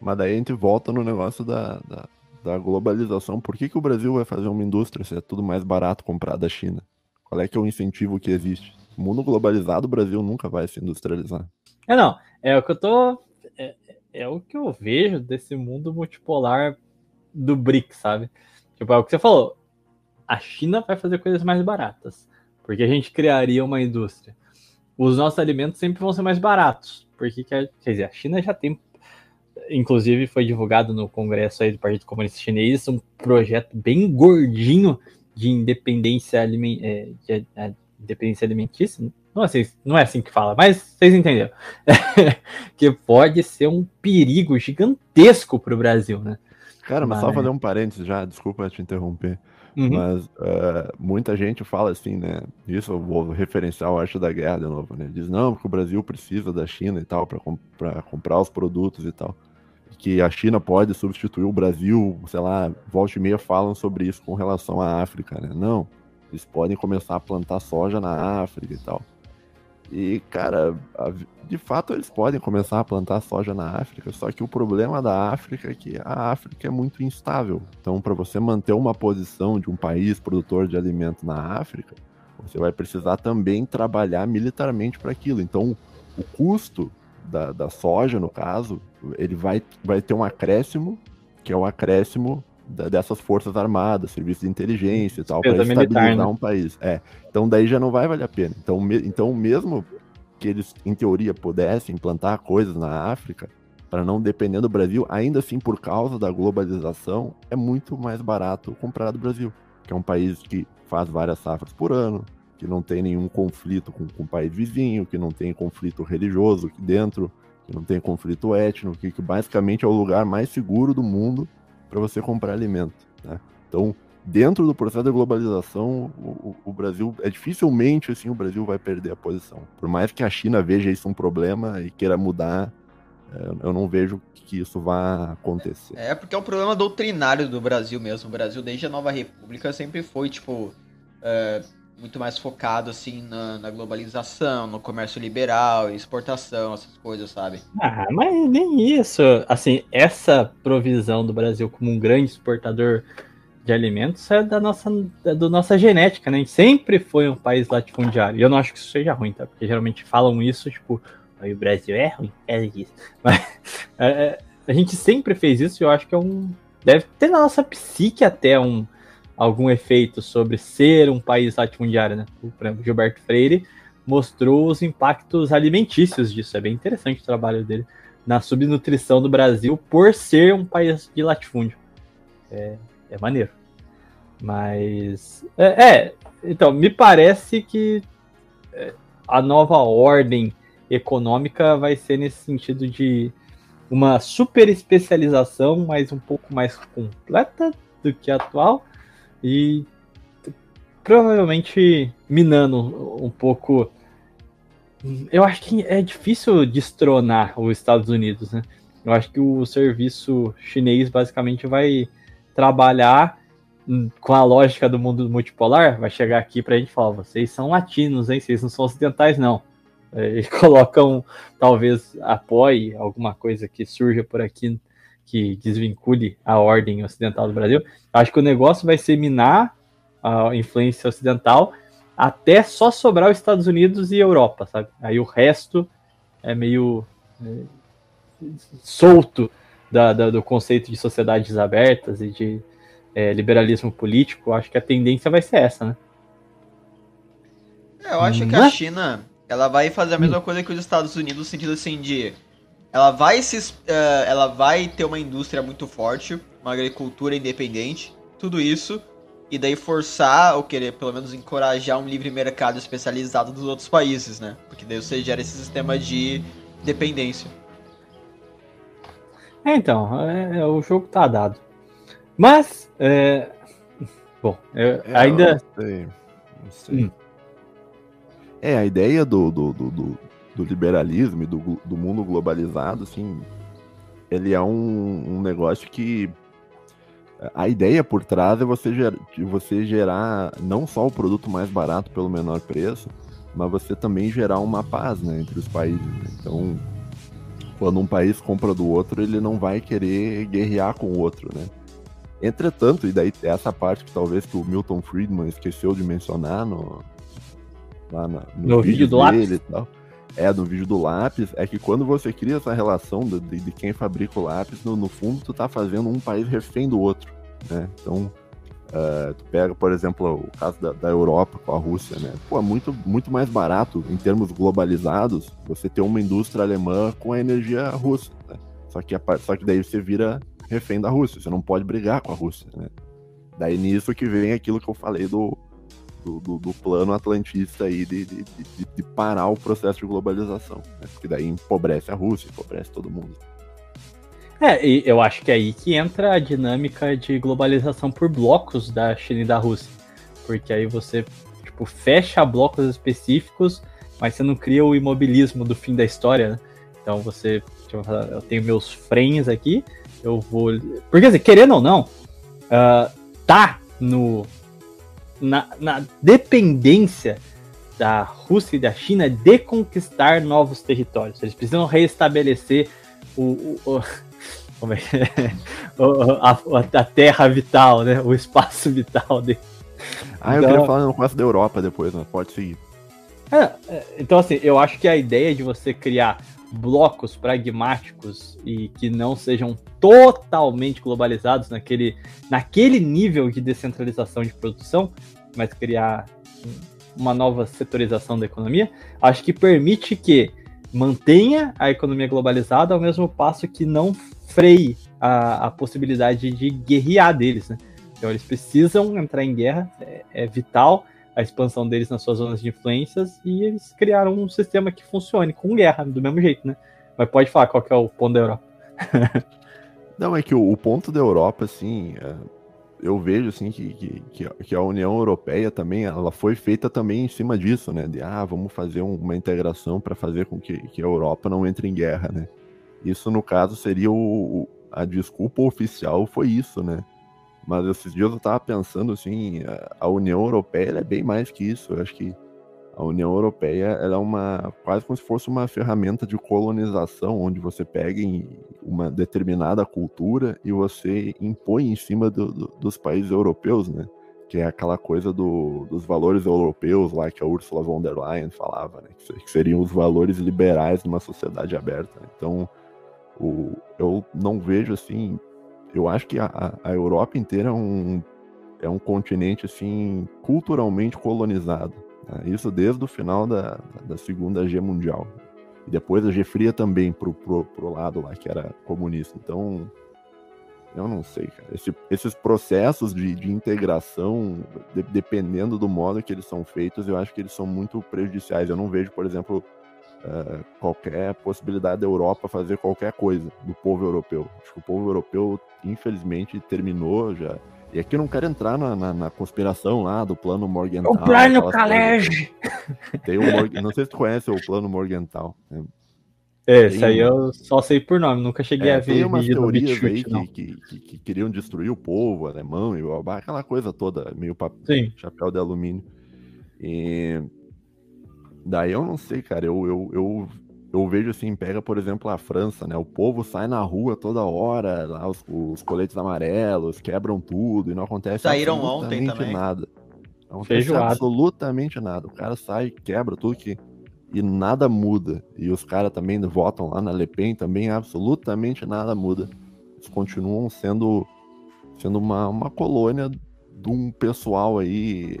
Mas daí a gente volta no negócio da, da, da globalização. Por que, que o Brasil vai fazer uma indústria se é tudo mais barato comprar da China? Qual é que é o incentivo que existe? No mundo globalizado, o Brasil nunca vai se industrializar.
É, não. É o que eu tô. É, é o que eu vejo desse mundo multipolar do BRIC, sabe? Tipo, é o que você falou. A China vai fazer coisas mais baratas. Porque a gente criaria uma indústria. Os nossos alimentos sempre vão ser mais baratos. Porque, quer quer dizer, a China já tem. Inclusive, foi divulgado no congresso aí do Partido Comunista Chinês um projeto bem gordinho de independência, alimen é, de, é, independência alimentícia. Não é, assim, não é assim que fala, mas vocês entenderam. que pode ser um perigo gigantesco para o Brasil, né?
Cara, mas só
Mas-
fazer um parênteses já, desculpa te interromper.
Uhum.
Mas eh, muita gente fala assim, né? Isso eu vou referenciar o Arte da Guerra de novo, né? Diz, não, porque o Brasil precisa da China e tal, para comprar os produtos e tal. Que a China pode substituir o Brasil, sei lá, volta e meia falam sobre isso com relação à África, né? Não, eles podem começar a plantar soja na África e tal. E, cara, de fato eles podem começar a plantar soja na África, só que o problema da África é que a África é muito instável. Então, para você manter uma posição de um país produtor de alimento na África, você vai precisar também trabalhar militarmente para aquilo. Então, o custo da, da soja, no caso, ele vai, vai ter um acréscimo, que é o acréscimo dessas forças armadas, serviço de inteligência e tal, para
Despesa militar,
estabilizar
né?
um país. É. Então daí já não vai valer a pena. Então, me- então mesmo que eles, em teoria, pudessem implantar coisas na África, para não depender do Brasil, ainda assim, por causa da globalização, é muito mais barato comprar do Brasil, que é um país que faz várias safras por ano, que não tem nenhum conflito com, com o país vizinho, que não tem conflito religioso aqui dentro, que não tem conflito étnico, que, que basicamente é o lugar mais seguro do mundo para você comprar alimento. Né? Então, dentro do processo da globalização, o, o- Brasil é dificilmente assim o Brasil vai perder a posição. Por mais que a China veja isso um problema e queira mudar, é, eu não vejo que isso vá acontecer.
É porque é um problema doutrinário do Brasil mesmo. O Brasil, desde a Nova República, sempre foi, tipo, é, muito mais focado, assim, na, na globalização, no comércio liberal, exportação, essas coisas, sabe?
Ah, mas nem isso. Assim, essa provisão do Brasil como um grande exportador de alimentos é da nossa, do nossa genética, né? A gente sempre foi um país latifundiário. E eu não acho que isso seja ruim, tá? Porque geralmente falam isso, tipo, "Ai, o Brasil é ruim, é isso. Mas é, é, a gente sempre fez isso e eu acho que é um. Deve ter na nossa psique até um, algum efeito sobre ser um país latifundiário, né? Por exemplo, Gilberto Freire mostrou os impactos alimentícios disso. É bem interessante o trabalho dele na subnutrição do Brasil por ser um país de latifúndio. É, é maneiro. Mas. É, é, então, me parece que é, a nova ordem econômica vai ser nesse sentido de uma super especialização, mas um pouco mais completa do que a atual. E provavelmente minando um pouco. Eu acho que é difícil destronar os Estados Unidos, né? Eu acho que o serviço chinês basicamente vai trabalhar com a lógica do mundo multipolar, vai chegar aqui pra gente falar, vocês são latinos, hein? Vocês não são ocidentais, não. É, E colocam, talvez apoie alguma coisa que surja por aqui que desvincule a ordem ocidental do Brasil. Acho que o negócio vai ser minar a influência ocidental até só sobrar os Estados Unidos e Europa, sabe? Aí o resto é meio é, solto da- da- do conceito de sociedades abertas e de é, liberalismo político. Acho que a tendência vai ser essa, né?
É, eu acho que a China, ela vai fazer a mesma coisa que os Estados Unidos, no sentido assim de... Ela vai, se, eh, ela vai ter uma indústria muito forte, uma agricultura independente, tudo isso. e daí forçar ou querer pelo menos encorajar um livre mercado especializado dos outros países, né? Porque daí você gera esse sistema de dependência.
É, então, é, é, o jogo tá dado. Mas, é, bom, eu
É,
ainda.
eu Não sei. Não sei.
Hum.
É, a ideia do, do, do, do- do liberalismo e do, do mundo globalizado, assim, ele é um, um negócio que. A ideia por trás é você, ger, de você gerar não só o produto mais barato pelo menor preço, mas você também gerar uma paz né, entre os países. né? Então, quando um país compra do outro, ele não vai querer guerrear com o outro, né? Entretanto, e daí essa parte que talvez que o Milton Friedman esqueceu de mencionar no, lá na- nos
No vídeo
vídeos
do lápis.
dele e tal, é, no vídeo do lápis, é que quando você cria essa relação de, de- quem fabrica o lápis, no, no fundo tu tá fazendo um país refém do outro, né? Então, eh, tu pega, por exemplo, o caso da, da Europa com a Rússia, né? Pô, é muito, muito mais barato, em termos globalizados, você ter uma indústria alemã com a energia russa, né? Só que, a só que daí você vira refém da Rússia, você não pode brigar com a Rússia, né? Daí nisso que vem aquilo que eu falei do, do, do- do plano atlantista aí de, de, de- de parar o processo de globalização, né? Porque daí empobrece a Rússia, empobrece todo mundo.
É, e eu acho que é aí que entra a dinâmica de globalização por blocos da China e da Rússia. Porque aí você, tipo, fecha blocos específicos, mas você não cria o imobilismo do fim da história, né? Então você, tipo, eu tenho meus frames aqui, eu vou. Porque assim, querendo ou não, ah, tá no. Na, na dependência da Rússia e da China de conquistar novos territórios. Eles precisam reestabelecer o, o- o- como é que é? A, a terra vital, né? O espaço vital dele.
Ah, eu
Então-
queria falar um negócio da Europa depois, mas pode seguir.
É, é, então, assim, eu acho que a ideia de você criar blocos pragmáticos e que não sejam totalmente globalizados naquele, naquele nível de descentralização de produção, mas criar uma nova setorização da economia, acho que permite que mantenha a economia globalizada ao mesmo passo que não freie a, a possibilidade de guerrear deles, né? Então eles precisam entrar em guerra, é, é vital a expansão deles nas suas zonas de influências e eles criaram um sistema que funcione com guerra, do mesmo jeito, né? Mas pode falar qual que é o ponto da Europa.
Não, é que o, o ponto da Europa, assim, é, eu vejo assim que, que, que a- União Europeia também, ela foi feita também em cima disso, né? De ah, vamos fazer um- uma integração para fazer com que, que a Europa não entre em guerra, né? Isso, no caso, seria o, o- a desculpa oficial, foi isso, né? Mas esses dias eu tava pensando assim, a- a União Europeia é bem mais que isso. Eu acho que a União Europeia é uma quase como se fosse uma ferramenta de colonização, onde você pega uma determinada cultura e você impõe em cima do- do- dos países europeus, né? Que é aquela coisa do- dos valores europeus lá que a Ursula von der Leyen falava, né? Que, que seriam os valores liberais numa sociedade aberta. Então, o- eu não vejo assim. Eu acho que a, a- Europa inteira é um, é um continente assim culturalmente colonizado. né? Isso desde o final da, da Segunda G Mundial. E depois a G Fria também pro, pro, pro lado lá que era comunista. Então, eu não sei, cara. Esse- esses processos de, de integração, de- dependendo do modo que eles são feitos, eu acho que eles são muito prejudiciais. Eu não vejo, por exemplo, eh, qualquer possibilidade da Europa fazer qualquer coisa do povo europeu. Acho que o povo europeu, infelizmente, terminou já. E aqui eu não quero entrar na, na- na conspiração lá do plano Morgenthau.
O plano Calege!
Tem o Não sei se tu conhece o plano Morgenthau. né?
É, isso aí eu só sei por nome, nunca cheguei
É,
a ver
tem umas teorias aí
BitChute,
que, que, que- que queriam destruir o povo alemão e aquela coisa toda, meio pa-
Sim.
chapéu de alumínio. E daí eu não sei, cara, eu, eu, eu, eu vejo assim, pega, por exemplo, a França, né? O povo sai na rua toda hora, lá os, os coletes amarelos, quebram tudo e não acontece
Saíram ontem
absolutamente
também.
nada. Não acontece absolutamente nada. O cara sai, quebra tudo que e nada muda. E os caras também votam lá na Le Pen, também absolutamente nada muda. Eles continuam sendo, sendo uma, uma colônia de um pessoal aí,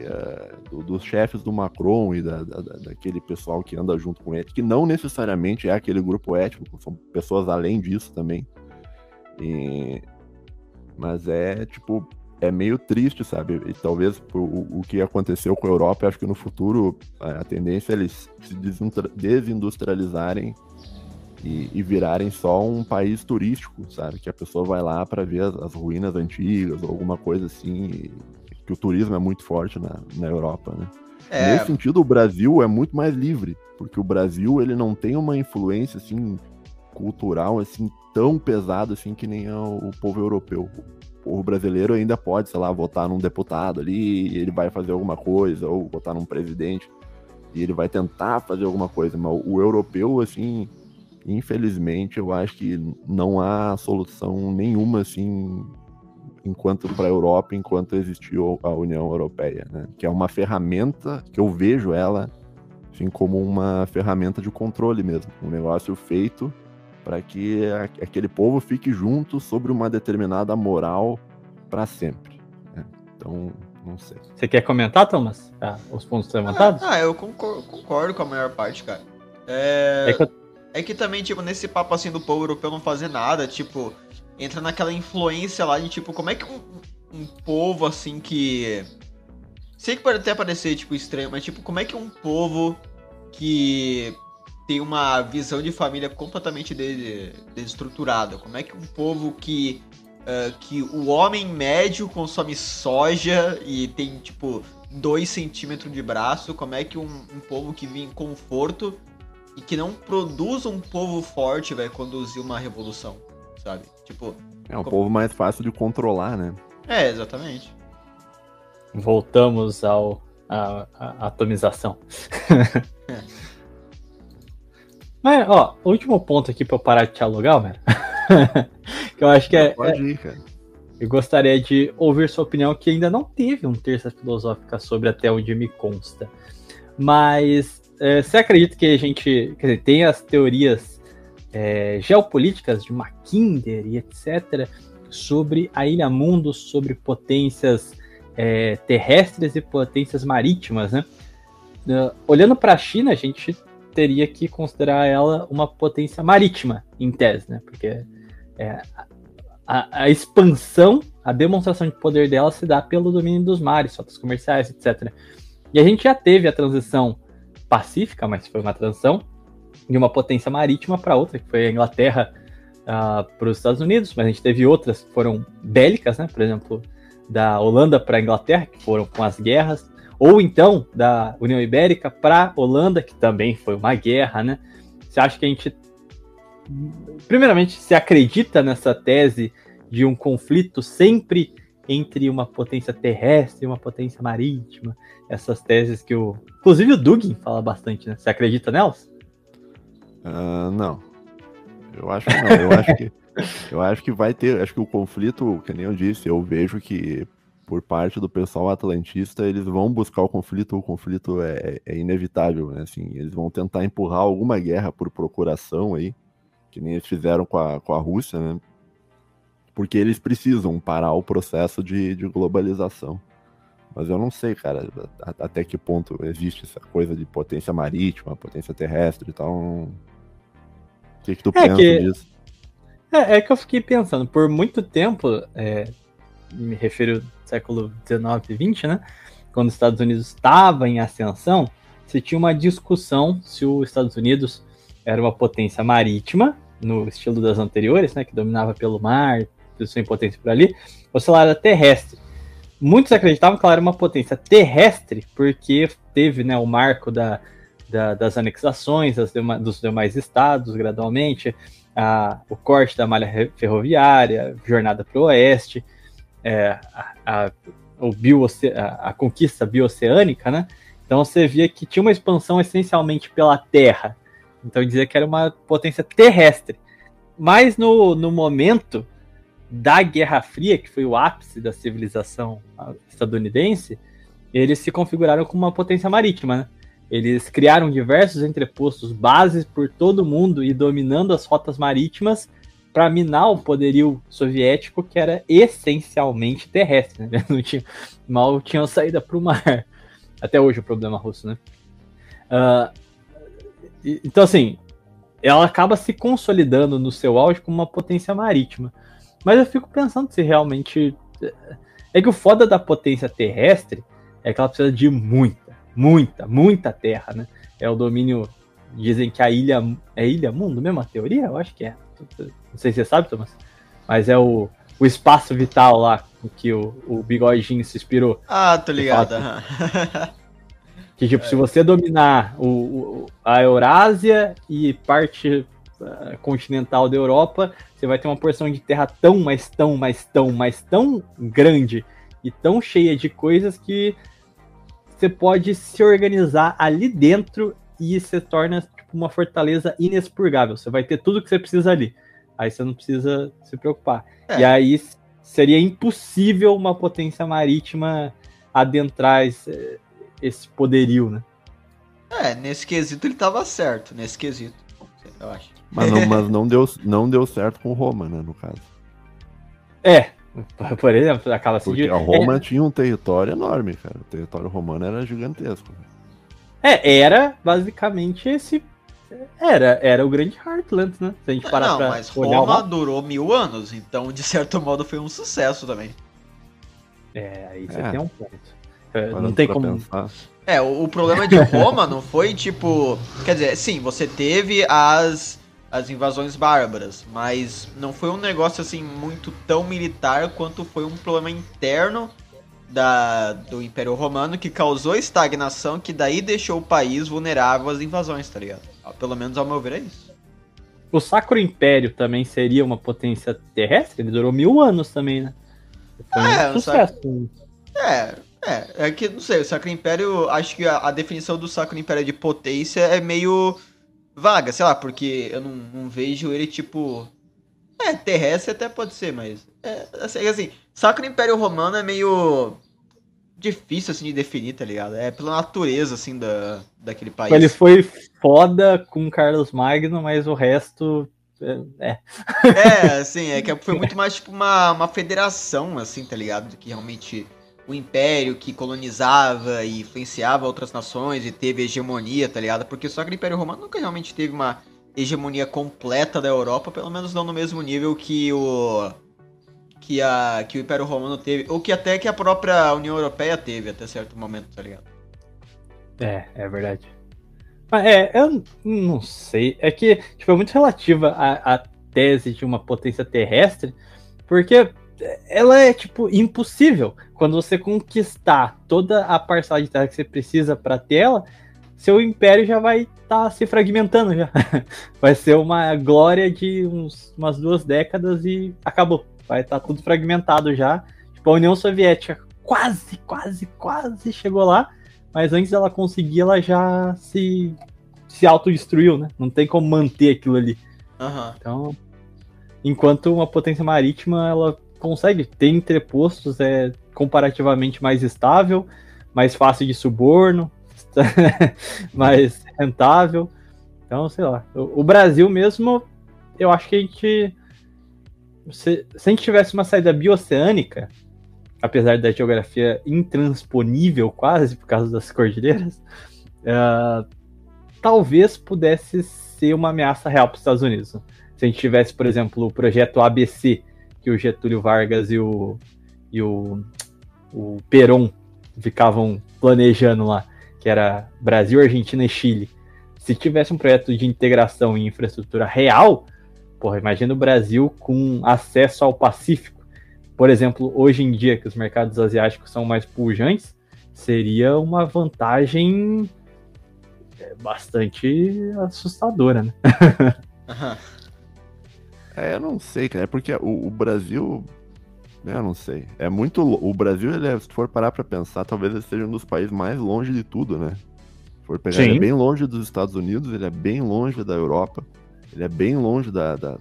do- dos chefes do Macron e da, da- da- daquele pessoal que anda junto com ele, que não necessariamente é aquele grupo étnico, são pessoas além disso também. E- mas é tipo, é meio triste, sabe? E talvez o, o que aconteceu com a Europa, eu acho que no futuro a, tendência é eles se desindustrializarem e, e virarem só um país turístico, sabe? Que a pessoa vai lá para ver as, as ruínas antigas ou alguma coisa assim. e- que o turismo é muito forte na, na Europa, né?
É,
Nesse sentido, o Brasil é muito mais livre, porque o Brasil ele não tem uma influência assim cultural assim tão pesada assim que nem é o, o povo europeu. O povo brasileiro ainda pode, sei lá, votar num deputado ali, e ele vai fazer alguma coisa, ou votar num presidente, e ele vai tentar fazer alguma coisa, mas o europeu assim, infelizmente, eu acho que não há solução nenhuma assim enquanto para a Europa, enquanto existiu a União Europeia, né? Que é uma ferramenta que eu vejo ela assim como uma ferramenta de controle mesmo, um negócio feito para que aquele povo fique junto sobre uma determinada moral para sempre. né? Então, não sei.
Você quer comentar, Thomas? Ah, os pontos levantados?
Ah, eu concor- concordo com a maior parte, cara. É...
É que eu-
é que também, tipo, nesse papo assim do povo europeu não fazer nada, tipo, entra naquela influência lá de, tipo, como é que um, um povo assim que. Sei que pode até parecer, tipo, estranho, mas, tipo, como é que um povo que tem uma visão de família completamente de- desestruturada, como é que um povo que. ah, que o homem médio consome soja e tem, tipo, 2 centímetros de braço, como é que um, um povo que vive em conforto e que não produz um povo forte vai conduzir uma revolução, sabe? Tipo,
É um
Como-
povo mais fácil de controlar, né?
é, exatamente.
Voltamos ao a, a- atomização. Mas, ó, o último ponto aqui pra eu parar de te alugar, velho. que eu acho que é,
Pode ir, cara.
Eu gostaria de ouvir sua opinião, que ainda não teve um terça filosófica sobre até onde me consta. Mas é, você acredita que a gente quer dizer, tem as teorias é, geopolíticas de Mackinder e etc. sobre a Ilha Mundo, sobre potências é, terrestres e potências marítimas, né? Uh, olhando para a China, a gente teria que considerar ela uma potência marítima, em tese, né? Porque é, a, a expansão, a demonstração de poder dela se dá pelo domínio dos mares, rotas comerciais, etc. E a gente já teve a transição pacífica, mas foi uma transição de uma potência marítima para outra, que foi a Inglaterra para os Estados Unidos, mas a gente teve outras que foram bélicas, né? Por exemplo, da Holanda para a Inglaterra, que foram com as guerras, ou então da União Ibérica para a Holanda, que também foi uma guerra, né? Você acha que a gente primeiramente, se acredita nessa tese de um conflito sempre entre uma potência terrestre e uma potência marítima? Essas teses que o. Inclusive o Dugin fala bastante, né? Você acredita nelas?
Ah, não. Eu acho que não. Eu acho que, eu acho que vai ter. Acho que o conflito, que nem eu disse, eu vejo que por parte do pessoal atlantista, eles vão buscar o conflito, o conflito é, é inevitável, né? Assim, eles vão tentar empurrar alguma guerra por procuração aí, que nem eles fizeram com a, com a Rússia, né? Porque eles precisam parar o processo de, de globalização. Mas eu não sei, cara, a- até que ponto existe essa coisa de potência marítima, potência terrestre e tal. não- O que, que tu
É
pensa
que-
disso?
É, é que eu fiquei pensando, por muito tempo, é, me refiro ao século XIX e XX, né? Quando os Estados Unidos estava em ascensão, se tinha uma discussão se os Estados Unidos era uma potência marítima, no estilo das anteriores, né? Que dominava pelo mar, sua potência por ali, se ela era terrestre. Muitos acreditavam que ela era uma potência terrestre, porque teve né, o marco da, da- das anexações dema- dos demais estados, gradualmente, a- o corte da malha ferroviária, jornada para o oeste, é, a, a- o a, a conquista bioceânica, né? Então você via que tinha uma expansão essencialmente pela terra. Então dizia que era uma potência terrestre. Mas no, no momento da Guerra Fria, que foi o ápice da civilização estadunidense, eles se configuraram como uma potência marítima, né? Eles criaram diversos entrepostos, bases por todo o mundo e dominando as rotas marítimas para minar o poderio soviético, que era essencialmente terrestre. Né? Não tinha, mal tinham saída para o mar. Até hoje o problema russo, né? E- então, assim, ela acaba se consolidando no seu auge como uma potência marítima. Mas eu fico pensando se realmente É que o foda da potência terrestre é que ela precisa de muita, muita, muita terra, né? É o domínio. Dizem que a ilha. É ilha mundo mesmo a teoria? Eu acho que é. Não sei se você sabe, Thomas. Mas é o, o espaço vital lá que o, o bigodinho se inspirou.
Ah, tô ligado.
Que, tipo, se você dominar o, o- a Eurásia e parte continental da Europa, você vai ter uma porção de terra tão, mas tão, mas tão, mas tão grande e tão cheia de coisas que você pode se organizar ali dentro e se torna tipo, uma fortaleza inexpurgável. Você vai ter tudo que você precisa ali. Aí você não precisa se preocupar.
É.
E aí seria impossível uma potência marítima adentrar esse, esse poderio, né?
É, nesse quesito ele tava certo, nesse quesito. Eu acho.
Mas não, mas não, deu, não deu certo com Roma, né, no caso.
É, por exemplo, aquela
Porque a Roma tinha um território enorme, cara. O território romano era gigantesco.
É, era basicamente esse. Era, era o grande Heartland, né? Se a gente parar
não,
pra
mas Roma durou mil anos, então de certo modo foi um sucesso também.
É, aí você
É.
tem um ponto. É, não
Parando
tem
pra
como.
pensar.
É, o, o problema de Roma não foi tipo. Quer dizer, sim, você teve as, as invasões bárbaras, mas não foi um negócio assim muito tão militar quanto foi um problema interno da, do Império Romano que causou estagnação, que daí deixou o país vulnerável às invasões, tá ligado? Pelo menos ao meu ver é isso.
O Sacro Império também seria uma potência terrestre? Ele durou mil anos também, né? Foi
É,
um sucesso.
É, é, é que não sei, o Sacro Império, acho que a, a definição do Sacro Império de potência é meio vaga, sei lá, porque eu não, não vejo ele tipo. É, terrestre até pode ser, mas. É, assim, assim, Sacro Império Romano é meio. difícil assim de definir, tá ligado? É pela natureza, assim, da, daquele país.
Ele foi foda com Carlos Magno, mas o resto. É.
É, assim, é que foi muito mais tipo uma, uma federação, assim, tá ligado? Do que realmente o império que colonizava e influenciava outras nações e teve hegemonia, tá ligado? Porque só que o Império Romano nunca realmente teve uma hegemonia completa da Europa, pelo menos não no mesmo nível que o que a que o Império Romano teve, ou que até que a própria União Europeia teve até certo momento, tá ligado?
É, é verdade. É, eu não sei. É que tipo, é muito relativa à, à tese de uma potência terrestre, porque ela é, tipo, impossível. Quando você conquistar toda a parcela de terra que você precisa para ter ela, seu império já vai estar se fragmentando já. Vai ser uma glória de uns, umas duas décadas e acabou. Vai estar tudo fragmentado já. Tipo, a União Soviética quase, quase, quase chegou lá. Mas antes dela conseguir, ela já se, se autodestruiu, né? Não tem como manter aquilo ali.
Aham.
Então, enquanto uma potência marítima, ela consegue ter entrepostos, é comparativamente mais estável, mais fácil de suborno, mais rentável. Então, sei lá. O, Brasil mesmo, eu acho que a gente. Se, se a gente tivesse uma saída bioceânica, apesar da geografia intransponível quase por causa das cordilheiras, ah, talvez pudesse ser uma ameaça real para os Estados Unidos. Se a gente tivesse, por exemplo, o projeto ABC, que o Getúlio Vargas e o, e o, o Peron ficavam planejando lá, que era Brasil, Argentina e Chile. Se tivesse um projeto de integração em infraestrutura real, porra, imagina o Brasil com acesso ao Pacífico. Por exemplo, hoje em dia que os mercados asiáticos são mais pujantes, seria uma vantagem é, bastante assustadora, né?
Aham.
É, eu não sei, cara. É porque o, o Brasil. né, Eu não sei. É muito. O Brasil, ele é- se for parar pra pensar, talvez ele seja um dos países mais longe de tudo, né? Se for pegar, ele é bem longe dos Estados Unidos, ele é bem longe da Europa, ele é bem longe da, da-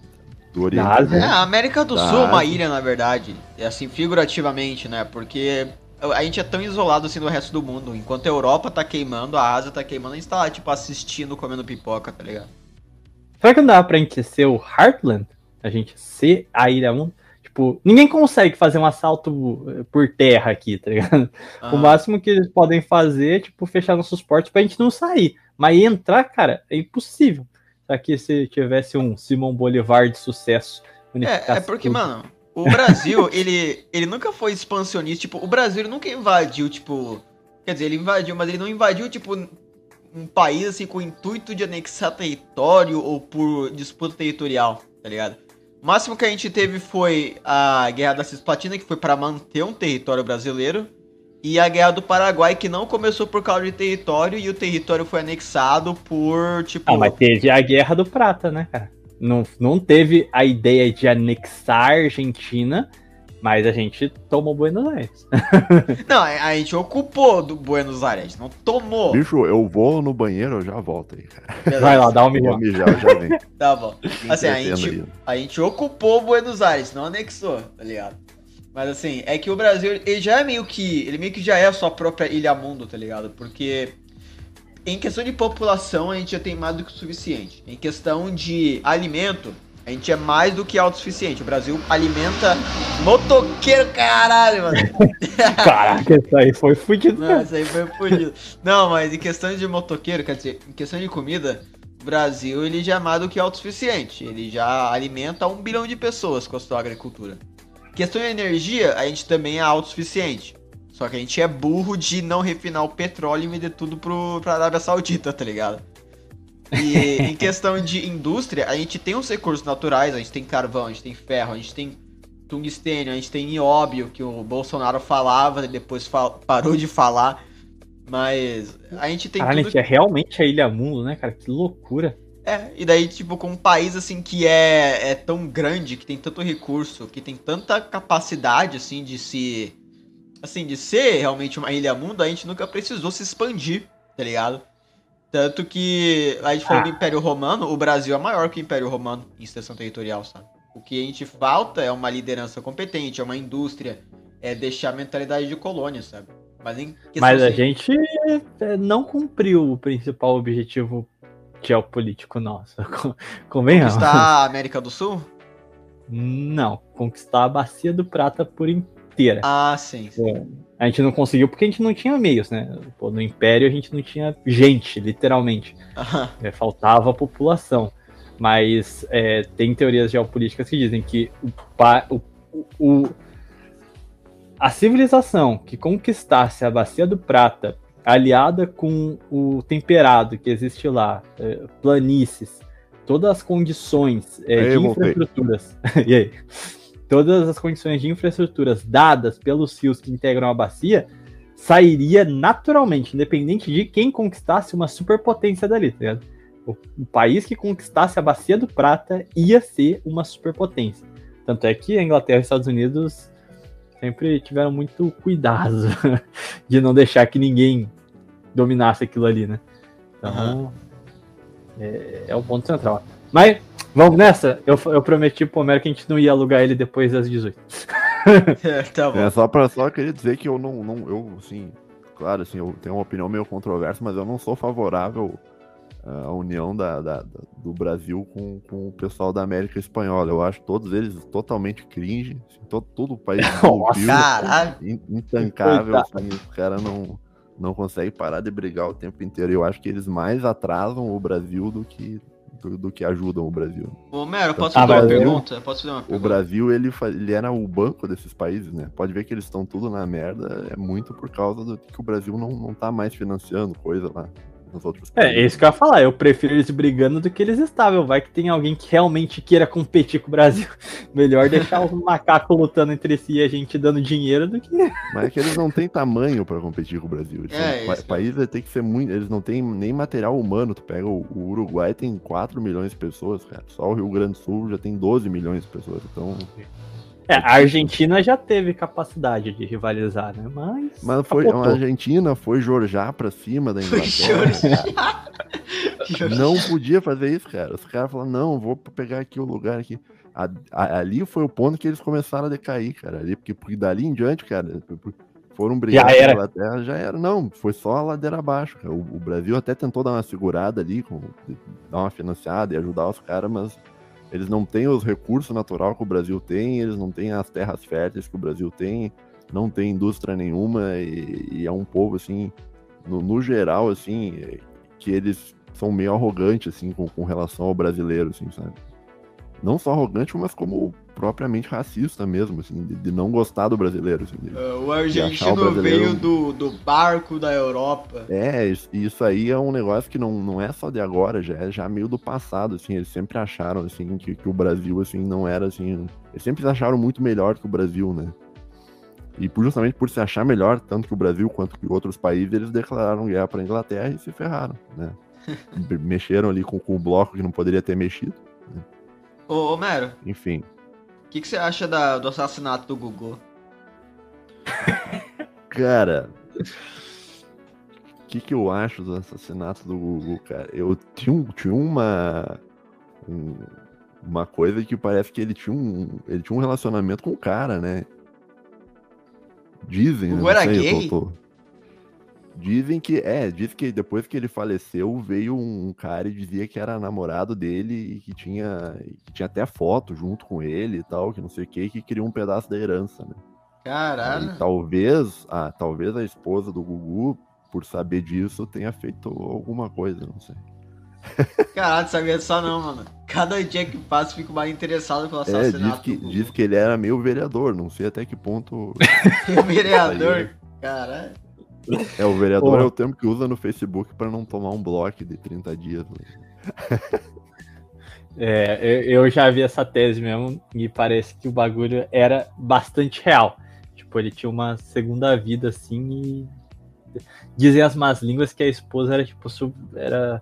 do Oriente.
Da Ásia.
É, a América do
Da
Sul é uma ilha, na verdade. É assim, figurativamente, né? Porque a gente é tão isolado assim do resto do mundo. Enquanto a Europa tá queimando, a Ásia tá queimando, a gente tá lá, tipo, assistindo, comendo pipoca, tá ligado?
Será que não dá pra ser o Heartland? A gente ser a Ilha Mundo? Tipo, ninguém consegue fazer um assalto eh, por terra aqui, tá ligado? O
Ah,
máximo que eles podem fazer é, tipo, fechar nossos portos pra gente não sair. Mas entrar, cara, é impossível. Só que se tivesse um Simão Bolivar de sucesso.
é, é porque,
tudo.
mano, o Brasil, ele, ele nunca foi expansionista. Tipo, o Brasil nunca invadiu, tipo. Quer dizer, ele invadiu, mas ele não invadiu, tipo, um país assim com o intuito de anexar território ou por disputa territorial, tá ligado? O máximo que a gente teve foi a Guerra da Cisplatina, que foi para manter um território brasileiro, e a Guerra do Paraguai, que não começou por causa de território, e o território foi anexado por, tipo.
Ah, mas teve a Guerra do Prata, né, cara? Não, não teve a ideia de anexar a Argentina, mas a gente tomou Buenos Aires.
Não, a gente ocupou do Buenos Aires, não tomou.
Bicho, eu vou no banheiro, eu já volto aí, cara.
Vai lá, dá um milhão.
mijar, eu já venho.
Tá bom. Assim, a gente, a gente ocupou Buenos Aires, não anexou, tá ligado? Mas assim, é que o Brasil, ele já é meio que. Ele meio que já é a sua própria ilha mundo, tá ligado? Porque em questão de população, a gente já tem mais do que o suficiente. Em questão de alimento, a gente é mais do que autossuficiente. O Brasil alimenta motoqueiro, caralho, mano.
Caraca, isso aí foi fudido.
Não, isso aí foi fudido. Não, mas em questão de motoqueiro, quer dizer, em questão de comida, o Brasil ele já é mais do que autossuficiente. Ele já alimenta um bilhão de pessoas com a sua agricultura. Questão de energia, a gente também é autossuficiente. Só que a gente é burro de não refinar o petróleo e vender tudo pro, pra Arábia Saudita, tá ligado? E em questão de indústria, a gente tem os recursos naturais, a gente tem carvão, a gente tem ferro, a gente tem tungstênio, a gente tem nióbio, que o Bolsonaro falava e depois fa- parou de falar. Mas a gente tem
Caralho, a
tudo
gente é realmente a Ilha Mundo, né, cara? Que loucura.
é, e daí, tipo, com um país, assim, que é, é tão grande, que tem tanto recurso, que tem tanta capacidade, assim, de se... Assim, de ser realmente uma ilha mundo, a gente nunca precisou se expandir, tá ligado? Tanto que, a gente falou
Ah.
do Império Romano, o Brasil é maior que o Império Romano em extensão territorial, sabe? O que a gente falta é uma liderança competente, é uma indústria, é deixar a mentalidade de colônia, sabe? Mas
Mas a
assim,
gente é, não cumpriu o principal objetivo geopolítico nosso. Con- Convenhamos?
Conquistar a América do Sul?
Não, conquistar a Bacia do Prata por inteira.
Ah, sim. sim.
A gente não conseguiu porque a gente não tinha meios, né? Pô, no Império a gente não tinha gente, literalmente. É, faltava população. Mas é, tem teorias geopolíticas que dizem que o, pa- o- o- a civilização que conquistasse a Bacia do Prata, aliada com o temperado que existe lá, é, planícies, todas as condições é,
Aí,
de infraestruturas. e aí? Todas as condições de infraestruturas dadas pelos rios que integram a bacia, sairia naturalmente, independente de quem conquistasse uma superpotência dali, tá ligado? O, o país que conquistasse a Bacia do Prata ia ser uma superpotência. Tanto é que a Inglaterra e os Estados Unidos sempre tiveram muito cuidado de não deixar que ninguém dominasse aquilo ali, né? Então, é, é o ponto central. Mas, vamos nessa? Eu, eu prometi pro Homero que a gente não ia alugar ele depois das 18.
tá bom.
É só pra só querer dizer que eu não, não eu assim, claro, assim, eu tenho uma opinião meio controversa, mas eu não sou favorável ah, à união da, da- da- do Brasil com, com o pessoal da América Espanhola. Eu acho todos eles totalmente cringe, assim, todo, todo o país desenvolvido,
Caralho.
in- intancável, assim, os caras não não conseguem parar de brigar o tempo inteiro. Eu acho que eles mais atrasam o Brasil do que do, do que ajudam o Brasil.
Ô, Mero, posso
Ah,
fazer uma
eu-
pergunta? Posso fazer uma
O
pergunta?
Brasil, ele, ele era o banco desses países, né? Pode ver que eles estão tudo na merda, é muito por causa do que o Brasil não, não tá mais financiando coisa lá nos outros
É, é isso que eu ia falar. Eu prefiro eles brigando do que eles estável. Vai que tem alguém que realmente queira competir com o Brasil. Melhor deixar os macacos lutando entre si e a gente dando dinheiro do que.
Mas é que eles não têm tamanho pra competir com o Brasil. Eles
É,
são-
isso
país vai ter que ser muito. Eles não têm nem material humano. Tu pega o, o Uruguai, tem 4 milhões de pessoas, cara. Só o Rio Grande do Sul já tem 12 milhões de pessoas. Então.
É, a Argentina já teve capacidade de rivalizar, né? Mas.
Mas foi
capotou.
a Argentina, foi Jorjá pra cima da Inglaterra. Não podia fazer isso, cara. Os caras falaram, não, vou pegar aqui o lugar aqui. A- a- ali foi o ponto que eles começaram a decair, cara. Ali, porque, porque dali em diante, cara, foram brigar
Já
com a
era.
Inglaterra, já era. Não, foi só a ladeira abaixo. cara. O, o Brasil até tentou dar uma segurada ali, com, dar uma financiada e ajudar os caras, mas eles não têm os recursos naturais que o Brasil tem, eles não têm as terras férteis que o Brasil tem, não tem indústria nenhuma e, e é um povo, assim, no, no geral, assim, que eles são meio arrogantes, assim, com, com relação ao brasileiro, assim, sabe? Não só arrogante, mas como propriamente racista mesmo, assim, de, de não gostar do brasileiro. Assim, de-
Uh, o
achar o
argentino
brasileiro-
veio do, do barco da Europa.
É, isso, isso aí é um negócio que não, não é só de agora, já é já meio do passado, assim, eles sempre acharam, assim, que, que o Brasil, assim, não era, assim, eles sempre se acharam muito melhor que o Brasil, né? E por- justamente por se achar melhor, tanto que o Brasil quanto que outros países, eles declararam guerra pra Inglaterra e se ferraram, né? Me- Mexeram ali com, com o bloco que não poderia ter mexido,
Ô, ô Mero,
enfim.
o que, que você acha da- do assassinato do Gugu?
Cara, o que, que eu acho do assassinato do Gugu, cara? Eu tinha, tinha uma. um- uma coisa que parece que ele tinha um. Ele tinha um relacionamento com o cara, né? Dizem, né?
Gugu era
sei,
gay?
tô- tô- Dizem que. É, diz que depois que ele faleceu, veio um cara e dizia que era namorado dele e que tinha. que tinha até foto junto com ele e tal, que não sei o que, que queria um pedaço da herança, né?
Caralho.
Aí, talvez, ah, talvez a esposa do Gugu, por saber disso, tenha feito alguma coisa, não sei.
Caralho, sabia disso não, mano. Cada dia que passa, fico mais interessado pelo
É, diz
assassinato
que,
do Gugu.
diz que ele era meio vereador, não sei até que ponto.
Vereador. Caralho.
É, o vereador
Pô.
é o termo que usa no Facebook pra não tomar um bloco de 30 dias. né?
É, eu, eu já vi essa tese mesmo e parece que o bagulho era bastante real. Tipo, ele tinha uma segunda vida assim e dizem as más línguas que a esposa era tipo sub- era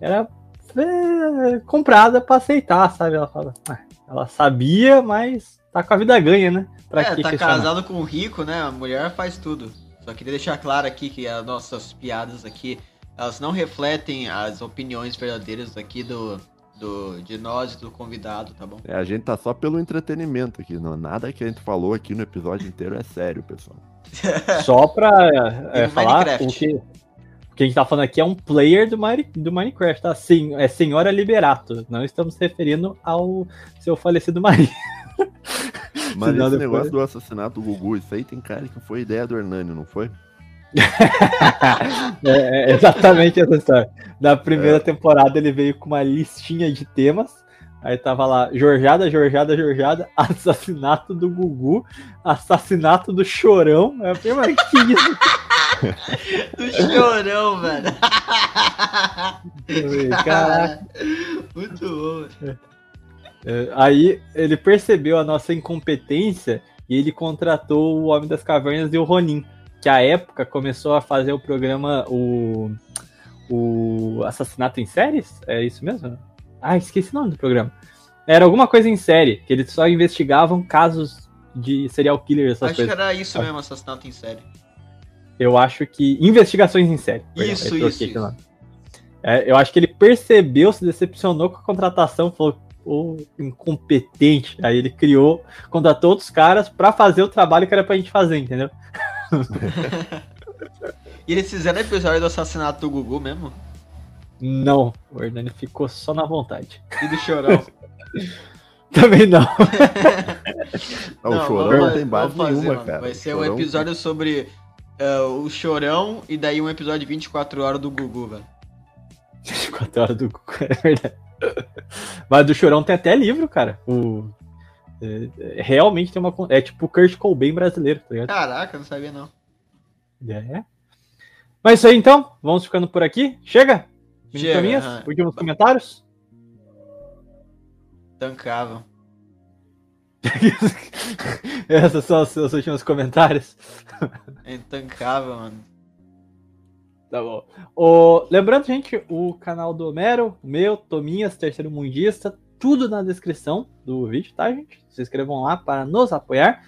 era é, comprada pra aceitar, sabe? Ela fala, "Ah, ela sabia, mas tá com a vida ganha, né? Pra
é,
que
tá
questionar?"
casado com um rico, né? A mulher faz tudo. Só queria deixar claro aqui que as nossas piadas aqui, elas não refletem as opiniões verdadeiras aqui do, do de nós e do convidado, tá bom?
É, a gente tá só pelo entretenimento aqui, não, nada que a gente falou aqui no episódio inteiro é sério, pessoal.
Só pra é, falar,
Minecraft.
o que, o que a gente tá falando aqui é um player do, Mine- do Minecraft, tá? Sim, é Senhora Liberato. Não estamos se referindo ao seu falecido marido.
Mas esse
depois-
negócio do assassinato do Gugu, isso aí tem cara que foi ideia do Hernani, não foi?
É, é exatamente essa história. Na
É.
primeira temporada ele veio com uma listinha de temas. Aí tava lá, Jorjada, Jorjada, Jorjada, assassinato do Gugu, assassinato do Chorão. Eu falei, mas que isso?
Do chorão, velho.
Caraca.
Muito bom. velho.
É, Aí ele percebeu a nossa incompetência e ele contratou o Homem das Cavernas e o Ronin, que à época começou a fazer o programa o, o Assassinato em Séries? É isso mesmo? Ah, esqueci o nome do programa. Era alguma coisa em série, que eles só investigavam casos de serial killer, essas
Acho que
coisas.
era isso mesmo, assassinato em série.
Eu acho que. Investigações em série.
Isso, isso, isso.
É, eu acho que ele percebeu, se decepcionou com a contratação, falou, ô, incompetente. Aí ele criou, contratou outros caras pra fazer o trabalho que era pra gente fazer, entendeu?
E eles fizeram episódio do assassinato do Gugu mesmo?
Não, o Hernani ficou só na vontade.
E do chorão.
Também não.
Ah, o
Não,
Chorão
vamos
não tem base
fazer,
nenhuma,
mano.
cara.
Vai
O
ser um
Chorão-
episódio sobre é, o Chorão e daí um episódio de 24 horas do Gugu, velho.
24 horas do Cuco, é verdade. Mas do Chorão tem até livro, cara. O, é, é, realmente tem uma. É tipo o Kurt Cobain brasileiro, tá ligado?
Caraca, não sabia não.
É. Mas é isso aí então, vamos ficando por aqui. Chega?
Chega, aham.
Últimos comentários?
Tancável.
Esses são os seus últimos comentários.
É intancável, mano.
Tá bom. O, lembrando, gente, o canal do Homero, o meu, Tominhas, Terceiro Mundista, tudo na descrição do vídeo, tá, gente? Se inscrevam lá para nos apoiar.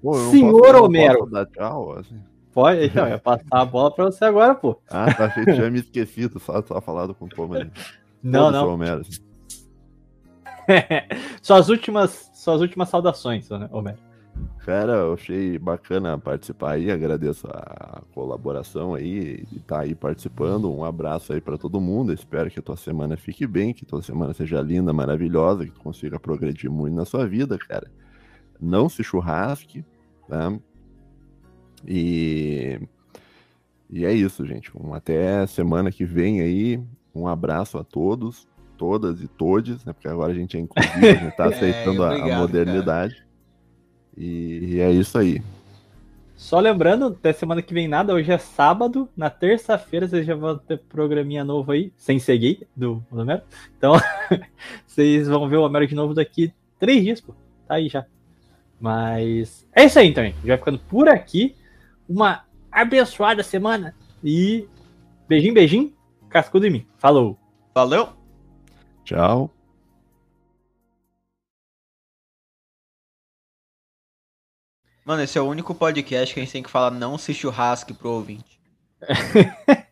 Pô,
Senhor
posso-
Homero.
posso dar tchau, assim.
Pode, então, eu ia passar a bola pra você agora, pô.
Ah, tá, achei que tinha me esquecido, só, só falado com o Tom ali.
Não, não.
Homero, assim.
suas últimas, suas últimas saudações, Homero.
Cara, eu achei bacana participar aí, agradeço a colaboração aí, de estar aí participando. Um abraço aí pra todo mundo. Espero que a tua semana fique bem, que tua semana seja linda, maravilhosa, que tu consiga progredir muito na sua vida, cara. Não se churrasque, tá? E e é isso, gente. Um, até semana que vem aí. Um abraço a todos todas e todes, né? Porque agora a gente é inclusivo, a gente tá
É,
aceitando a- a,
obrigado,
modernidade. E, e é isso aí.
Só lembrando, até semana que vem nada, hoje é sábado, na terça-feira vocês já vão ter programinha novo aí, sem ser gay, do Homero. Então, vocês vão ver o Homero de novo daqui três dias, pô. Tá aí já. Mas é isso aí então, gente. Já vai ficando por aqui. Uma abençoada semana e beijinho, beijinho, cascudo em mim. Falou!
Valeu?
Tchau.
Mano, esse é o único podcast que a gente tem que falar não se churrasque pro ouvinte.